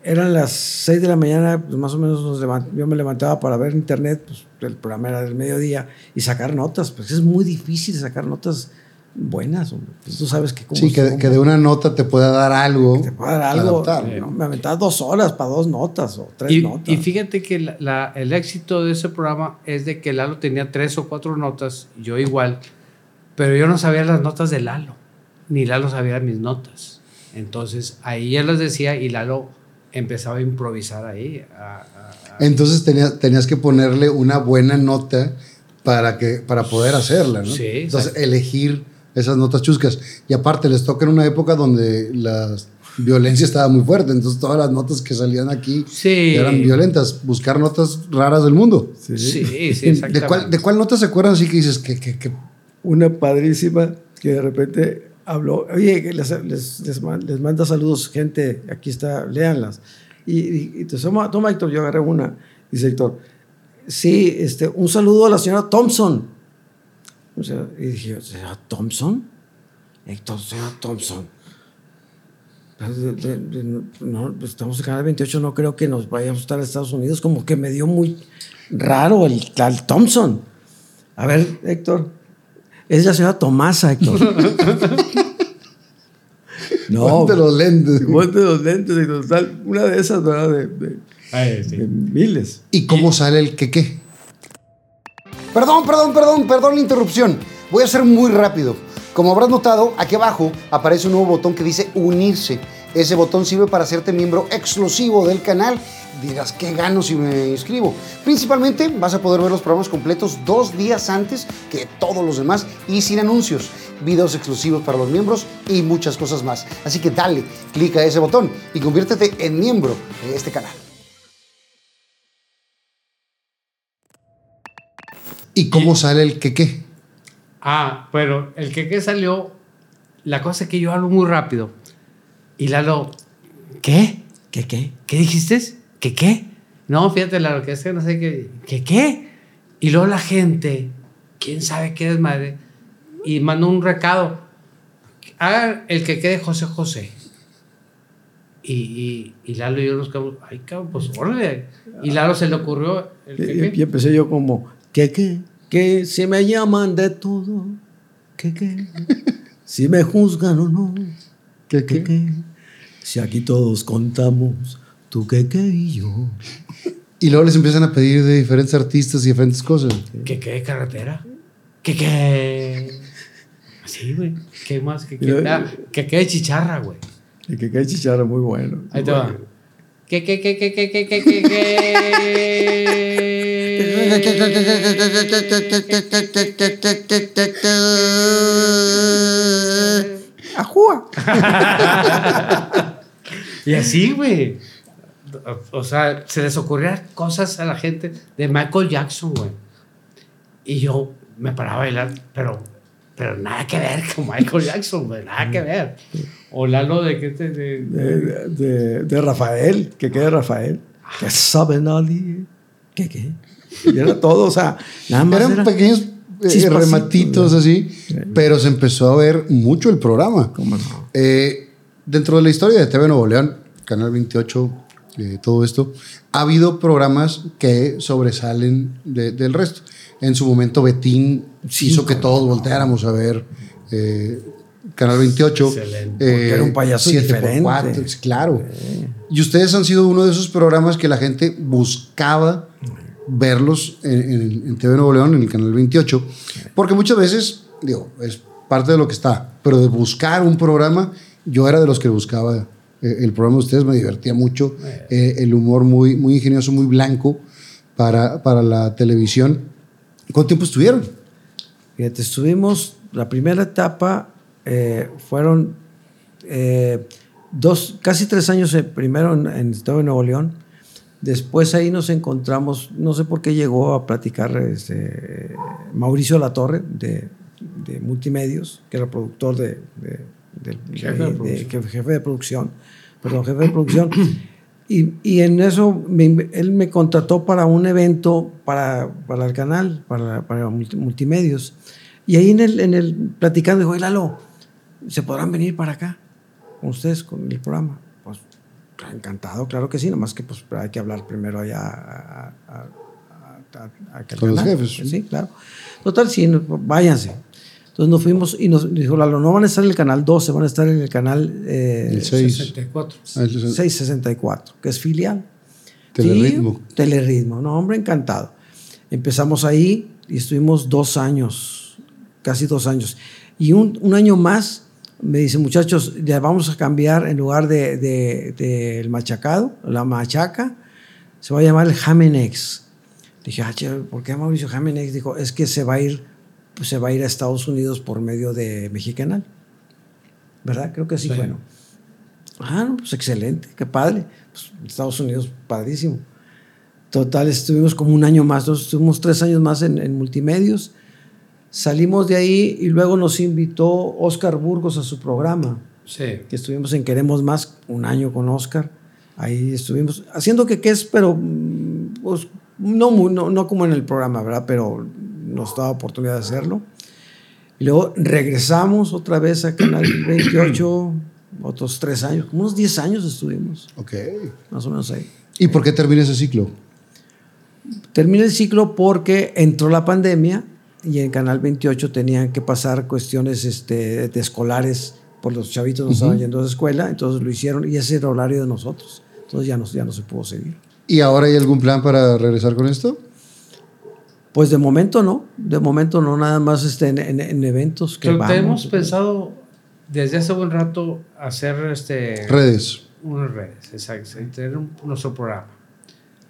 eran las seis de la mañana, pues más o menos nos levant- yo me levantaba para ver internet, pues el programa era del mediodía, y sacar notas, pues es muy difícil sacar notas buenas. Pues tú sabes que como... Sí, que, que de una nota te pueda dar algo. te puede dar algo. adaptar. no, me aventaba dos horas para dos notas o tres Y, notas. y fíjate que la- la- el éxito de ese programa es de que Lalo tenía tres o cuatro notas, yo igual, pero yo no sabía las notas de Lalo, ni Lalo sabía mis notas. Entonces ahí él las decía y Lalo empezaba a improvisar ahí. a- a- a- Entonces tenías, tenías que ponerle una buena nota para, que, para poder hacerla, ¿no? Sí, Entonces exacto. elegir esas notas chuscas. Y aparte les toca en una época donde las, violencia estaba muy fuerte. Entonces todas las notas que salían aquí Sí. eran violentas. Buscar notas raras del mundo. Sí, sí, ¿De exactamente. cuál, ¿De cuál nota se acuerdan así que dices que, que, que Una padrísima que de repente habló, oye, les, les, les man- les manda saludos gente, aquí está, léanlas. Y, y, y te toma, Héctor, yo agarré una. Dice Héctor, sí, este, un saludo a la señora Thompson. Y dije, ¿señora Thompson? Héctor, señora Thompson. Pues, no, pues, estamos en Canal 28, no creo que nos vayamos a estar a Estados Unidos. Como que me dio muy raro el tal Thompson. A ver, Héctor. Es la señora Tomasa, Héctor. no. Ponte los lentes. Ponte los lentes, Héctor. Tal- Una de esas, ¿verdad? De, de- Ay, sí. de miles. ¿Y cómo sale el que qué? Perdón, perdón, perdón, perdón la interrupción. Voy a ser muy rápido. Como habrás notado, aquí abajo aparece un nuevo botón que dice unirse. Ese botón sirve para hacerte miembro exclusivo del canal. Dirás, ¿qué gano si me inscribo? Principalmente vas a poder ver los programas completos dos días antes que todos los demás y sin anuncios, videos exclusivos para los miembros y muchas cosas más. Así que dale, clica ese botón y conviértete en miembro de este canal. ¿Y cómo sale el que qué? Ah, pero el que, que salió, la cosa es que yo hablo muy rápido. Y Lalo, ¿qué? ¿Qué qué? ¿Qué dijiste? ¿Qué qué? No, fíjate, Lalo, que es que no sé qué. ¿Qué qué? Y luego la gente, quién sabe qué desmadre, y mandó un recado. Hagan el que quede José José. Y, y, y Lalo y yo nos quedamos, ay, cabrón, pues órale. Y Lalo se le ocurrió el que Y, y empecé yo como, ¿qué qué? Que si me llaman de todo, ¿qué qué? Si me juzgan o no, ¿Qué ¿qué qué? Si aquí todos contamos, tú qué qué y yo. Y luego les empiezan a pedir de diferentes artistas y diferentes cosas. ¿Qué qué carretera? ¿Qué qué? Sí, güey. ¿Qué más? Que, que, que quede chicharra, güey. El que quede chicharra, muy bueno. Ahí te va. Que, que, que, que, que, que, que, que. Ajúa. y así, güey. O sea, se les ocurrían cosas a la gente de Michael Jackson, güey. Y yo me paraba a bailar, pero pero nada que ver con Michael Jackson, güey, nada que ver. O Lalo de que te. de- De, de- de Rafael, que quede Rafael. Que sabe nadie. ¿Qué qué? Y era todo, o sea, nada más. Eran era- pequeños eh, rematitos así, pero se empezó a ver mucho el programa. ¿Cómo no? Eh, dentro de la historia de TV Nuevo León, Canal 28, eh, todo esto, ha habido programas que sobresalen de- del resto. En su momento, Betín hizo que todos volteáramos a ver eh, Canal 28. Excelente. eh, Porque era un payaso 7 por diferente. 4, sí, claro. Y ustedes han sido uno de esos programas que la gente buscaba verlos en, en- en TV Nuevo León, en el canal 28, porque muchas veces, digo, es parte de lo que está, pero de buscar un programa, yo era de los que buscaba eh, el programa de ustedes, me divertía mucho, eh, el humor muy, muy ingenioso, muy blanco para, para la televisión. ¿Cuánto tiempo estuvieron? Fíjate, estuvimos, la primera etapa eh, fueron eh, dos, casi tres años eh, primero en, en Estado de Nuevo León. Después ahí nos encontramos, no sé por qué llegó a platicar este, Mauricio Latorre de, de Multimedios, que era productor de, de- del- Jefe de de- producción. que- jefe de producción, perdón, jefe de producción. Y, y en eso me- él me contrató para un evento para, para el canal, para, para multi- multimedios. Y ahí en el, en el platicando dijo, "Oye, Lalo, ¿se podrán venir para acá con ustedes, con el programa? Pues encantado, claro que sí, nomás que pues hay que hablar primero allá a, a- Con los jefes. Sí, claro. Total, sí, váyanse. Entonces nos fuimos y nos dijo Lalo, no van a estar en el canal 12, van a estar en el canal eh, El 6. 64. Ah, el 664, que es filial. Telerritmo. Sí, Telerritmo, no, hombre, encantado. Empezamos ahí y estuvimos dos años, casi dos años. Y un, un año más me dice, muchachos, ya vamos a cambiar en lugar de, de- del machacado, la machaca, se va a llamar el Jamenex. Dije, ah, che, ¿por qué Mauricio Jamenex? Dijo, es que se va a ir, pues, se va a ir a Estados Unidos por medio de Mexicanal. ¿Verdad? Creo que sí, Sí. bueno. Ah, no, pues excelente, qué padre. Pues, Estados Unidos, padrísimo. Total, estuvimos como un año más, estuvimos tres años más en, en multimedios. Salimos de ahí y luego nos invitó Oscar Burgos a su programa, Sí. que estuvimos en Queremos Más un año con Oscar. Ahí estuvimos haciendo que qué es, pero mm, pues, no, no, no como en el programa, ¿verdad? Pero nos daba oportunidad de hacerlo. Y luego regresamos otra vez a Canal 28, otros tres años, como unos 10 años estuvimos, Ok. más o menos ahí. ¿Y por qué termina ese ciclo? Termina el ciclo porque entró la pandemia y en Canal 28 tenían que pasar cuestiones este, de escolares por los chavitos no estaban yendo a la escuela, entonces lo hicieron y ese era el horario de nosotros. Entonces ya no, ya no se pudo seguir. ¿Y ahora hay algún plan para regresar con esto? Pues de momento no, de momento no, nada más este, en, en- en eventos que Pero vamos. tenemos pensado desde hace buen rato hacer este Redes. unas redes, exacto, sí, tener un- nuestro programa.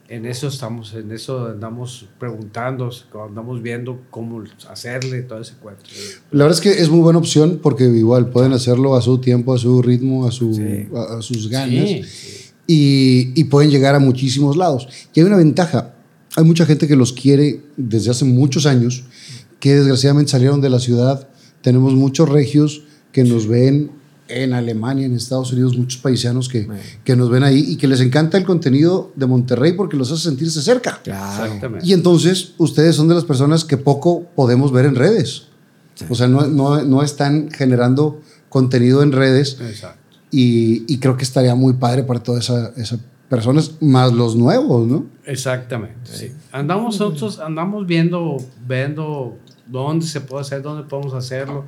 En eso estamos, en eso andamos preguntando, andamos viendo cómo hacerle todo ese cuento. La verdad es que es muy buena opción porque igual pueden hacerlo a su tiempo, a su ritmo, a, su, Sí. a, a sus ganas Sí, y, y pueden llegar a muchísimos lados. Y hay una ventaja. Hay mucha gente que los quiere desde hace muchos años, que desgraciadamente salieron de la ciudad. Tenemos muchos regios que nos ven en Alemania, en Estados Unidos, muchos paisanos que, que nos ven ahí y que les encanta el contenido de Monterrey porque los hace sentirse cerca. Claro. exactamente. Y entonces ustedes son de las personas que poco podemos ver en redes. O sea, no, no, no están generando contenido en redes Exacto. y, y creo que estaría muy padre para todas esa- esas personas, más los nuevos, ¿no? Exactamente. sí. Andamos nosotros, andamos viendo, viendo dónde se puede hacer, dónde podemos hacerlo.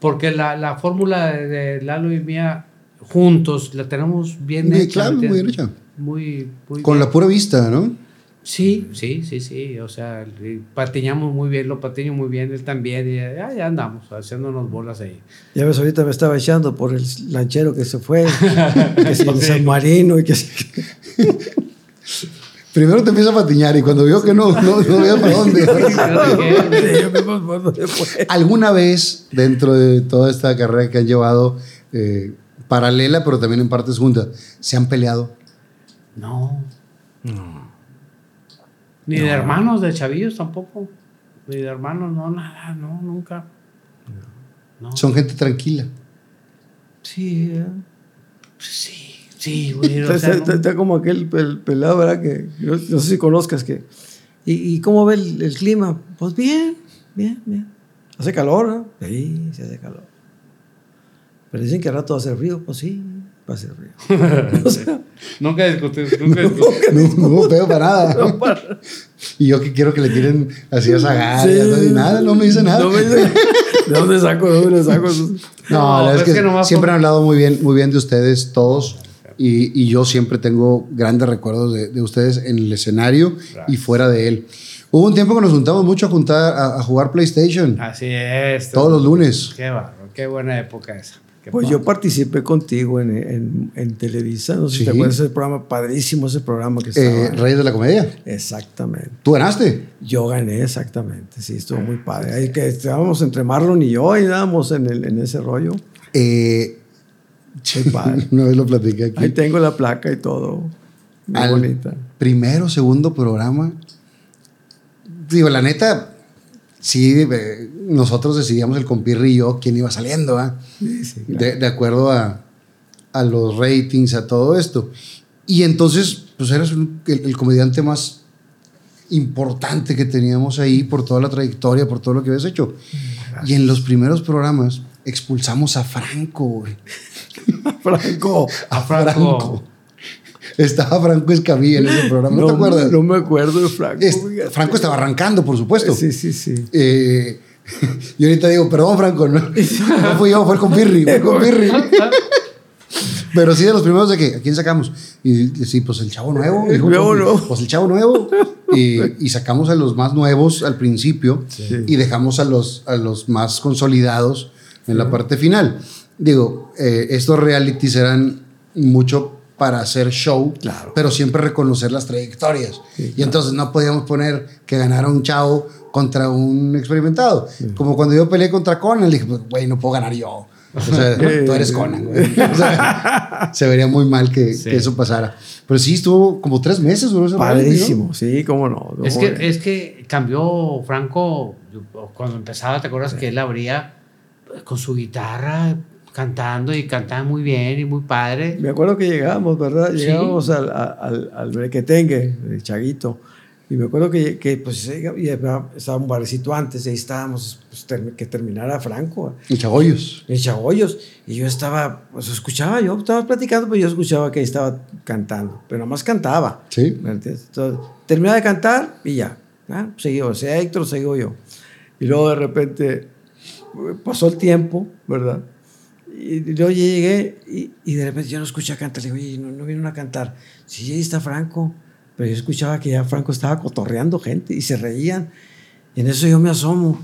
Porque la, la fórmula de, de Lalo y mía juntos la tenemos bien Sí, hecha. claro, ¿me muy bien hecha. Muy, muy Con bien. la pura vista, ¿no? Sí, sí, sí, sí. O sea, patiñamos muy bien, lo patiño muy bien, él también. Y ya, ya andamos haciéndonos bolas ahí. Ya ves, ahorita me estaba echando por el lanchero que se fue, que si en San Marino y que si... Primero te empieza a patiñar y cuando vio que no, no, no veía para dónde. ¿Alguna vez dentro de toda esta carrera que han llevado, eh, paralela, pero también en partes juntas, se han peleado? No. Ni de hermanos, de chavillos tampoco. Ni de hermanos, no, nada, no, nunca. No. Son gente tranquila. Sí, ¿eh? Sí, sí, güey. o Está, sea, está- como aquel pel- pelado, ¿verdad? Que no, no sé si conozcas que... ¿Y, y cómo ve el, el clima? Pues bien, bien, bien. Hace calor, ¿no? Sí, sí hace calor. Pero dicen que al rato va a hacer frío. Pues sí, va a hacer frío. O sea, Nunca discutí, nunca discutí. No, no hubo pedo para nada. Y yo que quiero que le tiren así a esa Sí. y nada, no me dice nada. no me dice- ¿De dónde saco? ¿De dónde saco? No, No, la verdad es es que, siempre por- han hablado muy bien, muy bien de ustedes todos. Y, y yo siempre tengo grandes recuerdos de, de ustedes en el escenario y fuera de él. Hubo un tiempo que nos juntamos mucho a, juntar, a, a jugar PlayStation Así es. todos los lunes. Qué bárbaro, qué buena época esa. Pues yo participé contigo en, en, en Televisa. No sé si te acuerdas ese programa, padrísimo ese programa que estaba. Eh, Reyes de la Comedia. Exactamente. ¿Tú ganaste? Yo gané exactamente, sí, estuvo muy padre. Ahí que estábamos entre Marlon y yo y dábamos en, el, en ese rollo. Eh, padre. una vez lo platiqué aquí. Ahí tengo la placa y todo. Muy Al bonita. primero, segundo programa. Digo, la neta, sí, eh, nosotros decidíamos el compirri y yo quién iba saliendo, ¿ah? Sí, sí, claro. de, de acuerdo a, a los ratings, a todo esto. Y entonces, pues eres un- el, el comediante más importante que teníamos ahí por toda la trayectoria, por todo lo que habías hecho. Y en los primeros programas expulsamos a Franco, güey. Franco. A Franco. Estaba Franco Escamilla en ese programa, ¿no, te acuerdas? No me acuerdo de Franco. Es-. Franco estaba arrancando, por supuesto. Sí, sí, sí. Eh, y ahorita digo, perdón, Franco, no, no fui yo, fue compirri, fue el compirri. Pero sí, de los primeros de que, ¿a quién sacamos? Y sí, pues el chavo nuevo. El nuevo, pues, nuevo. Pues el chavo nuevo. Y, y sacamos a los más nuevos al principio y dejamos a los, a los más consolidados en la parte final. Digo, eh, estos realities eran mucho para hacer show, Claro. pero siempre reconocer las trayectorias. y entonces no podíamos poner que ganara un chavo contra un experimentado. Como cuando yo peleé contra Conan, le dije, pues, güey, no puedo ganar yo. O sea, tú eres Conan, güey. O sea, se vería muy mal que, Sí. que eso pasara. Pero sí, estuvo como tres meses, duró. Padrísimo, sí, cómo no. Es que, es que cambió Franco cuando empezaba, ¿te acuerdas que él abría con su guitarra cantando y cantaba muy bien y muy padre? Me acuerdo que llegábamos, ¿verdad? Sí. Llegábamos al, al, al Brequetengue, el Chaguito. Y me acuerdo que, que pues, estaba un barecito antes, y ahí estábamos, pues, ter- que terminara Franco, En Chagoyos. en Chagoyos. Y yo estaba, pues escuchaba, yo estaba platicando, pero yo escuchaba que ahí estaba cantando, pero nomás cantaba. Sí. Entonces, terminaba de cantar y ya. Ah, seguía, o sea, Héctor, sigo yo. Y luego de repente pasó el tiempo, ¿verdad? Y yo llegué y, y de repente yo no escuché cantar. Le digo, oye, no, no vinieron a cantar. Sí, ahí está Franco. Pero yo escuchaba que ya Franco estaba cotorreando gente y se reían. Y en eso yo me asomo.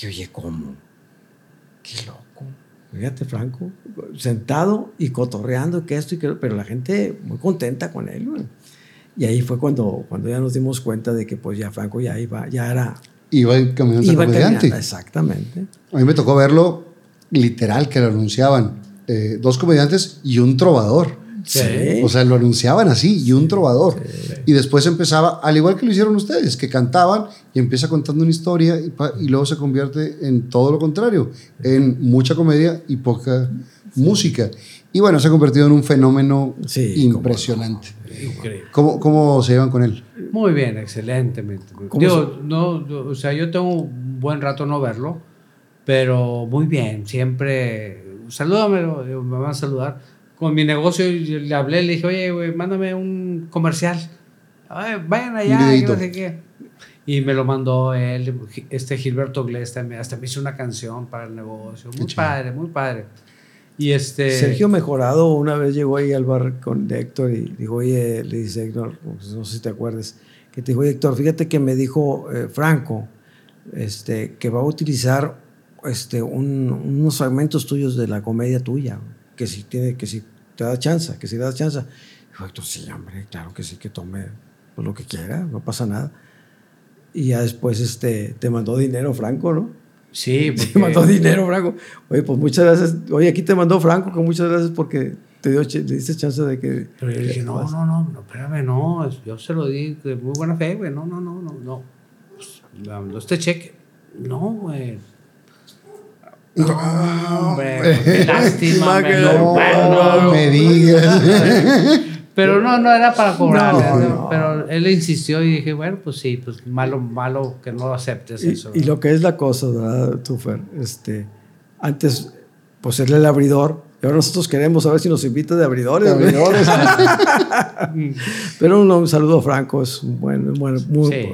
Y oye, ¿cómo? Qué loco. Fíjate, Franco, sentado y cotorreando que esto y que lo- pero la gente muy contenta con él. Y ahí fue cuando, cuando ya nos dimos cuenta de que pues ya Franco ya iba, ya era... Iba caminando Iba comediante. exactamente. A mí me tocó verlo literal, que lo anunciaban. eh, dos comediantes y un trovador. Sí. O sea, lo anunciaban así, y un trovador. Y después empezaba, al igual que lo hicieron ustedes, que cantaban y empieza contando una historia y, y luego se convierte en todo lo contrario, en mucha comedia y poca música. Y bueno, se ha convertido en un fenómeno Sí, no. impresionante. Increíble. ¿Cómo, ¿Cómo se llevan con él? Muy bien, excelentemente. ¿Cómo Digo, no, yo- o sea, yo tengo un buen rato no verlo, pero muy bien, siempre. Salúdame, digo, me van a saludar. Con mi negocio yo le hablé, le dije, oye, güey, mándame un comercial. Ay, vayan allá, videíto. no sé qué. Y me lo mandó él, este Gilberto también, hasta me hizo una canción para el negocio. Muy padre, muy padre. Y este. Sergio Mejorado una vez llegó ahí al bar con Héctor y dijo, oye, le dice Héctor, no sé si te acuerdas, que te dijo, oye, Héctor, fíjate que me dijo eh, Franco este, que va a utilizar este, un- unos fragmentos tuyos de la comedia tuya, que si, tiene, que si te da chance, que si das chance. Dijo Héctor, sí, hombre, claro que sí, que tome pues, lo que quiera, no pasa nada. Y ya después este, te mandó dinero Franco, ¿no? Sí, Te porque- mandó dinero, Franco. Oye, pues muchas gracias. Oye, aquí te mandó Franco, que muchas gracias porque te dio, le diste chance de que. Pero yo dije, no, no, no, no, espérame, no, yo se lo di de muy buena fe, güey, no, no, no, no, no. Pues, este cheque. No, güey. No, hombre, qué lástima, que me no, No me digas. Pero no, no era para cobrar. No, ¿no? no. Pero él insistió y dije, bueno, pues sí, pues malo, malo que no aceptes Y, eso. y lo que es la cosa, ¿verdad, tú, Fer? Este, antes, pues era el abridor. Y ahora nosotros queremos a ver si nos invita de abridores. güey. Abridores. Pero un, un saludo a Franco, es un buen, un buen- muy, Sí.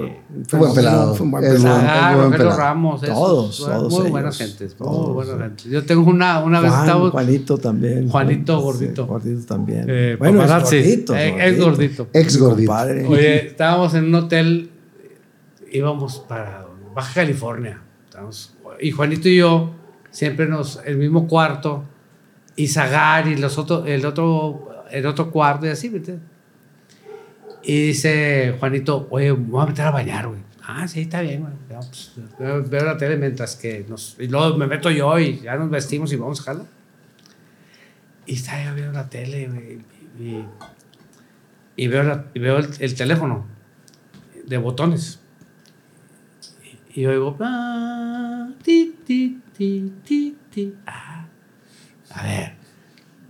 Fue buen pelado. fue un buen pelado. Ah, pelado. Ramos, esos, Todos, todos Muy ellos. buenas gentes, muy Todos, buenas gentes. Yo tengo una, una vez estaba... Juanito también. Juanito Sí, Gordito. gordito también. Eh, bueno, es gordito. Eh, es gordito. Ex gordito. compadre. Oye, estábamos en un hotel, íbamos para Baja California. estábamos- y Juanito y yo, siempre nos, el mismo cuarto, y Zagar y los otros, el otro, el otro cuarto, y así, ¿me entiendes? Y dice Juanito, oye, me voy a meter a bañar, güey. Ah, sí, está bien, güey. Pues, veo, la tele mientras que nos. Y luego me meto yo y ya nos vestimos y vamos a jalar. Y está yo viendo la tele, güey. Y, veo, la- y el teléfono de botones. Y, y oigo. ah, ti, ti, ti, ti, ti. Ah, a ver.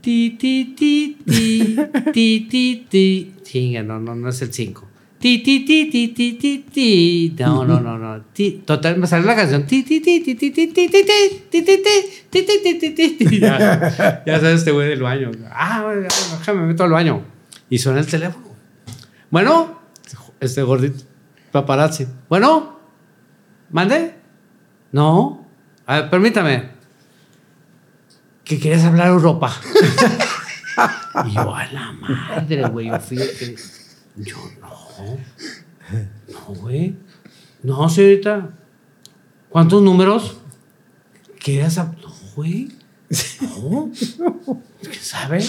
Ti, ti, ti, ti, ti, ti, ti. Chinga, no, no, no es el 5. Ti, ti, ti, ti, ti, ti, ti. No, no, no, no. Ti, total, me salió la canción. Ti, ti, ti, ti, ti, ti, ti, ti, ti, ti, ti, ti, ti, ti, ti, ti. Ya, sabes este güey del baño. Ah, déjame, me meto al baño. Y suena el teléfono. Bueno, este gordito, paparazzi. Bueno, ¿mande? No. A ver, permítame. Que querías hablar Europa. y yo, a la madre, güey. Yo que. Yo, no. No, güey. No, señorita. ¿Cuántos números? ¿Querías hablar? No, güey. No. ¿Qué sabe?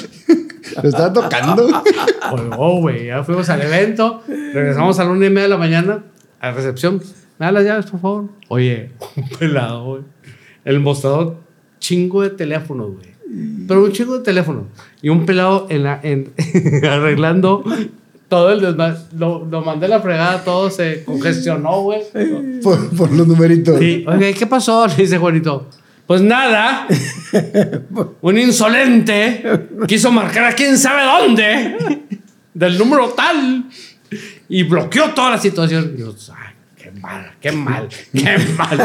Lo estaba tocando. Colgó, güey. Ya fuimos al evento. Regresamos a la una y media de la mañana a la recepción. Me da las llaves, por favor. Oye, un pelado, güey. El mostrador. Chingo de teléfonos, güey. Pero un chingo de teléfonos. Y un pelado en la, en, arreglando todo el desmadre. Lo, lo mandé a la fregada, todo se congestionó, güey. Por, por los numeritos. Sí. Oye, ¿qué pasó? Le dice Juanito. Pues nada. Un insolente quiso marcar a quién sabe dónde. Del número tal. Y bloqueó toda la situación. Y yo, ay, qué mal, qué mal, qué mal.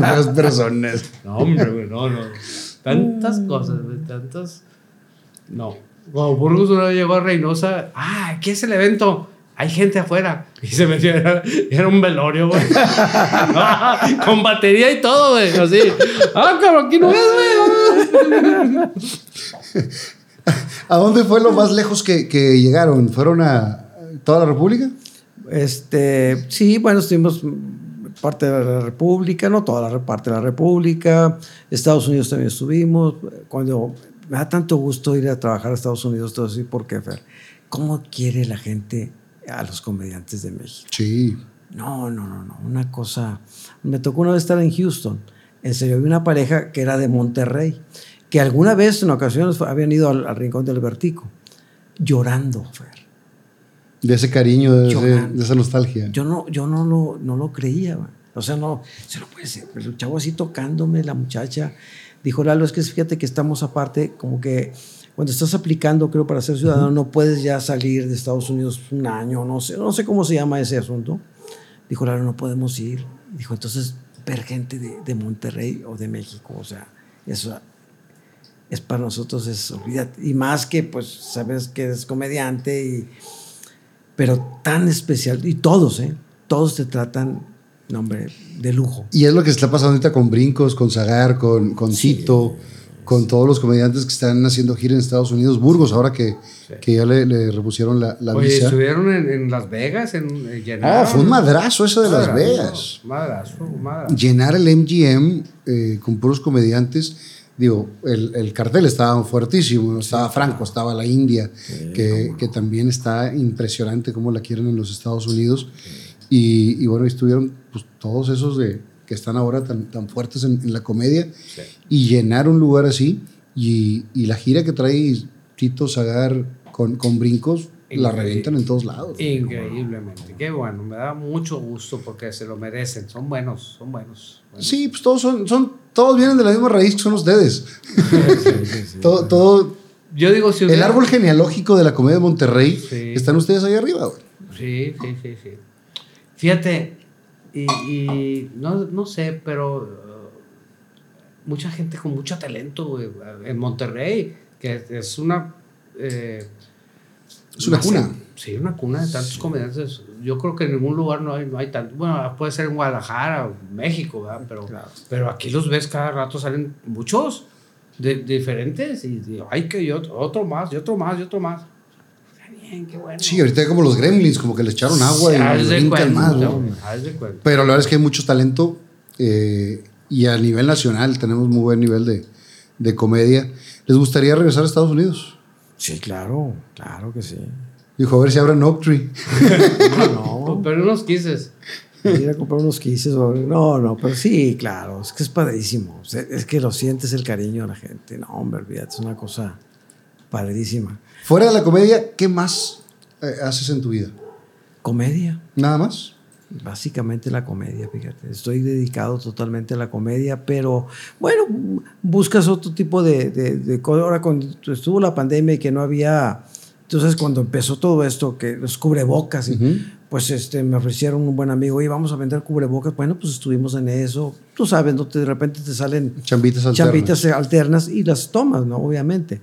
Las personas. No, hombre, güey, no, no. Tantas cosas, güey, tantas. No. Cuando Burgos una vez llegó a Reynosa, ah, aquí es el evento. Hay gente afuera. Y se metió, era, era un velorio, güey. Con batería y todo, güey. Así. Ah, cabrón, aquí no ves, güey. ¿A dónde fue lo más lejos que, que llegaron? ¿Fueron a toda la República? Este, sí, bueno, estuvimos parte de la República, no toda la parte de la República, Estados Unidos también estuvimos. Cuando me da tanto gusto ir a trabajar a Estados Unidos, todo así, porque, Fer, ¿cómo quiere la gente a los comediantes de México? Sí. No, no, no, no, una cosa. Me tocó una vez estar en Houston. En serio, había una pareja que era de Monterrey, que alguna vez en ocasiones habían ido al, al Rincón del Vertico, llorando, Fer. De ese cariño, de, ese- Llorando. de esa nostalgia. Yo no, yo no lo, no lo creía. O sea, no, se lo puede ser. El chavo así tocándome, la muchacha. Dijo, Lalo, es que fíjate que estamos aparte, como que cuando estás aplicando, creo, para ser ciudadano, no puedes ya salir de Estados Unidos un año, no sé, no sé cómo se llama ese asunto. Dijo, Lalo, no podemos ir. Dijo, entonces, ver gente de, de Monterrey o de México, o sea, eso es para nosotros, es, olvídate. Y más que, pues, sabes que es comediante y pero tan especial. Y todos, ¿eh? Todos te tratan, no, hombre, de lujo. Y es lo que está pasando ahorita con Brincos, con Zagar, con, con Cito, con todos los comediantes que están haciendo gira en Estados Unidos. Burgos, ahora que, que ya le, le repusieron la, la Oye, visa. estuvieron en, en Las Vegas, en, en Ah, llenaron- fue un madrazo eso de Las Vegas. Madrazo, madrazo. Llenar el MGM eh, con puros comediantes. Digo, el, el cartel estaba fuertísimo. Estaba Franco, estaba la India, que, que también está impresionante cómo la quieren en los Estados Unidos. Y, y bueno, estuvieron pues, todos esos de, que están ahora tan, tan fuertes en, en la comedia. Y llenar un lugar así. Y, y la gira que trae Tito Zagar con, con brincos, la revientan en todos lados. Increíblemente. Qué bueno, me da mucho gusto porque se lo merecen. Son buenos, son buenos. buenos. Sí, pues todos son, son, todos vienen de la misma raíz que son ustedes. todo, todo, Yo digo, si el árbol genealógico de la comedia de Monterrey, Sí. están ustedes ahí arriba, güey. Sí, sí, sí, sí. Fíjate, y, y no, no sé, pero uh, mucha gente con mucho talento güey, en Monterrey, que es una... eh, Es una cuna. Sí, una cuna de tantos comediantes. Yo creo que en ningún lugar no hay, no hay tanto. Bueno, puede ser en Guadalajara o México, ¿verdad? Pero, pero aquí los ves cada rato, salen muchos de, diferentes y digo, ay, que otro más, y otro más, y otro más. Está bien, qué bueno. Sí, ahorita hay como los gremlins, como que les echaron agua y brincan cuenta, más, ¿no? Pero la verdad es que hay mucho talento eh, y a nivel nacional tenemos muy buen nivel de, de comedia. ¿Les gustaría regresar a Estados Unidos? Sí, claro, claro que sí. Dijo, a ver si abren Oak Tree. No, Pero unos quises. ir a comprar unos quises. o- No, no, pero sí, claro, es que es padrísimo. Es que lo sientes el cariño de la gente. No, hombre, olvídate, es una cosa padrísima. Fuera de la comedia, ¿qué más eh, haces en tu vida? Comedia. ¿Nada más? Básicamente la comedia, fíjate. Estoy dedicado totalmente a la comedia, pero bueno, buscas otro tipo de, de, de Ahora, cuando estuvo la pandemia y que no había. Entonces, cuando empezó todo esto, que los cubrebocas, y, Ujú. pues este, me ofrecieron un buen amigo, y vamos a vender cubrebocas. Bueno, pues estuvimos en eso. Tú sabes, ¿no? De repente te salen Chambitas alternas. chambitas alternas y las tomas, ¿no? Obviamente.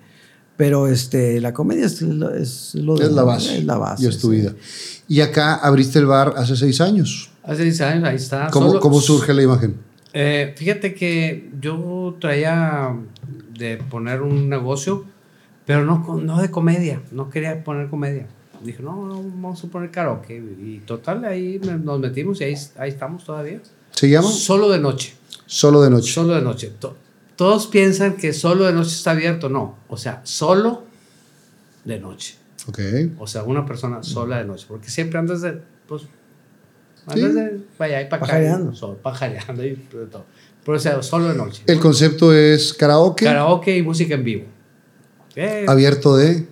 Pero este, la comedia es, lo- es lo de- Es la base. Es la base. Y es tu sí. vida. Y acá abriste el bar hace seis años. Hace 10 años, ahí está. ¿Cómo, Solo- cómo surge la imagen? Eh, fíjate que yo traía de poner un negocio, pero no, con- no de comedia. No quería poner comedia. Dije, no, no, vamos a poner karaoke. Y total, ahí me- nos metimos y ahí, ahí estamos todavía. ¿Se llama? Solo de noche. Solo de noche. Solo de noche. To- todos piensan que solo de noche está abierto. No. O sea, solo de noche. Ok. O sea, una persona sola de noche. Porque siempre andas de, pues, Andas de allá y para acá. Pajareando. Solo, pajareando y de todo. Pero o sea, solo de noche. El concepto es karaoke, Karaoke y música en vivo. Eh, abierto de...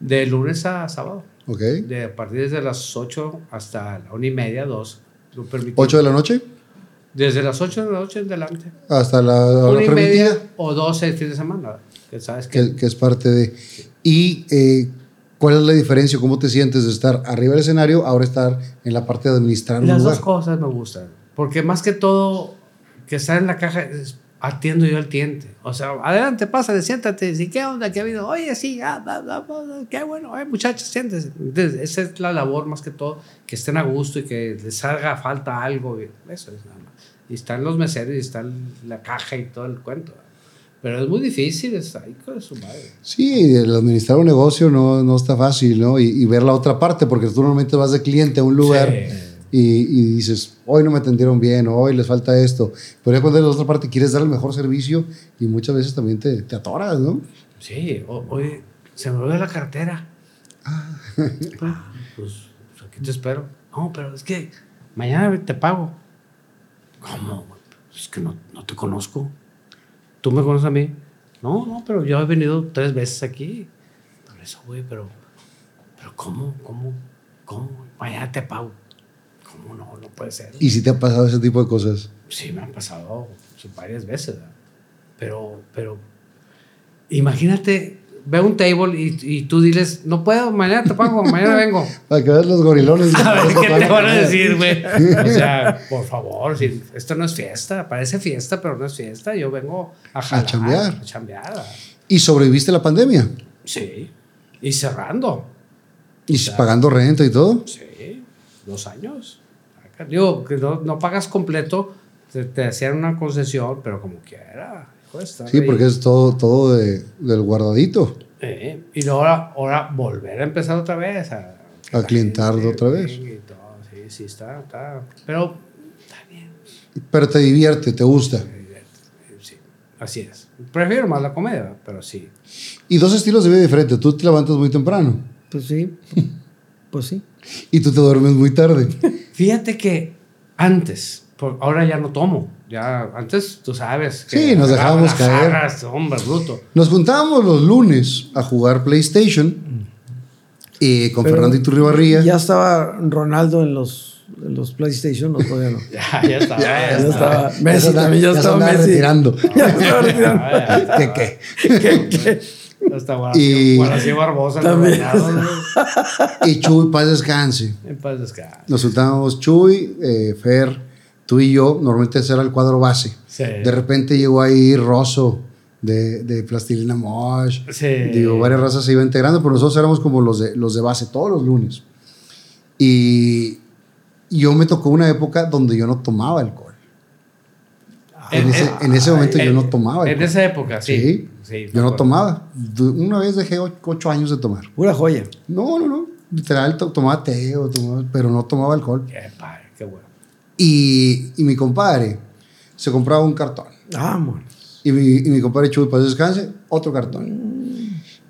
de lunes a sábado. Ok. De a partir desde las 8 hasta la 1 y media, 2. Lo permitido. 8 de la noche Desde las 8 de la noche en adelante. hasta la Una hora y permitida. media o 12 el fin de semana. Que sabes que. que, que es parte de... Y eh, cuál es la diferencia, cómo te sientes de estar arriba del escenario, ahora estar en la parte de administrar un Las lugar. dos cosas me gustan. Porque más que todo, que estar en la caja, es- atiendo yo al cliente. O sea, adelante, pásale, siéntate. ¿Sí, ¿Qué onda? ¿Qué ha habido? Oye, sí, ah, bla, bla, bla, bla, qué bueno. Oye, muchachos, siéntese. Entonces, esa es la labor más que todo, que estén a gusto y que les haga falta algo. y Eso es nada. Y están los meseros y está la caja y todo el cuento. Pero es muy difícil, es ahí con su madre. Sí, el administrar un negocio no, no está fácil, ¿no? Y, y ver la otra parte, porque tú normalmente vas de cliente a un lugar Sí. y, y dices, hoy no me atendieron bien, hoy les falta esto. Pero ya cuando es la otra parte quieres dar el mejor servicio y muchas veces también te, te atoras, ¿no? Sí, oye, se me olvidó la cartera. pues, pues aquí te espero. No, pero es que mañana te pago. ¿Cómo? Es que no, no te conozco. ¿Tú me conoces a mí? No, no, pero yo he venido tres veces aquí. Por eso, güey, pero, pero ¿cómo? ¿Cómo? ¿Cómo? Mañana te pago. ¿Cómo no? No puede ser. Y si te ha pasado ese tipo de cosas. Sí, me han pasado sí, varias veces, ¿verdad? Pero, pero, imagínate, ve un table y, y tú diles, no puedo, mañana te pago, mañana vengo. Para que veas los gorilones. A ver qué te van a decir, güey. O sea, por favor, si, esto no es fiesta, parece fiesta, pero no es fiesta. Yo vengo a jalar, chambear. A chambear. ¿Y sobreviviste la pandemia? Sí. Y cerrando. ¿Y pagando renta y todo? Sí, dos años. Digo, que no, no pagas completo, te, te hacían una concesión, pero como quiera. Sí, porque es todo, todo de- del guardadito. Eh, y luego ahora, ahora volver a empezar otra vez. A, A clientar otra vez. venga y todo. Sí, sí, está, está. Pero está bien. Pero te divierte, te gusta. Sí, así es. Prefiero más la comedia, pero sí. Y dos estilos de vida diferentes. Tú te levantas muy temprano Pues sí. Pues sí. y tú te duermes muy tarde. Fíjate que antes, por, ahora ya no tomo. Ya, antes tú sabes. que Sí, nos dejábamos las caer. jarras, hombre, bruto. Nos juntábamos los lunes a jugar PlayStation y con Pero Fernando Iturribarría. Ya estaba Ronaldo en los, en los PlayStation, no todavía no. Ya, ya está. Ya, ya está. estaba. Ya Messi también, ya, estaba Messi. retirando. Ya estaba retirando. Ya, ya. ¿Qué qué? ¿Qué, qué? Hasta Y- Guarací Barbosa. También. Y Chuy, paz descanse. En paz descanse. Nos juntábamos Chuy, eh, Fer, tú y yo. Normalmente ese era el cuadro base. Sí. De repente llegó ahí Rosso de, de Plastilina Mosh. Sí. Digo, varias razas se iban integrando, pero nosotros éramos como los de, los de base todos los lunes. Y yo me tocó una época donde yo no tomaba alcohol. En, ese, en ese momento yo no tomaba En alcohol. esa época, sí. Sí, Sí, yo no acuerdo. tomaba. Una vez dejé o- ocho años de tomar. Pura joya. No, no, no. Literal, to- tomaba té, o tomaba- pero no tomaba alcohol. Qué padre, qué bueno. Y, y mi compadre se compraba un cartón. Vámonos. Y mi, y mi compadre Chuy, para descanse, otro cartón.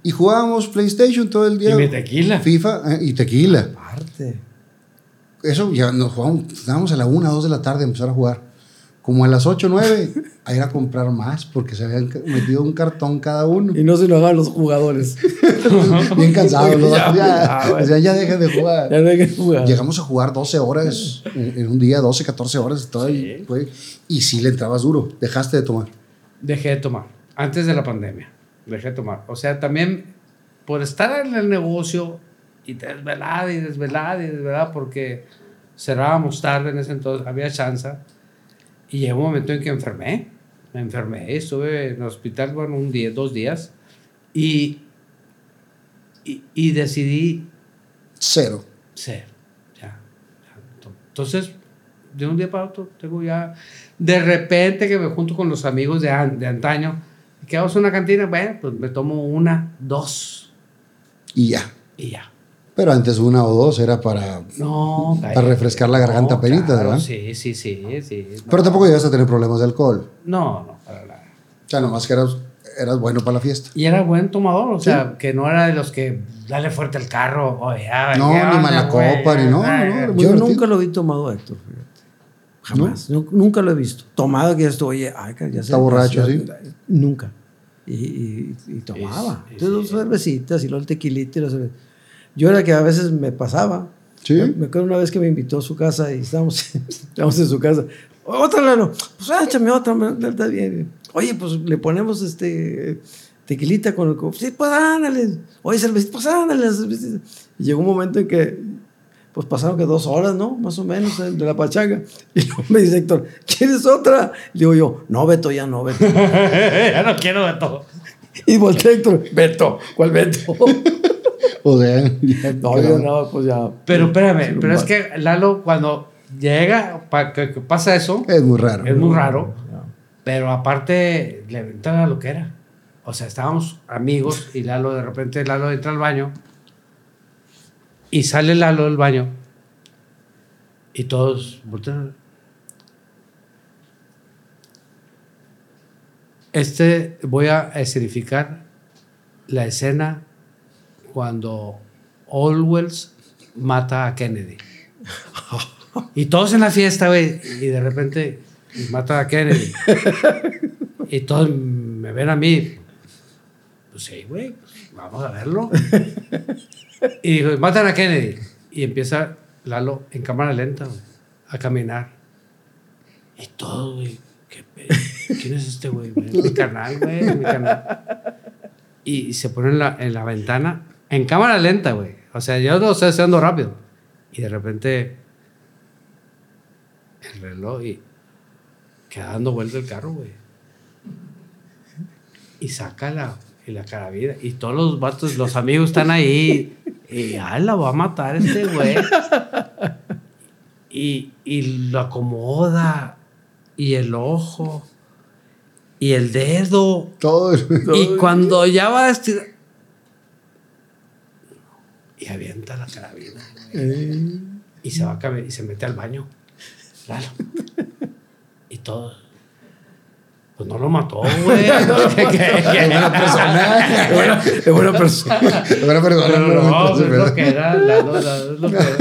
Y jugábamos PlayStation todo el día. Y tequila. FIFA eh, y tequila. Aparte. Eso ya nos jugábamos, estábamos a la 1, 2 de la tarde a empezar a jugar. Como a las 8, 9, a ir a comprar más porque se habían metido un cartón cada uno. Y no se lo hagan los jugadores. Bien cansados. los Ya, vatos, ya, dejen de jugar. Ya que jugar. Llegamos a jugar 12 horas en, en un día, 12, 14 horas. Todo fue- y sí le entrabas duro. Dejaste de tomar. Dejé de tomar. Antes de la pandemia. Dejé de tomar. O sea, también por estar en el negocio y desvelada y desvelada y desvelada porque cerrábamos tarde en ese entonces, había chance. Y llegó un momento en que enfermé. Me enfermé, estuve en el hospital, bueno, un día, dos días. Y, y, y decidí Cero. ser. Ya. Entonces, de un día para otro, tengo ya. De repente que me junto con los amigos de, de antaño, que vamos a una cantina, bueno, pues me tomo una, dos Y ya. y ya. Pero antes una o dos era para... No, Para refrescar la garganta penita, ¿verdad? Sí, sí, sí, sí. Pero no. tampoco llegaste a tener problemas de alcohol. No, no, para nada. O sea, nomás que eras eras bueno para la fiesta. Y era buen tomador, o sea, que no era de los que dale fuerte al carro, oye, ya, No, ¿qué ni mala copa, ni no, no, era muy Yo divertido. nunca lo vi tomado, Héctor. Jamás. Nu- Nunca lo he visto. Tomado que esto, oye, ay, ya se Está borracho, ya- ¿sí? Nunca. Y, y- y tomaba. Entonces, dos cervecitas y luego el tequilito y la cerve- Yo era que a veces me pasaba. Sí. Me, acuerdo una vez que me invitó a su casa y estábamos, estábamos en su casa. Otra, Lalo. Pues échame otra, me- está bien. Oye, pues le ponemos este tequilita con el... co- Sí, pues ándale. Oye, cervecita, pues ándale. cervecita. Y llegó un momento en que pues pasaron que dos horas, ¿no? Más o menos eh, de la pachanga. Y luego me dice Héctor, ¿quieres otra? Le digo yo, no, Beto, ya no, Beto. ya no quiero de todo. Y volteé Héctor, Beto, ¿cuál Beto? O sea, ya- No, yo no, pues ya. Pero espérame, pero es que Lalo, cuando llega, pa- que, que pasa eso, es muy raro. es muy raro, pero aparte le aventan la loquera. O sea, estábamos amigos y Lalo, de repente Lalo entra al baño y sale Lalo del baño y todos voltean. Este, voy a escenificar la escena cuando Orwells mata a Kennedy. Y todos en la fiesta, güey, y de repente mata a Kennedy. Y todos me ven a mí. Pues sí, güey, vamos a verlo. Y digo, matan a Kennedy. Y empieza Lalo en cámara lenta, güey, a caminar. Y todo, güey, ¿qué pedo? ¿quién es este güey? Mi canal, güey, mi canal. Y se pone en la, en la ventana, en cámara lenta, güey. O sea, yo no estoy haciendo rápido. Y de repente, el reloj y queda dando vuelta el carro, güey. Y saca la, y la carabina. Y todos los vatos, los amigos están ahí. Y ah, la va a matar este güey. Y, y lo acomoda. Y el ojo. Y el dedo. Todo. Y cuando ya va a estirar. Y avienta la carabina. güey. Y se va a caber y se mete al baño. Y todo. Pues no lo mató, güey. Es buena persona. Es buena, es buena persona. Es buena persona. Pero no, no, no, es lo que era. Lalo, Lalo, es lo que era.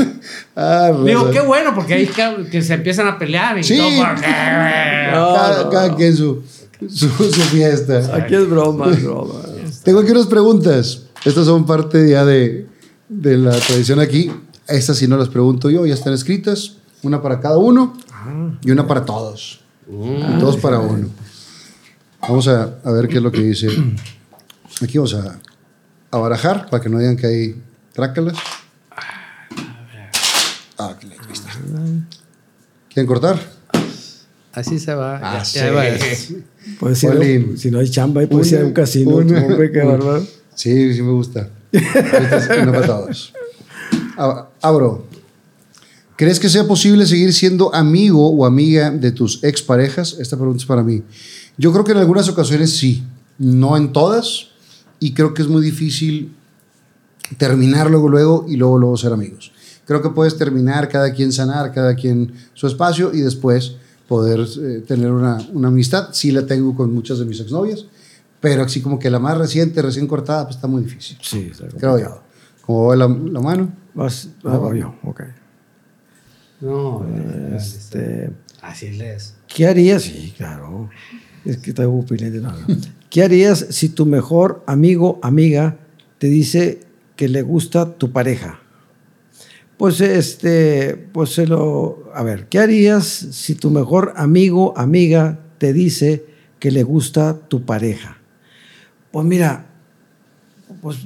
Ah, Digo, qué bueno, porque ahí que, que se empiezan a pelear y Sí. todo. ¿por qué, güey? Cada, cada quien su, su, su fiesta. Aquí es broma, es broma. Tengo aquí unas preguntas. Estas son parte ya de, de la tradición aquí. Estas sí no las pregunto yo, ya están escritas. Una para cada uno y una para todos. Dos para uno. Vamos a, a ver qué es lo que dice. Aquí vamos a, a barajar para que no digan que hay trácalas. Ah, que le- ahí está. ¿Quieren cortar? Así se va. Ah, ya- sí. ya va. Pues si, Jolín. no, si no hay chamba, ahí puede ser un casino. una- hombre, qué una- bárbaro. Sí, sí me gusta. Esta es una para todos. A- Abro. ¿Crees que sea posible seguir siendo amigo o amiga de tus exparejas? Esta pregunta es para mí. Yo creo que en algunas ocasiones sí, no en todas, y creo que es muy difícil terminar luego, luego y luego, luego ser amigos. Creo que puedes terminar, cada quien sanar, cada quien su espacio y después poder eh, tener una, una amistad. Sí la tengo con muchas de mis exnovias, pero así como que la más reciente, recién cortada, pues está muy difícil. Sí, está Creo yo. Como va la, la mano. Vas, ah, voy yo, ok. No, Este, así les. ¿Qué harías? Sí, claro. Es que está. No, no. ¿Qué harías si tu mejor amigo, amiga, te dice que le gusta tu pareja? Pues este, pues se lo. A ver, ¿qué harías si tu mejor amigo, amiga, te dice que le gusta tu pareja? Pues mira, pues,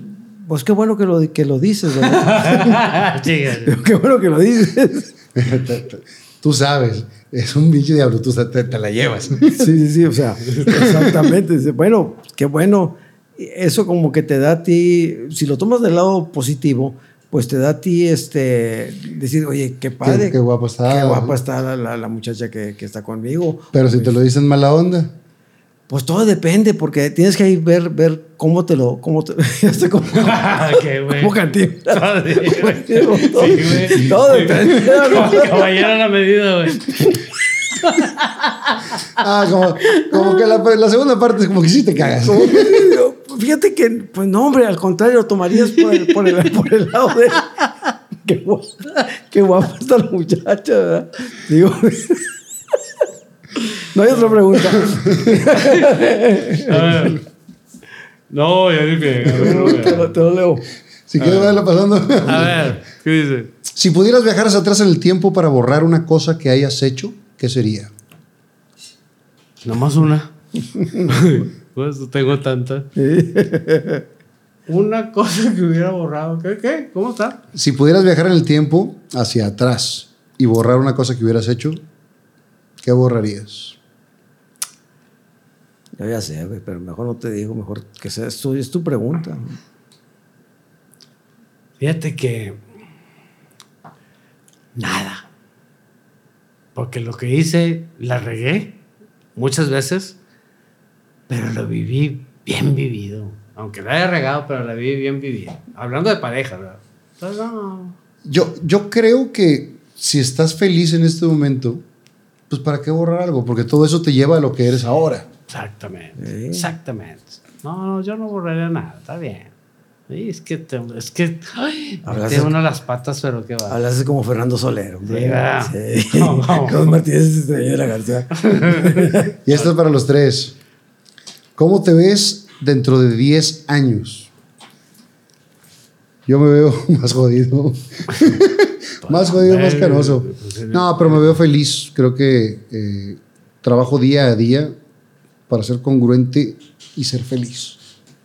pues qué bueno que lo, que lo dices, ¿verdad? Sí, qué bueno que lo dices. tú sabes, es un bicho diablo, tú te, te la llevas. Sí, sí, sí, o sea, exactamente. Bueno, qué bueno. Eso como que te da a ti, si lo tomas del lado positivo, pues te da a ti este, decir, oye, qué padre. Qué- qué guapa está. Qué guapa está la, la- la muchacha que, que está conmigo. Pero si te lo dicen mala onda. Pues todo depende, porque tienes que ahí ver, ver cómo te lo, cómo te, está como, Qué güey. Sí, güey. todo, Sí, güey. todo depende. Como caballero a la medida, güey. Ah, como, como que la, la segunda parte es como que sí te cagas. Que, Fíjate que, pues no, hombre, al contrario, tomarías por el, por el, por el lado de. Qué guapa, qué guapa está la muchacha, ¿verdad? Digo. No hay otra pregunta. A ver. No, ya a ver, ver. Te lo, te lo leo. Si quieres verla pasando. A ver, ¿qué dice? Si pudieras viajar hacia atrás en el tiempo para borrar una cosa que hayas hecho, ¿qué sería? Nomás una. pues tengo tantas. Una cosa que hubiera borrado. ¿Qué? ¿Qué? ¿Cómo está? Si pudieras viajar en el tiempo hacia atrás y borrar una cosa que hubieras hecho, ¿qué borrarías? Yo ya sé, güey, pero mejor no te digo, mejor que sea, es tu, es tu pregunta. Fíjate que. Nada. Porque lo que hice, la regué muchas veces, pero lo viví bien vivido. Aunque la haya regado, pero la viví bien vivido. Hablando de pareja, ¿verdad? Entonces, no. Yo, yo creo que si estás feliz en este momento, pues ¿para qué borrar algo? Porque todo eso te lleva a lo que eres ahora. Exactamente. Sí. Exactamente. No, no, yo no borraría nada. Está bien. Sí, es que, te- es que, ay, de- uno las patas, pero qué va. Hablas como Fernando Solero. Sí. Sí. No, no. Con Martínez Estrella de la García. Y esto es para los tres. ¿Cómo te ves dentro de 10 años? Yo me veo más jodido. más jodido, más canoso. No, pero me veo feliz. Creo que eh, trabajo día a día para ser congruente y ser feliz.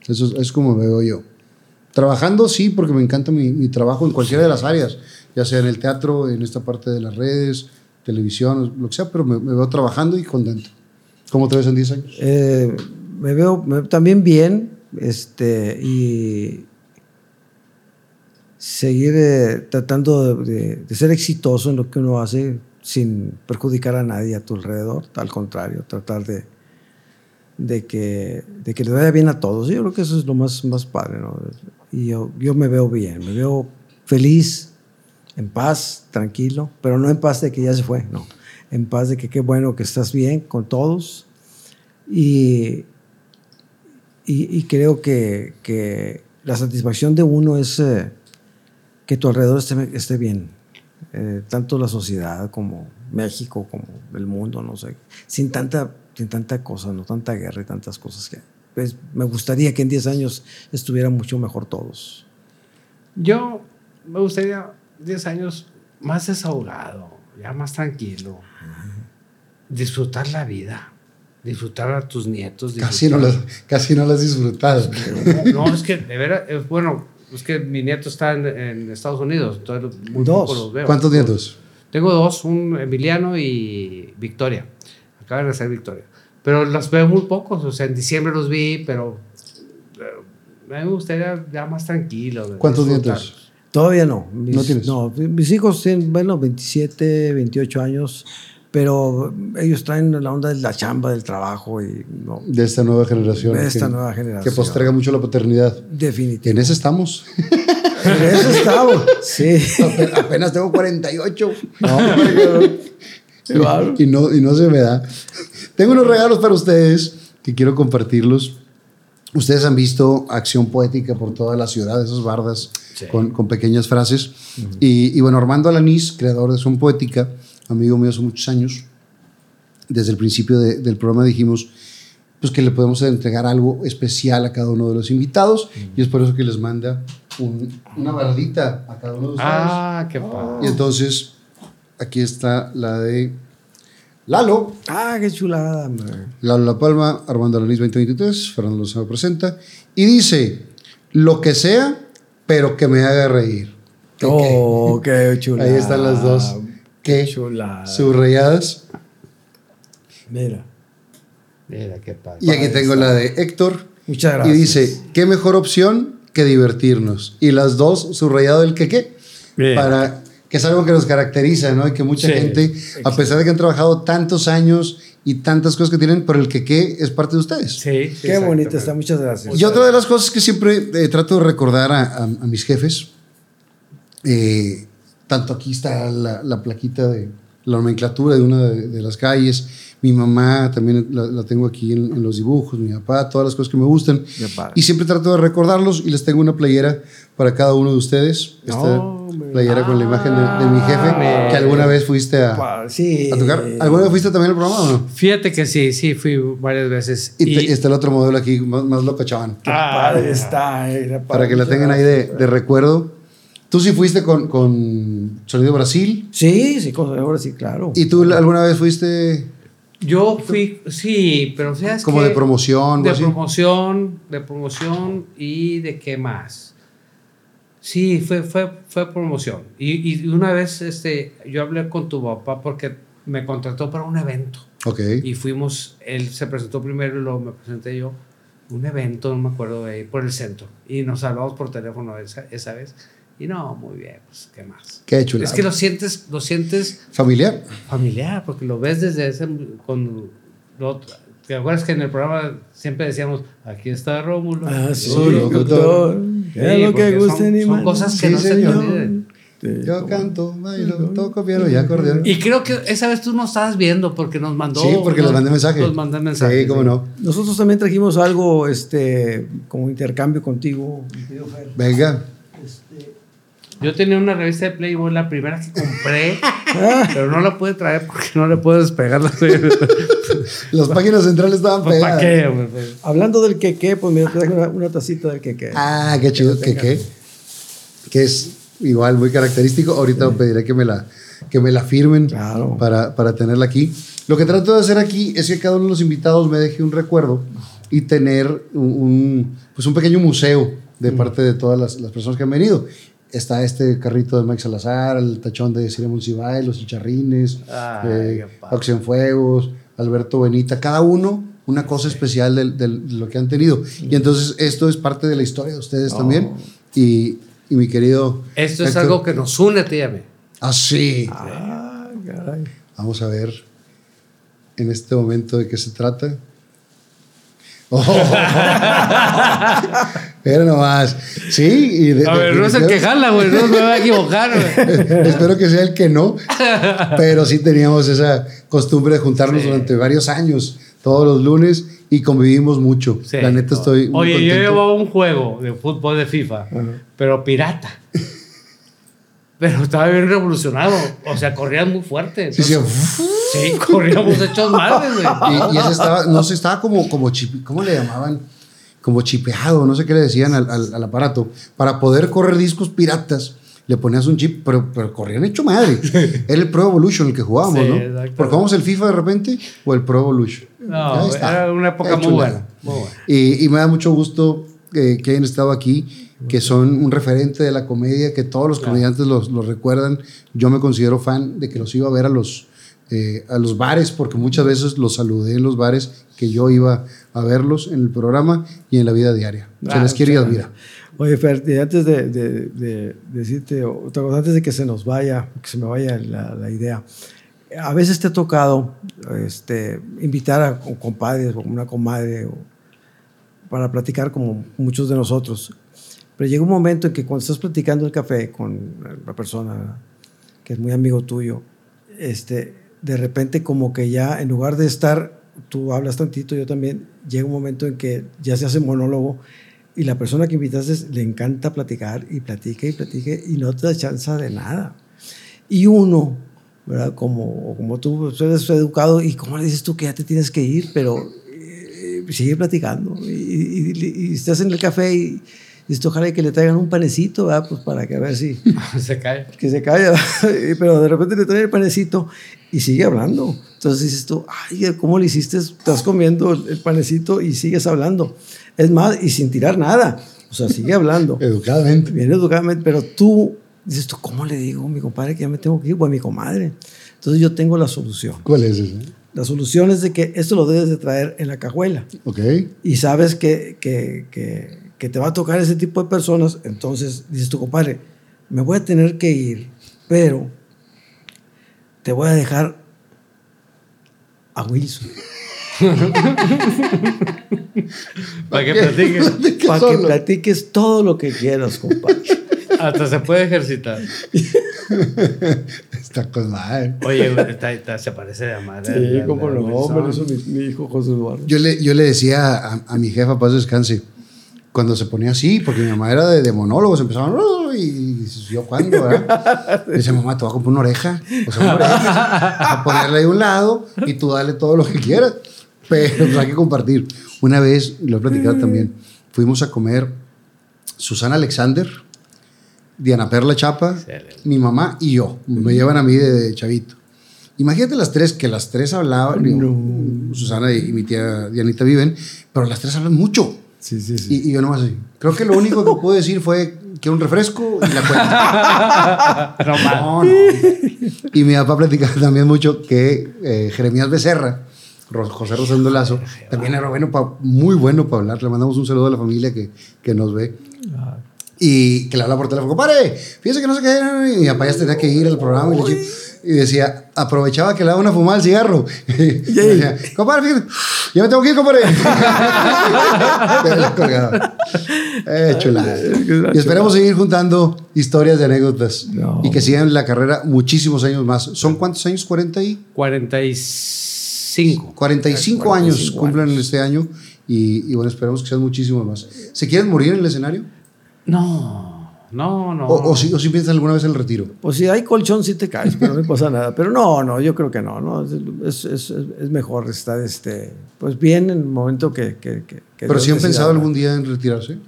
Eso es, es como veo yo. Trabajando, sí, porque me encanta mi, mi trabajo en cualquiera de las áreas, ya sea en el teatro, en esta parte de las redes, televisión, lo que sea, pero me, me veo trabajando y contento. ¿Cómo te ves en 10 años? Eh, me veo me- también bien este, y seguir eh, tratando de, de- de ser exitoso en lo que uno hace sin perjudicar a nadie a tu alrededor. Al contrario, tratar de, de, que, de que le vaya bien a todos. Yo creo que eso es lo más, más padre. ¿no? Y yo, yo me veo bien, me veo feliz, en paz, tranquilo, pero no en paz de que ya se fue, no. En paz de que qué bueno que estás bien con todos y, y, y creo que, que la satisfacción de uno es eh, que tu alrededor esté, esté bien. Eh, tanto la sociedad como México, como el mundo, no sé. Sin tanta, sin tanta cosa, no tanta guerra y tantas cosas que... Pues, me gustaría que en 10 años estuvieran mucho mejor todos. Yo me gustaría 10 años más desahogado, ya más tranquilo. Disfrutar la vida, disfrutar a tus nietos. Casi no, disfrutar- las, casi no las has disfrutado. No, es que de veras, es bueno, es que mi nieto está en, en Estados Unidos, entonces muy Dos. poco los veo. ¿Cuántos nietos? Tengo dos, un Emiliano y Victoria. De nacer Victoria. Pero los veo muy pocos, o sea, en diciembre los vi, pero eh, a mí me gustaría ya más tranquilo. ¿Cuántos nietos? Todavía no. Mis, ¿No tienes? No, mis hijos tienen, bueno, 27, 28 años, pero ellos traen la onda de la chamba, del trabajo y no, De esta nueva generación. De esta que- nueva generación. Que posterga mucho la paternidad. definitivamente. En ese estamos. En eso estamos. Sí. Apenas tengo 48. No, y, no, y no se me da. Tengo unos regalos para ustedes que quiero compartirlos. Ustedes han visto acción poética por toda la ciudad, esas bardas Sí. con, con pequeñas frases. y, y bueno, Armando Alanís, creador de Acción Poética, amigo mío hace muchos años, desde el principio de- del programa dijimos pues que le podemos entregar algo especial a cada uno de los invitados y es por eso que les manda un- una bardita a cada uno de ustedes. Ah, qué padre. Y entonces, aquí está la de Lalo. Ah, qué chulada, hombre. Lalo La Palma, Armando Alanís 2023, Fernando Lozano presenta. Y dice, lo que sea, pero que me haga reír. Oh, qué chulada. Ahí están las dos. Qué Qué chulada. subrayadas. Mira. Mira, qué padre. Y aquí tengo la de Héctor. Muchas Y gracias. dice, qué mejor opción que divertirnos. Y las dos, subrayado el que qué. Bien. Para que es algo que nos caracteriza, ¿no? Y que mucha Sí, gente, a pesar de que han trabajado tantos años y tantas cosas que tienen, pero el que qué es parte de ustedes. Sí, Qué exactamente. está. Muchas gracias. Y otra de las cosas que siempre eh, trato de recordar a, a- a mis jefes, eh, tanto aquí está la, la plaquita de, la nomenclatura de una de, de las calles. Mi mamá también la, la tengo aquí en, en los dibujos, mi papá, todas las cosas que me gustan. Y siempre trato de recordarlos y les tengo una playera para cada uno de ustedes. Esta playera con la imagen de, de mi jefe, Ah, que alguna vez fuiste a, Sí. a tocar. ¿Alguna vez fuiste también al programa o no? Fíjate que sí, sí, fui varias veces. Y, te- y está el otro modelo aquí, más, más. Qué padre está. eh, era Para que la tengan ahí de, de recuerdo. Tú sí fuiste con, con Sonido Brasil. Sí, sí, con- ahora sí, claro. ¿Y tú alguna vez fuiste Yo fui, sí, pero ¿sabes como qué? de promoción? o De así? promoción, de promoción y de qué más. Sí, fue, fue, fue promoción. Y, y una vez este, yo hablé con tu papá porque me contrató para un evento. Ok. Y fuimos, él se presentó primero y luego me presenté yo. Un evento, no me acuerdo de ahí, por el centro. Y nos hablamos por teléfono esa, esa vez. Y no, muy bien, pues, ¿qué más? Qué chulada. Es que lo sientes, lo sientes ¿Familiar? familiar, porque lo ves desde ese. Con, lo- ¿Te acuerdas que en el programa siempre decíamos, aquí está Rómulo? Ah, sí, locutor. Es lo que porque guste son- ni son mal. cosas que Sí, no se olviden. Yo canto, bailo, toco piano y acordeón. Y creo que esa vez tú no estabas viendo porque nos mandó. Sí, porque les mandé mensaje. Nos mandé mensaje. Sí, cómo no. Nosotros también trajimos algo este, como intercambio contigo. Venga. Yo tenía una revista de Playboy, la primera que compré, pero no la pude traer porque no le puedo despegar la Las páginas centrales estaban ¿Para pegadas. qué? hombre? Pues, Hablando del queque, pues mira, te traje una, una tacita del queque. Ah, qué chido. ¿Qué qué? Que es igual muy característico. Ahorita pediré que me la, que me la firmen Claro. para, para tenerla aquí. Lo que trato de hacer aquí es que cada uno de los invitados me deje un recuerdo y tener un, un, pues un pequeño museo de parte de todas las, las personas que han venido. Está este carrito de Mike Salazar, el tachón de Cire Monsiváis, los chicharrines, eh, padre. Oxenfuegos, Alberto Benita, cada uno una cosa especial del- de lo que han tenido. Y entonces esto es parte de la historia de ustedes también. Y, y mi querido... Esto es algo que nos une, te llamé. Ah, sí. Ah, caray. Vamos a ver en este momento de qué se trata. Oh. Pero nomás. Sí. Y de- A ver, no es el que jala, güey, no me voy a equivocar, güey. Espero que sea el que no. Pero sí teníamos esa costumbre de juntarnos Sí. durante varios años, todos los lunes, y convivimos mucho. Sí. La neta estoy muy Oye, yo llevaba un juego de fútbol de FIFA, pero pirata. Pero estaba bien revolucionado. O sea, corrían muy fuerte. Sí, sí. entonces- sí, corríamos hechos madres, güey. Y, y ese estaba, no sé, estaba como, como chip, ¿cómo le llamaban? Como chipeado, no sé qué le decían al, al- al aparato. Para poder correr discos piratas, le ponías un chip, pero, pero corrían hecho madre. Era el Pro Evolution el que jugábamos, Sí, ¿no? Porque jugamos el FIFA de repente o el Pro Evolution. No, era una época muy buena. Muy buena. Y, y me da mucho gusto eh, que hayan estado aquí, que son un referente de la comedia, que todos los comediantes los, los recuerdan. Yo me considero fan de que los iba a ver a los, eh, a los bares, porque muchas veces los saludé en los bares, que yo iba a verlos en el programa y en la vida diaria. Se Ah, les quiere y admira. Oye, Fer, y antes de, de- de decirte otra cosa, antes de que se nos vaya, que se me vaya la, la idea, a veces te ha tocado este, invitar a un compadre o una comadre o- para platicar como muchos de nosotros. Pero llega un momento en que cuando estás platicando el café con la persona que es muy amigo tuyo, este, de repente como que ya en lugar de estar, tú hablas tantito, yo también, llega un momento en que ya se hace monólogo y la persona que invitaste le encanta platicar y platica y platica y no te da chance de nada. Y uno, ¿verdad? Como, como tú eres educado y como le dices tú que ya te tienes que ir, pero eh, sigue platicando y, y- y- y estás en el café y dices, ojalá que le traigan un panecito, ¿verdad? Pues para que a ver si Se cae. que se calla, pero de repente le trae el panecito y sigue hablando. Entonces dices tú, ay, ¿cómo le hiciste? Estás comiendo el panecito y sigues hablando. Es más, y sin tirar nada. O sea, sigue hablando. Educadamente. Bien educadamente, pero tú dices tú, ¿cómo le digo a mi compadre que ya me tengo que ir? O a mi comadre. Entonces yo tengo la solución. ¿Cuál es ese? La solución es de que esto lo debes de traer en la cajuela Ok. y sabes que, que, que, que te va a tocar ese tipo de personas, entonces dices tu compadre, me voy a tener que ir, pero te voy a dejar a Wilson Para que platiques. para que platiques todo lo que quieras, compadre. Hasta se puede ejercitar. Está con madre. Oye, está- está- se parece de madre. Sí, al no, hizo mi, mi hijo José Eduardo. Yo le, yo le decía a, a mi jefa, paz descanse, cuando se ponía así, porque mi mamá era de, de monólogos, empezaban, "Oh", y yo cuándo, ¿verdad? Y dice, mamá, te voy a comprar una oreja, o sea, una oreja, a ponerla a un lado y tú dale todo lo que quieras, pero pues, hay que compartir. Una vez, lo he platicado también, fuimos a comer Susana Alexander, Diana Perla Chapa, Excelente. mi mamá y yo. Me llevan a mí de, de chavito. Imagínate las tres, que las tres hablaban. digo, Susana y, y mi tía Dianita viven, pero las tres hablan mucho. Sí, sí, sí. Y, y yo nomás así. Creo que lo único que puedo decir fue que un refresco y la cuenta. No, no. Y mi papá platicaba también mucho que eh, Jeremías Becerra, José Rosendo Lazo, también era bueno pa- muy bueno para hablar. Le mandamos un saludo a la familia que, que nos ve. Y que le habla por teléfono, compadre, fíjese que no sé qué. Y mi papá ya tenía que ir al programa y, le chi- y decía, aprovechaba que le daba una fumada al cigarro. Y decía, compadre, fíjate, ya me tengo que ir, compadre. Eh, chulada. Y esperamos seguir juntando historias de anécdotas No. y que sigan la carrera muchísimos años más. ¿Son cuántos años? ¿40 y? 45. 45 años cumplen este año y, y bueno, esperamos que sean muchísimos más. ¿Se quieren morir en el escenario? No, no, no. ¿O, o si, o si piensan alguna vez en el retiro? Pues si hay colchón, sí te caes, pero no pasa nada. Pero no, no, yo creo que no. no es, es, es, mejor estar este, pues bien en el momento que. que, que- que ¿Pero Dios si han pensado ¿verdad? algún día en retirarse?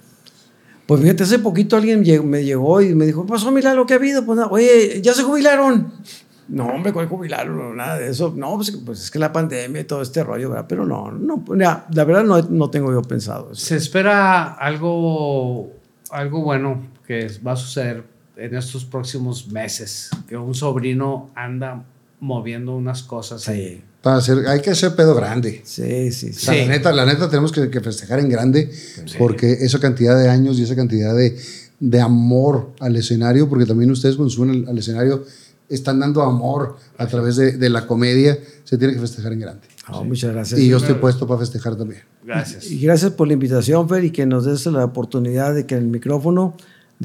Pues fíjate, hace poquito alguien me llegó y me dijo, "¿Qué pasó, mira lo que ha habido. Pues, nada, oye, ya se jubilaron. No, hombre, ¿cuál jubilaron? No, nada de eso. No, pues, pues es que la pandemia y todo este rollo, ¿verdad? Pero no, no, pues, mira, la verdad no, no tengo yo pensado eso. Se espera algo, algo bueno que va a suceder en estos próximos meses. Que un sobrino anda moviendo unas cosas ahí. Sí, Para hacer, hay que hacer pedo grande. sí, sí. O sí. sea, Sí. la, neta, la neta tenemos que, que festejar en grande porque esa cantidad de años y esa cantidad de, de amor al escenario, porque también ustedes cuando suben al, al escenario están dando amor a través de, de la comedia, se tiene que festejar en grande. No, Muchas gracias. Y yo estoy puesto para festejar también. Gracias. Y gracias por la invitación, Fer, y que nos des la oportunidad de que en el micrófono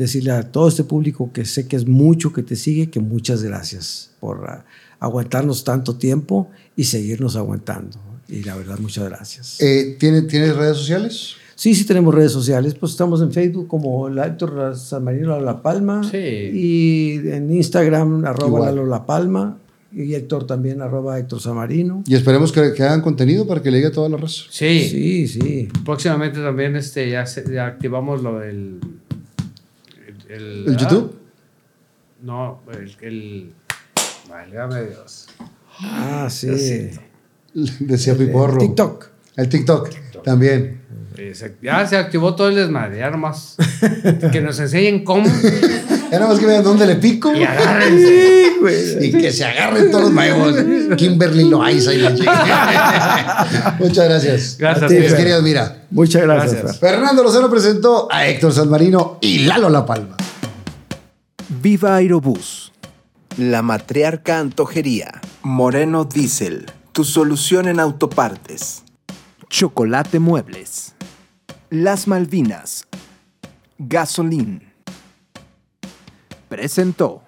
decirle a todo este público que sé que es mucho que te sigue, que muchas gracias por ah, aguantarnos tanto tiempo y seguirnos aguantando. Y la verdad, muchas gracias. Eh, ¿tiene, ¿Tienes redes sociales? Sí, sí tenemos redes sociales, pues estamos en Facebook como la Héctor San Marino La Palma Sí. y en Instagram arroba Igual. Lalo La Palma y Héctor también arroba Héctor Samarino. Y esperemos que, que hagan contenido para que le llegue a toda la raza. Sí. Sí, sí. Próximamente también este, ya, se- ya activamos lo del. El, ¿El ah, YouTube? No, el. el válgame Dios. Ah, sí. Diosito. Decía Piporro. TikTok. El TikTok, también. Se- Ya se activó todo el desmadre, ya nomás. que nos enseñen cómo Ya nada más que vean dónde le pico y agárrense. y que se agarren todos los nuevos. Kimberly Loaiza y la chica. Muchas gracias. Gracias, A ti, queridos, mira. Muchas gracias. Gracias. Fer. Fernando Lozano presentó a Héctor Sanmarino y Lalo La Palma. Viva Aerobús. La Matriarca Antojería. Moreno Diesel. Tu solución en autopartes. Chocolate Muebles. Las Malvinas. Gasolín. Presentó.